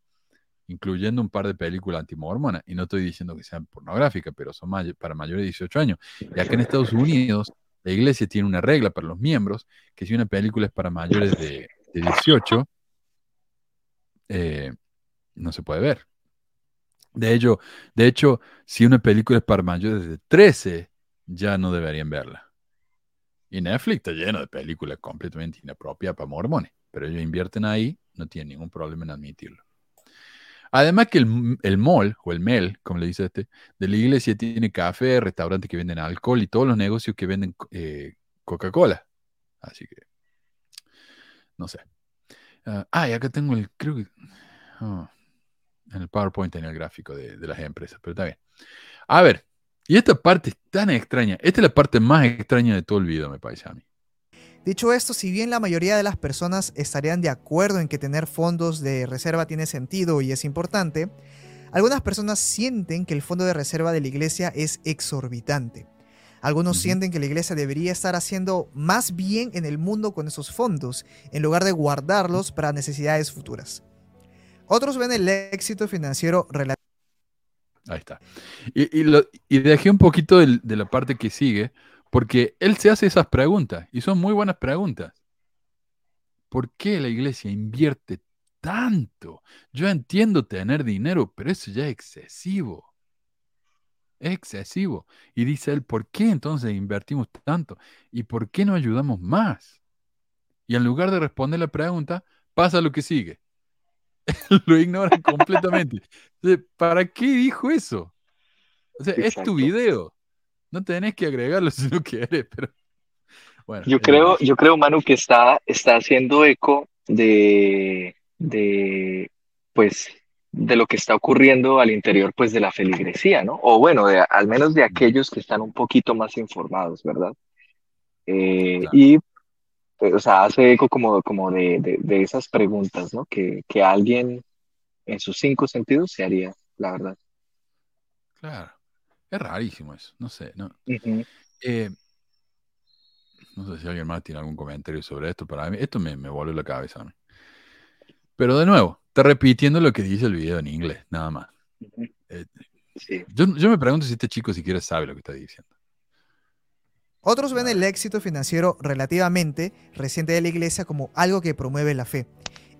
[SPEAKER 4] incluyendo un par de películas antimormonas. Y no estoy diciendo que sean pornográficas, pero son para mayores de 18 años. Y acá en Estados Unidos, la iglesia tiene una regla para los miembros, que si una película es para mayores de, 18, eh, no se puede ver. De hecho, de hecho, si una película es para mayores de 13, ya no deberían verla. Y Netflix está lleno de películas completamente inapropiadas para mormones, pero ellos invierten ahí, no tienen ningún problema en admitirlo. Además que el, el mall, o el mel, como le dice este, de la iglesia tiene café, restaurantes que venden alcohol y todos los negocios que venden eh, Coca-Cola. Así que, no sé. ah, y acá tengo el, creo que, oh, en el PowerPoint en el gráfico de, de, las empresas, pero está bien. A ver, y esta parte es tan extraña. Esta es la parte más extraña de todo el video, me parece a mí.
[SPEAKER 10] Dicho esto, si bien la mayoría de las personas estarían de acuerdo en que tener fondos de reserva tiene sentido y es importante, algunas personas sienten que el fondo de reserva de la iglesia es exorbitante. Algunos sienten que la iglesia debería estar haciendo más bien en el mundo con esos fondos, en lugar de guardarlos para necesidades futuras. Otros ven el éxito financiero relativo.
[SPEAKER 4] Ahí está. Y, dejé un poquito de la parte que sigue, porque él se hace esas preguntas y son muy buenas preguntas. ¿Por qué la iglesia invierte tanto? Yo entiendo tener dinero, pero eso ya es excesivo. Es excesivo. Y dice él, ¿por qué entonces invertimos tanto? ¿Y por qué no ayudamos más? Y en lugar de responder la pregunta, pasa lo que sigue. (laughs) lo ignoran completamente. ¿Para qué dijo eso? O sea, es tu video. No tenés que agregarlo (laughs) si no quieres, pero
[SPEAKER 7] bueno. Yo creo, yo creo, Manu, que está, está haciendo eco de, de, pues, de lo que está ocurriendo al interior, pues, de la feligresía, ¿no? O bueno, al menos de aquellos que están un poquito más informados, ¿verdad? Eh, y, eh, o sea, hace eco como, como de, de, esas preguntas, ¿no? Que, que alguien en sus cinco sentidos se haría, la verdad.
[SPEAKER 4] Claro. Es rarísimo eso, no sé. No, eh, no sé si alguien más tiene algún comentario sobre esto. Para mí, esto me, me vuelve la cabeza a mí. Pero de nuevo, está repitiendo lo que dice el video en inglés, nada más. Eh, yo, yo, me pregunto si este chico siquiera sabe lo que está diciendo.
[SPEAKER 10] Otros ven el éxito financiero relativamente reciente de la iglesia como algo que promueve la fe.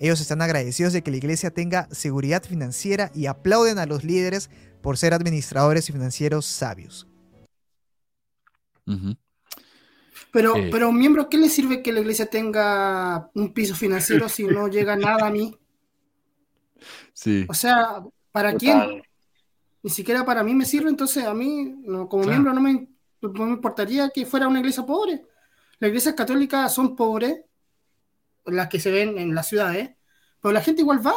[SPEAKER 10] Ellos están agradecidos de que la iglesia tenga seguridad financiera y aplauden a los líderes por ser administradores y financieros sabios.
[SPEAKER 8] Pero, eh. pero un miembro, ¿qué le sirve que la iglesia tenga un piso financiero si no (laughs) llega nada a mí?
[SPEAKER 4] Sí.
[SPEAKER 8] O sea, ¿para quién? Ni siquiera para mí me sirve, entonces a mí, como miembro, no me, no me importaría que fuera una iglesia pobre. Las iglesias católicas son pobres, las que se ven en las ciudades, pero la gente igual va.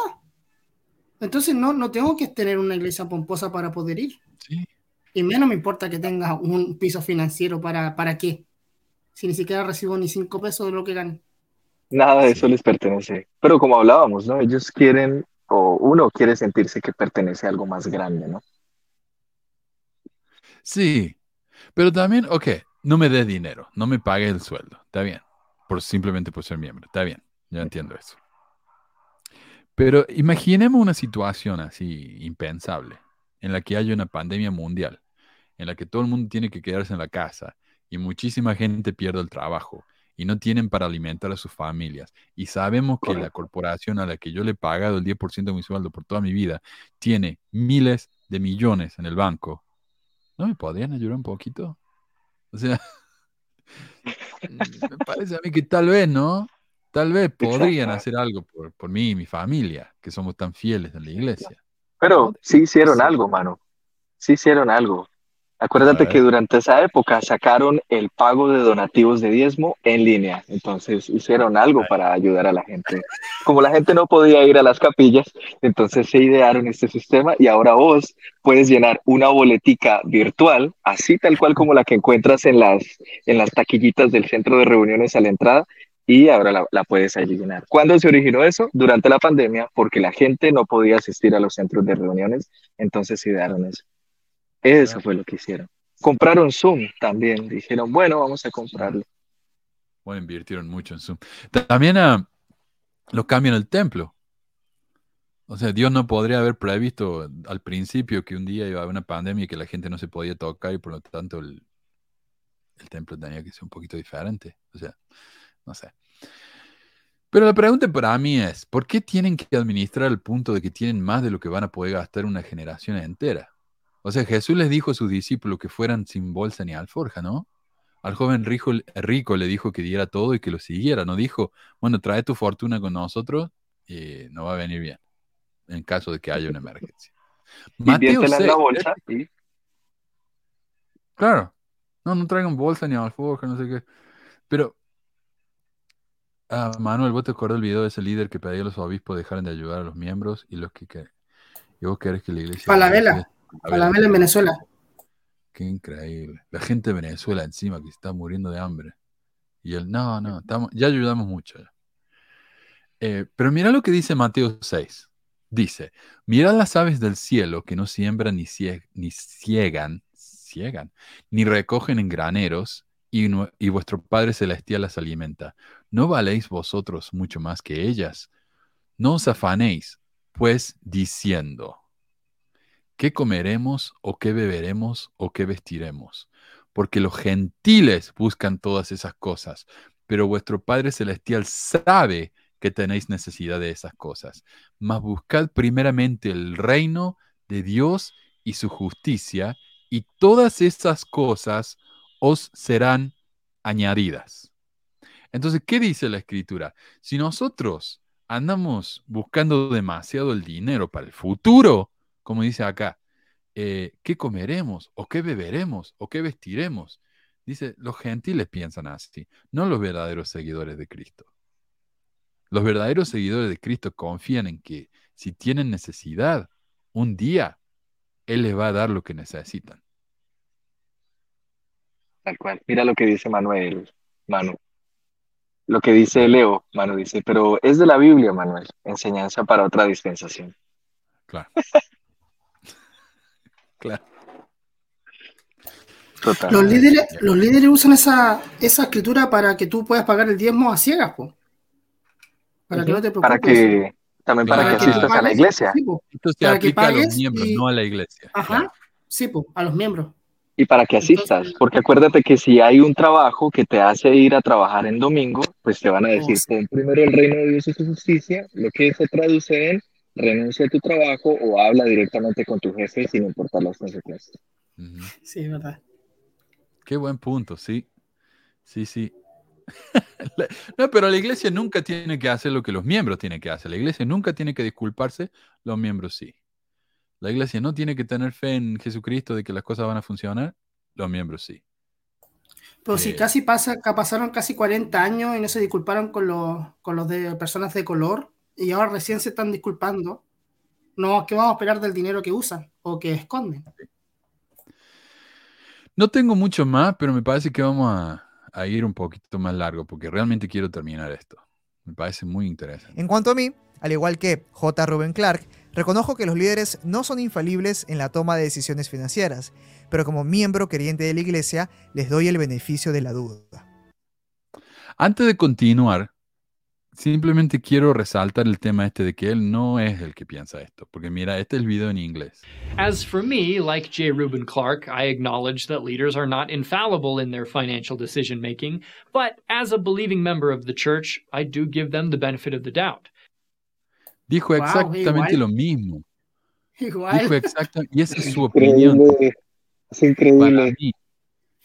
[SPEAKER 8] Entonces no, no tengo que tener una iglesia pomposa para poder ir. Y menos me importa que tenga un piso financiero para, para qué. Si ni siquiera recibo ni cinco pesos de lo que gane.
[SPEAKER 7] Nada de eso les pertenece. Pero como hablábamos, ¿no? Ellos quieren, o uno quiere sentirse que pertenece a algo más grande, ¿no?
[SPEAKER 4] Sí, pero también, ok, no me dé dinero, no me pague el sueldo, está bien, por simplemente por ser miembro, está bien, yo entiendo eso. Pero imaginemos una situación así impensable, en la que haya una pandemia mundial, en la que todo el mundo tiene que quedarse en la casa y muchísima gente pierde el trabajo y no tienen para alimentar a sus familias. Y sabemos que la corporación a la que yo le he pagado el 10% de mi sueldo por toda mi vida tiene miles de millones en el banco. ¿No me podrían ayudar un poquito? O sea, (laughs) Me parece a mí que tal vez, ¿no? Tal vez podrían hacer algo por, por mí y mi familia, que somos tan fieles a la iglesia.
[SPEAKER 7] Pero sí hicieron algo, mano. Sí hicieron algo. Acuérdate que durante esa época sacaron el pago de donativos de diezmo en línea. Entonces hicieron algo para ayudar a la gente. Como la gente no podía ir a las capillas, entonces se idearon este sistema y ahora vos puedes llenar una boletica virtual, así tal cual como la que encuentras en las, en las taquillitas del centro de reuniones a la entrada y ahora la, la puedes allí llenar. ¿Cuándo se originó eso? Durante la pandemia, porque la gente no podía asistir a los centros de reuniones, entonces idearon eso. Eso fue lo que hicieron. Compraron Zoom también. Dijeron, bueno, vamos a comprarlo.
[SPEAKER 4] Bueno, invirtieron mucho en Zoom. También uh, lo cambian el templo. O sea, Dios no podría haber previsto al principio que un día iba a haber una pandemia y que la gente no se podía tocar y por lo tanto el, el templo tenía que ser un poquito diferente. O sea, no sé. Pero la pregunta para mí es, ¿por qué tienen que administrar al punto de que tienen más de lo que van a poder gastar una generación entera? O sea, Jesús les dijo a sus discípulos que fueran sin bolsa ni alforja, ¿no? Al joven rico, rico le dijo que diera todo y que lo siguiera. No dijo, bueno, trae tu fortuna con nosotros y no va a venir bien en caso de que haya una emergencia. (laughs)
[SPEAKER 7] Mateo 6, la bolsa ¿sí?
[SPEAKER 4] Claro. No, no traigan bolsa ni alforja, no sé qué. Pero, ah, Manuel, ¿vos te acuerdas del video de ese líder que pedía a los obispos dejaran de ayudar a los miembros y los que... que y vos querés que la iglesia...
[SPEAKER 8] Para la vela. Para la en Venezuela.
[SPEAKER 4] Qué increíble. La gente de Venezuela encima que está muriendo de hambre. Y él, no, no, estamos, ya ayudamos mucho. Eh, pero mira lo que dice Mateo 6. Dice, mira las aves del cielo que no siembran ni, ni ciegan, ciegan, ni recogen en graneros, y, y vuestro Padre Celestial las alimenta. ¿No valéis vosotros mucho más que ellas? No os afanéis, pues diciendo, ¿qué comeremos o qué beberemos o qué vestiremos? Porque los gentiles buscan todas esas cosas, pero vuestro Padre Celestial sabe que tenéis necesidad de esas cosas. Mas buscad primeramente el reino de Dios y su justicia, y todas esas cosas os serán añadidas. Entonces, ¿qué dice la escritura? Si nosotros andamos buscando demasiado el dinero para el futuro, como dice acá, eh, ¿qué comeremos? ¿O qué beberemos? ¿O qué vestiremos? Dice, los gentiles piensan así, no los verdaderos seguidores de Cristo. Los verdaderos seguidores de Cristo confían en que si tienen necesidad, un día Él les va a dar lo que necesitan.
[SPEAKER 7] Tal cual. Mira lo que dice Manuel, Manu. Lo que dice Leo, Manu dice, pero es de la Biblia, Manuel. Enseñanza para otra dispensación.
[SPEAKER 4] Claro. (laughs) Claro.
[SPEAKER 8] Los líderes, los líderes usan esa, esa escritura para que tú puedas pagar el diezmo a ciegas,
[SPEAKER 7] Para que no te preocupes. Para que, también para, que, asistas a la iglesia.
[SPEAKER 4] Esto se para aplica a los miembros, no a la iglesia.
[SPEAKER 8] Ajá, sí, pues, a los miembros.
[SPEAKER 7] Y para que asistas, porque acuérdate que si hay un trabajo que te hace ir a trabajar en domingo, pues te van a decir, pon primero el reino de Dios y su justicia, lo que se traduce en renuncia a tu trabajo o habla directamente con tu jefe sin importar las consecuencias.
[SPEAKER 8] Sí, verdad.
[SPEAKER 4] Qué buen punto, sí. Sí, sí. (laughs) no, pero la iglesia nunca tiene que hacer lo que los miembros tienen que hacer. La iglesia nunca tiene que disculparse, los miembros sí. La iglesia no tiene que tener fe en Jesucristo de que las cosas van a funcionar, los miembros sí.
[SPEAKER 8] Pero si eh, casi pasa, pasaron casi 40 años y no se disculparon con los, con los de personas de color, y ahora recién se están disculpando, no, ¿qué vamos a esperar del dinero que usan o que esconden?
[SPEAKER 4] No tengo mucho más, pero me parece que vamos a, a ir un poquito más largo porque realmente quiero terminar esto. Me parece muy interesante.
[SPEAKER 10] En cuanto a mí, al igual que J. Ruben Clark, reconozco que los líderes no son infalibles en la toma de decisiones financieras, pero como miembro queriente de la iglesia les doy el beneficio de la duda.
[SPEAKER 4] Antes de continuar, Simplemente quiero resaltar el tema este de que él no es el que piensa esto, porque mira, este es el video en inglés.
[SPEAKER 11] As for me, like J. Reuben Clark, I acknowledge that leaders are not infallible in their financial decision making, but as a believing member of the church, I do give them the benefit of the doubt.
[SPEAKER 4] Dijo exactamente lo mismo. Igual. Dijo exactamente, y esa es su opinión.
[SPEAKER 7] Es increíble.
[SPEAKER 4] Para mí.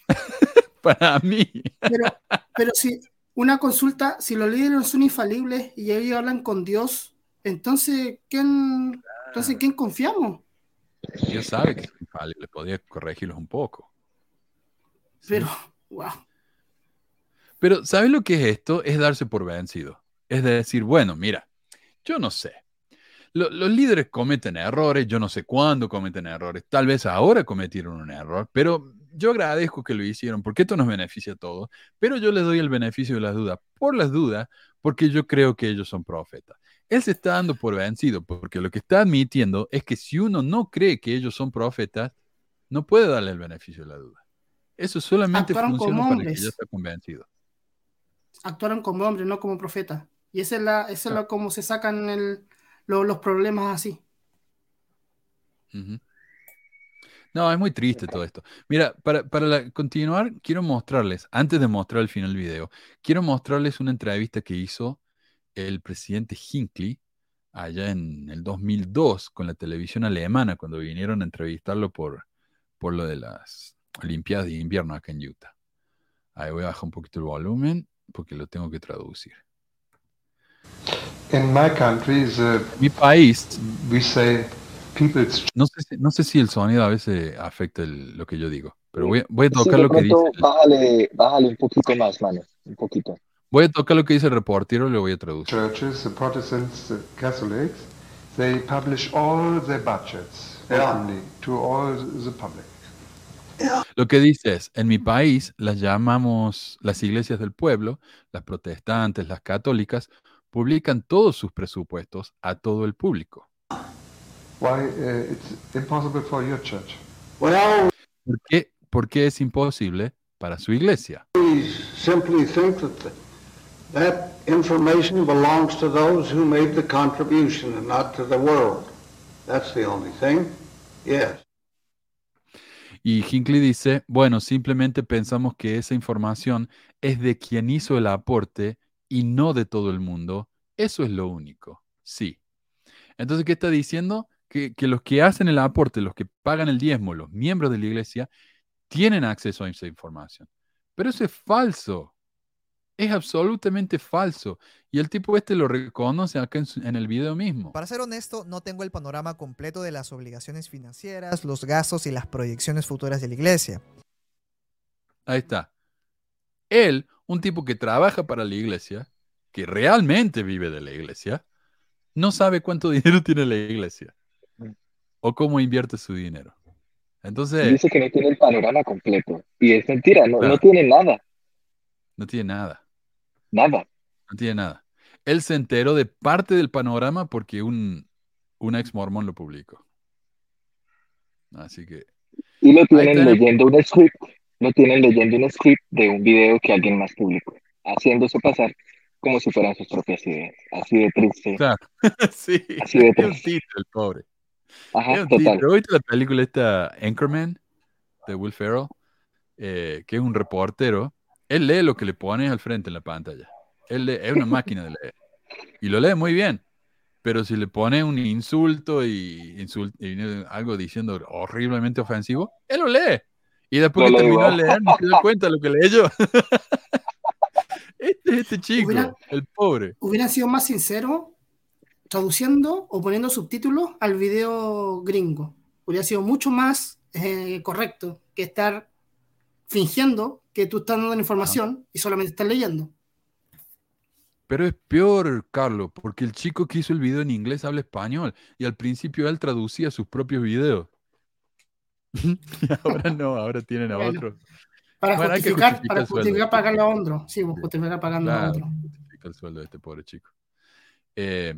[SPEAKER 4] (laughs) Para mí.
[SPEAKER 8] Pero, Pero si una consulta, si los líderes son infalibles y ellos hablan con Dios, entonces, ¿quién, entonces, ¿quién confiamos?
[SPEAKER 4] Dios sabe que son infalibles, podría corregirlos un poco.
[SPEAKER 8] Pero, wow.
[SPEAKER 4] Pero, ¿sabes lo que es esto? Es darse por vencido. Es decir, bueno, mira, yo no sé. los líderes cometen errores, yo no sé cuándo cometen errores. Tal vez ahora cometieron un error, pero yo agradezco que lo hicieron porque esto nos beneficia a todos. Pero yo les doy el beneficio de las dudas, por las dudas, porque yo creo que ellos son profetas. Él se está dando por vencido, porque lo que está admitiendo es que si uno no cree que ellos son profetas, no puede darle el beneficio de la duda. Eso solamente funciona para que ya está convencido.
[SPEAKER 8] Actuaron como hombres, no como profetas. Y esa es la, esa es la como se sacan el, los problemas así.
[SPEAKER 4] No, es muy triste todo esto. Mira, para, para continuar, quiero mostrarles, antes de mostrar el final del video, quiero mostrarles una entrevista que hizo el presidente Hinckley allá en el 2002 con la televisión alemana cuando vinieron a entrevistarlo por, por lo de las Olimpiadas de invierno acá en Utah. Ahí voy a bajar un poquito el volumen porque lo tengo que traducir.
[SPEAKER 12] Country,
[SPEAKER 4] Mi país,
[SPEAKER 12] we say
[SPEAKER 4] no sé, si, no sé si el sonido a veces afecta lo que yo digo, pero voy, voy a tocar lo que dice.
[SPEAKER 7] Bájale, bájale un poquito más, mano, un poquito.
[SPEAKER 4] Voy a tocar lo que dice el reportero y lo voy a traducir.
[SPEAKER 12] Churches, the Protestants, the Catholics, they publish all their budgets openly to all the public.
[SPEAKER 4] Lo que dice es, en mi país las llamamos las iglesias del pueblo, las protestantes, las católicas, publican todos sus presupuestos a todo el público.
[SPEAKER 12] Why uh, it's impossible for your church?
[SPEAKER 7] Well,
[SPEAKER 4] ¿Por qué, ¿Por qué es imposible para su iglesia?
[SPEAKER 13] We simply think that the, that information belongs to those who made the contribution and not to the world. That's the only thing. Yes.
[SPEAKER 4] Y Hinckley dice, bueno, simplemente pensamos que esa información es de quien hizo el aporte y no de todo el mundo. Eso es lo único. Sí. Entonces, ¿qué está diciendo? Que, que, los que hacen el aporte, los que pagan el diezmo, los miembros de la iglesia, tienen acceso a esa información. Pero eso es falso. Es absolutamente falso. Y el tipo este lo reconoce acá en, su, en, el video mismo.
[SPEAKER 10] Para ser honesto, no tengo el panorama completo de las obligaciones financieras, los gastos y las proyecciones futuras de la iglesia.
[SPEAKER 4] Ahí está. Él, un tipo que trabaja para la iglesia, que realmente vive de la iglesia, no sabe cuánto (laughs) dinero tiene la iglesia o cómo invierte su dinero. Entonces.
[SPEAKER 7] Dice que no tiene el panorama completo. Y es mentira, no, claro. no tiene nada.
[SPEAKER 4] No tiene nada.
[SPEAKER 7] Nada.
[SPEAKER 4] No tiene nada. Él se enteró de parte del panorama porque un, un ex mormón lo publicó. Así que.
[SPEAKER 7] Y lo tienen leyendo un script. Lo tienen leyendo un script de un video que alguien más publicó. Haciéndose pasar como si fueran sus propias ideas. Así de triste.
[SPEAKER 4] Claro. (laughs) sí.
[SPEAKER 7] Así de (laughs) triste.
[SPEAKER 4] tito, el pobre.
[SPEAKER 7] Ajá, total.
[SPEAKER 4] ¿Viste la película esta Anchorman de Will Ferrell? Eh, que es un reportero. Él lee lo que le pones al frente en la pantalla. Él lee- es una (laughs) máquina de leer. Y lo lee muy bien. Pero si le pone un insulto y, insult- y algo diciendo horriblemente ofensivo, él lo lee. Y después
[SPEAKER 7] Lo
[SPEAKER 4] que terminó de leer, no se da cuenta de lo que leyó. (laughs) este es este chico,
[SPEAKER 8] Hubiera-
[SPEAKER 4] el pobre.
[SPEAKER 8] Hubieran sido más sinceros traduciendo o poniendo subtítulos al video gringo. Hubiera sido mucho más eh, correcto que estar fingiendo que tú estás dando la información y solamente estás leyendo.
[SPEAKER 4] Pero es peor, Carlos, porque el chico que hizo el video en inglés habla español y al principio él traducía sus propios videos. (laughs) y ahora no, ahora tienen a
[SPEAKER 8] Bueno,
[SPEAKER 4] otro.
[SPEAKER 8] Para
[SPEAKER 4] Bueno,
[SPEAKER 8] justificar,
[SPEAKER 4] justificar
[SPEAKER 8] para justificar pagarle a otro. Sí, justificar pagando a otro.
[SPEAKER 4] justifica el sueldo de este pobre chico. Eh,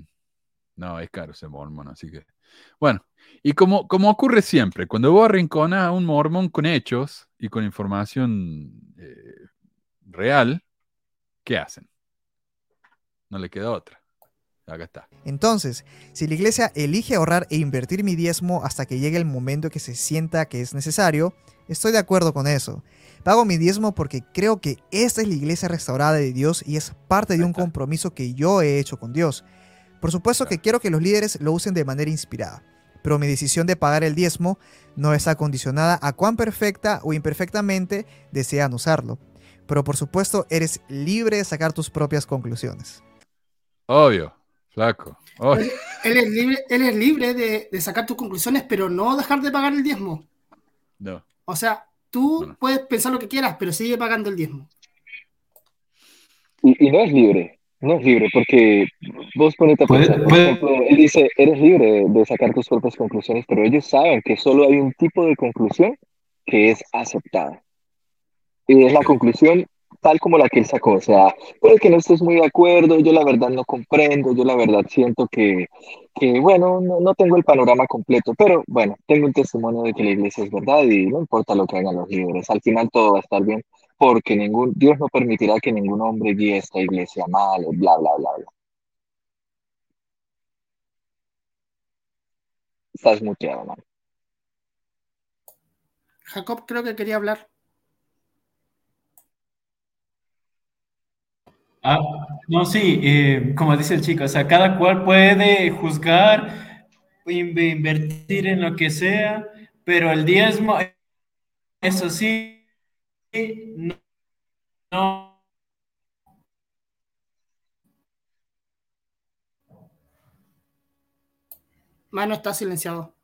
[SPEAKER 4] no, es caro ese mormón, así que. Bueno, y como, como ocurre siempre, cuando vos arrinconas a un mormón con hechos y con información eh, real, ¿qué hacen? No le queda otra. Acá está.
[SPEAKER 10] Entonces, si la iglesia elige ahorrar e invertir mi diezmo hasta que llegue el momento que se sienta que es necesario, estoy de acuerdo con eso. Pago mi diezmo porque creo que esta es la iglesia restaurada de Dios y es parte de un compromiso que yo he hecho con Dios. Por supuesto que quiero que los líderes lo usen de manera inspirada, pero mi decisión de pagar el diezmo no está condicionada a cuán perfecta o imperfectamente desean usarlo. pero por supuesto eres libre de sacar tus propias conclusiones.
[SPEAKER 4] Obvio, flaco. obvio.
[SPEAKER 8] Él, él es libre, él es libre de, de sacar tus conclusiones, pero no dejar de pagar el diezmo.
[SPEAKER 4] No.
[SPEAKER 8] O sea, tú puedes pensar lo que quieras, pero sigue pagando el diezmo.
[SPEAKER 7] Y, y no es libre, no es libre, porque vos ponete a pensar, por ejemplo, él dice, eres libre de, de sacar tus propias conclusiones, pero ellos saben que solo hay un tipo de conclusión que es aceptada. Y es la conclusión tal como la que él sacó, o sea, puede que no estés muy de acuerdo, yo la verdad no comprendo, yo la verdad siento que, que bueno, no, no tengo el panorama completo, pero bueno, tengo un testimonio de que la iglesia es verdad y no importa lo que hagan los líderes, al final todo va a estar bien, porque ningún, Dios no permitirá que ningún hombre guíe esta iglesia mal, bla, bla, bla, bla. Estás muteado, man.
[SPEAKER 8] Jacob creo que quería hablar.
[SPEAKER 5] Ah, no, sí, eh, como dice el chico, o sea, cada cual puede juzgar, in- invertir en lo que sea, pero el diezmo, eso sí, no, no
[SPEAKER 8] Mano está silenciado.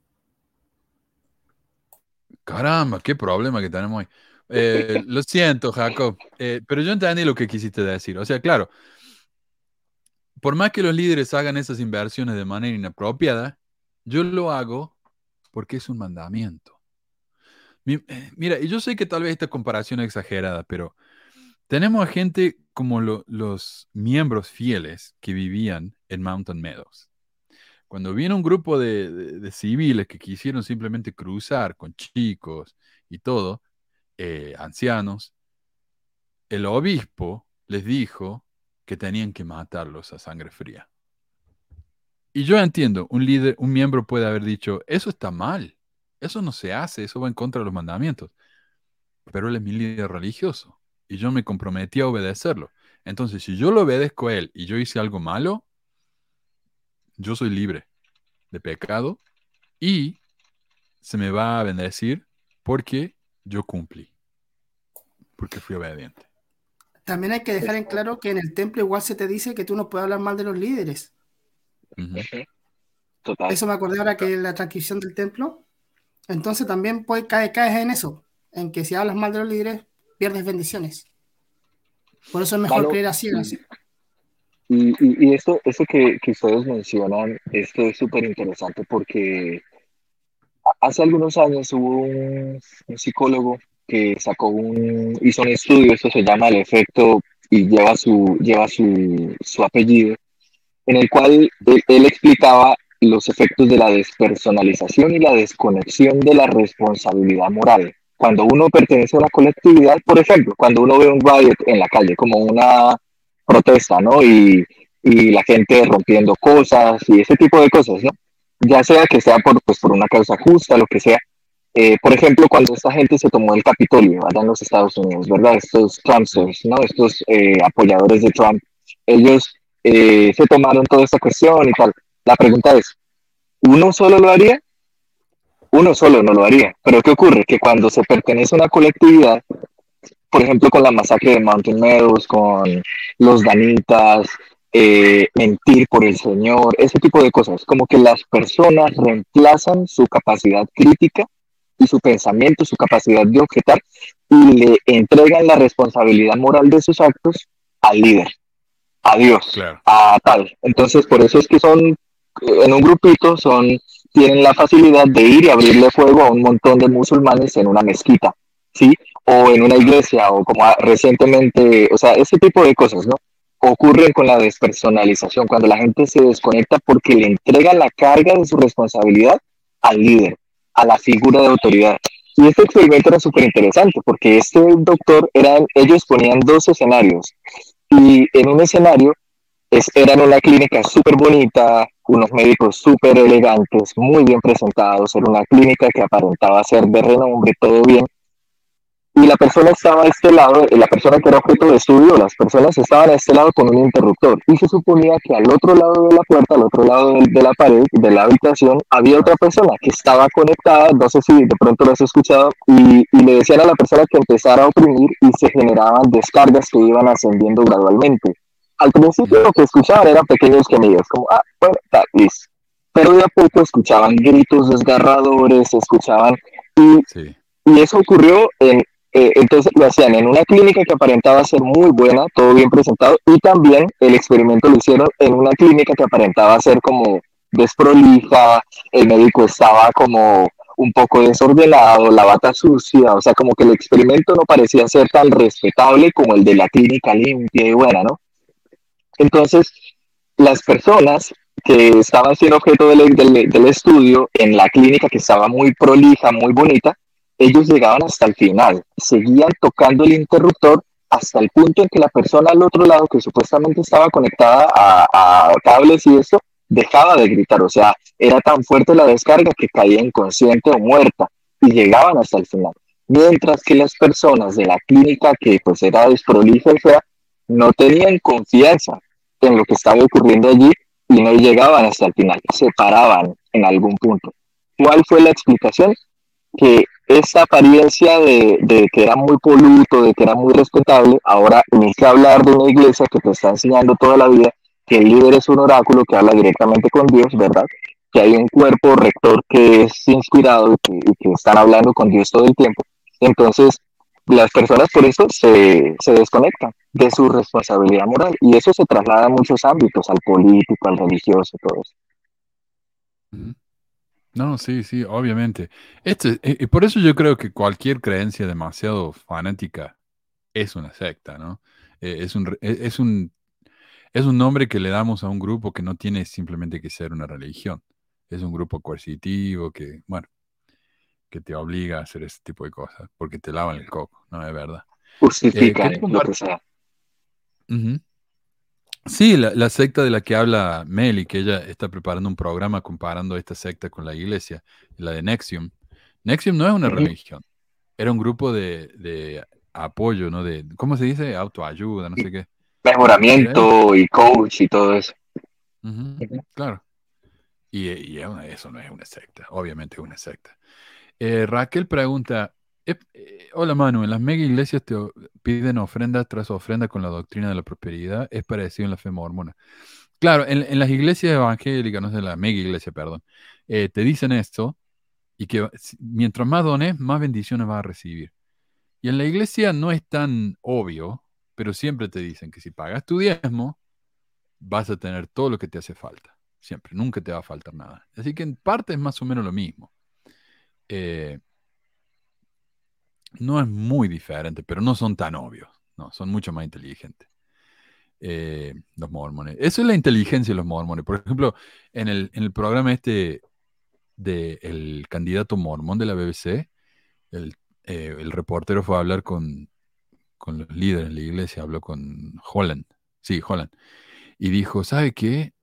[SPEAKER 4] Caramba, qué problema que tenemos hoy. Eh, lo siento, Jacob, eh, pero yo entendí lo que quisiste decir. O sea, claro, por más que los líderes hagan esas inversiones de manera inapropiada, yo lo hago porque es un mandamiento. Eh, Mira, y yo sé que tal vez esta comparación es exagerada, pero tenemos a gente como lo- los miembros fieles que vivían en Mountain Meadows. Cuando viene un grupo de civiles que quisieron simplemente cruzar con chicos y todo, eh, ancianos, el obispo les dijo que tenían que matarlos a sangre fría. Y yo entiendo, un líder, un miembro puede haber dicho, eso está mal, eso no se hace, eso va en contra de los mandamientos. Pero él es mi líder religioso y yo me comprometí a obedecerlo. Entonces, si yo lo obedezco a él y yo hice algo malo, yo soy libre de pecado y se me va a bendecir porque yo cumplí, porque fui obediente.
[SPEAKER 8] También hay que dejar en claro que en el templo igual se te dice que tú no puedes hablar mal de los líderes.
[SPEAKER 7] Total.
[SPEAKER 8] Eso me acordé ahora que en la transcripción del templo. Entonces también puedes, caes, caes en eso, en que si hablas mal de los líderes, pierdes bendiciones. Por eso es mejor
[SPEAKER 7] Mano,
[SPEAKER 8] creer a ciegas.
[SPEAKER 7] Y, y, y esto, esto que, que ustedes mencionan, esto es súper interesante porque hace algunos años hubo un, un psicólogo que sacó un, hizo un estudio, esto se llama el efecto y lleva su, lleva su, su apellido, en el cual él, él explicaba los efectos de la despersonalización y la desconexión de la responsabilidad moral. Cuando uno pertenece a una colectividad, por ejemplo, cuando uno ve un riot en la calle como una protesta, ¿no? Y, y la gente rompiendo cosas y ese tipo de cosas, ¿no? Ya sea que sea por, pues, por una causa justa, lo que sea. Eh, por ejemplo, cuando esta gente se tomó el Capitolio allá en los Estados Unidos, ¿verdad? Estos Trumpsters, ¿no? Estos eh, apoyadores de Trump, ellos eh, se tomaron toda esta cuestión y tal. La pregunta es, ¿uno solo lo haría? Uno solo no lo haría. Pero ¿qué ocurre? Que cuando se pertenece a una colectividad, por ejemplo, con la masacre de Mountain Meadows, con los Danitas, eh, mentir por el Señor, ese tipo de cosas, como que las personas reemplazan su capacidad crítica y su pensamiento, su capacidad de objetar, y le entregan la responsabilidad moral de sus actos al líder, a Dios,
[SPEAKER 4] Claro.
[SPEAKER 7] a tal. Entonces, por eso es que son, en un grupito, son, tienen la facilidad de ir y abrirle fuego a un montón de musulmanes en una mezquita, ¿sí? O en una iglesia, o como recientemente, o sea, ese tipo de cosas, ¿no? Ocurren con la despersonalización, cuando la gente se desconecta porque le entrega la carga de su responsabilidad al líder, a la figura de autoridad. Y este experimento era súper interesante porque este doctor, eran, ellos ponían dos escenarios y en un escenario es, era en una clínica súper bonita, unos médicos súper elegantes, muy bien presentados, era una clínica que aparentaba ser de renombre, todo bien. y la persona estaba a este lado, la persona que era objeto de estudio, las personas estaban a este lado con un interruptor y se suponía que al otro lado de la puerta, al otro lado de, la pared, de la habitación, había otra persona que estaba conectada, no sé si de pronto lo has escuchado, y, y le decían a la persona que empezara a oprimir y se generaban descargas que iban ascendiendo gradualmente. Al principio lo que escuchaban eran pequeños gemidos, como, ah, bueno, está, listo. Pero de a poco escuchaban gritos desgarradores, escuchaban... Y, y eso ocurrió en, eh, entonces lo hacían en una clínica que aparentaba ser muy buena, todo bien presentado, y también el experimento lo hicieron en una clínica que aparentaba ser como desprolija, el médico estaba como un poco desordenado, la bata sucia, o sea, como que el experimento no parecía ser tan respetable como el de la clínica limpia y buena, ¿no? Entonces, las personas que estaban siendo objeto del, estudio en la clínica que estaba muy prolija, muy bonita, ellos llegaban hasta el final, seguían tocando el interruptor hasta el punto en que la persona al otro lado, que supuestamente estaba conectada a, cables y eso, dejaba de gritar, o sea, era tan fuerte la descarga que caía inconsciente o muerta y llegaban hasta el final. Mientras que las personas de la clínica, que pues era desprolífera, no tenían confianza en lo que estaba ocurriendo allí y no llegaban hasta el final, se paraban en algún punto. ¿Cuál fue la explicación? Que esa apariencia de, de, que era muy poluto, de que era muy respetable, ahora inicia a hablar de una iglesia que te está enseñando toda la vida que el líder es un oráculo que habla directamente con Dios, ¿verdad? Que hay un cuerpo rector que es inspirado y que, y que están hablando con Dios todo el tiempo. Entonces, las personas por eso se, se, desconectan de su responsabilidad moral y eso se traslada a muchos ámbitos, al político, al religioso, todo eso.
[SPEAKER 4] No, sí, sí, obviamente. Este, eh, y por eso yo creo que cualquier creencia demasiado fanática es una secta, ¿no? Eh, es, un, e, es, un, es un nombre que le damos a un grupo que no tiene simplemente que ser una religión. Es un grupo coercitivo que, bueno, que te obliga a hacer ese tipo de cosas, porque te lavan el coco, ¿no? Es verdad.
[SPEAKER 7] Justifica eh, lo que sea.
[SPEAKER 4] Sí, la, secta de la que habla Meli, que ella está preparando un programa comparando esta secta con la iglesia, la de Nexium. Nexium no es una religión, era un grupo de, apoyo, ¿no? De, ¿Cómo se dice? Autoayuda, no sé qué.
[SPEAKER 7] Mejoramiento y coach y todo eso.
[SPEAKER 4] claro. Y, eso no es una secta, obviamente es una secta. Eh, Raquel pregunta, eh, hola Manu, en las mega iglesias te piden ofrenda tras ofrenda con la doctrina de la prosperidad, es parecido en la fe mormona. Claro, en, las iglesias evangélicas, no sé, la mega iglesia, perdón, eh, te dicen esto y que mientras más dones, más bendiciones vas a recibir. Y en la iglesia no es tan obvio, pero siempre te dicen que si pagas tu diezmo, vas a tener todo lo que te hace falta. Siempre, nunca te va a faltar nada. Así que en parte es más o menos lo mismo. Eh, no es muy diferente, pero no son tan obvios. No, son mucho más inteligentes. Eh, los mormones. Eso es la inteligencia de los mormones. Por ejemplo, en el, en el programa este del candidato mormón de la BBC, el, eh, el, reportero fue a hablar con, con los líderes de la iglesia, habló con Holland. Sí, Holland. Y dijo, ¿sabe qué?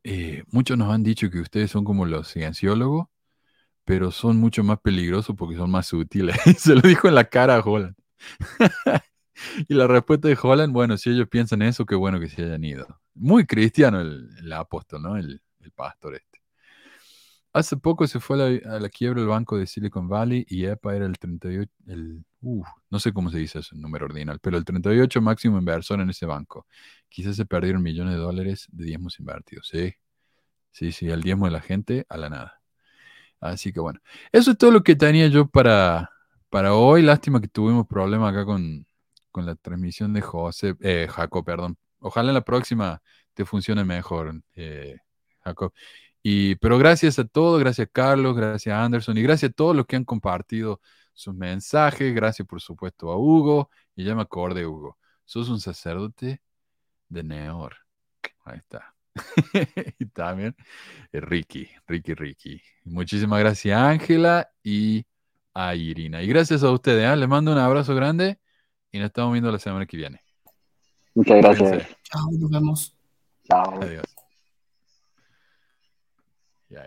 [SPEAKER 4] Muchos nos han dicho que ustedes son como los cienciólogos pero son mucho más peligrosos porque son más útiles. (laughs) Se lo dijo en la cara a Holland. (laughs) y la respuesta de Holland, bueno, si ellos piensan eso, qué bueno que se hayan ido. Muy cristiano el, apóstol, ¿no? El, pastor este. Hace poco se fue a la, quiebra el banco de Silicon Valley y EPA era el 38, el, no sé cómo se dice ese número ordinal, pero el 38 máximo inversor en ese banco. Quizás se perdieron millones de dólares de diezmos invertidos. Sí, sí, sí, el diezmo de la gente a la nada. Así que bueno, eso es todo lo que tenía yo para, para hoy. Lástima que tuvimos problemas acá con, la transmisión de José, eh, Jacob, perdón. Ojalá en la próxima te funcione mejor, eh, Jacob. Y, pero gracias a todos, gracias a Carlos, gracias a Anderson y gracias a todos los que han compartido sus mensajes. Gracias, por supuesto, a Hugo. Y ya me acordé, Hugo. Sos un sacerdote de Neor. Ahí está. (laughs) y también eh, Ricky, Ricky, Ricky. Muchísimas gracias, Ángela y a Irina. Y gracias a ustedes. ¿eh? Les mando un abrazo grande y nos estamos viendo la semana que viene.
[SPEAKER 7] Muchas gracias.
[SPEAKER 8] Chao, nos vemos.
[SPEAKER 7] Chao.
[SPEAKER 4] Adiós. Ya,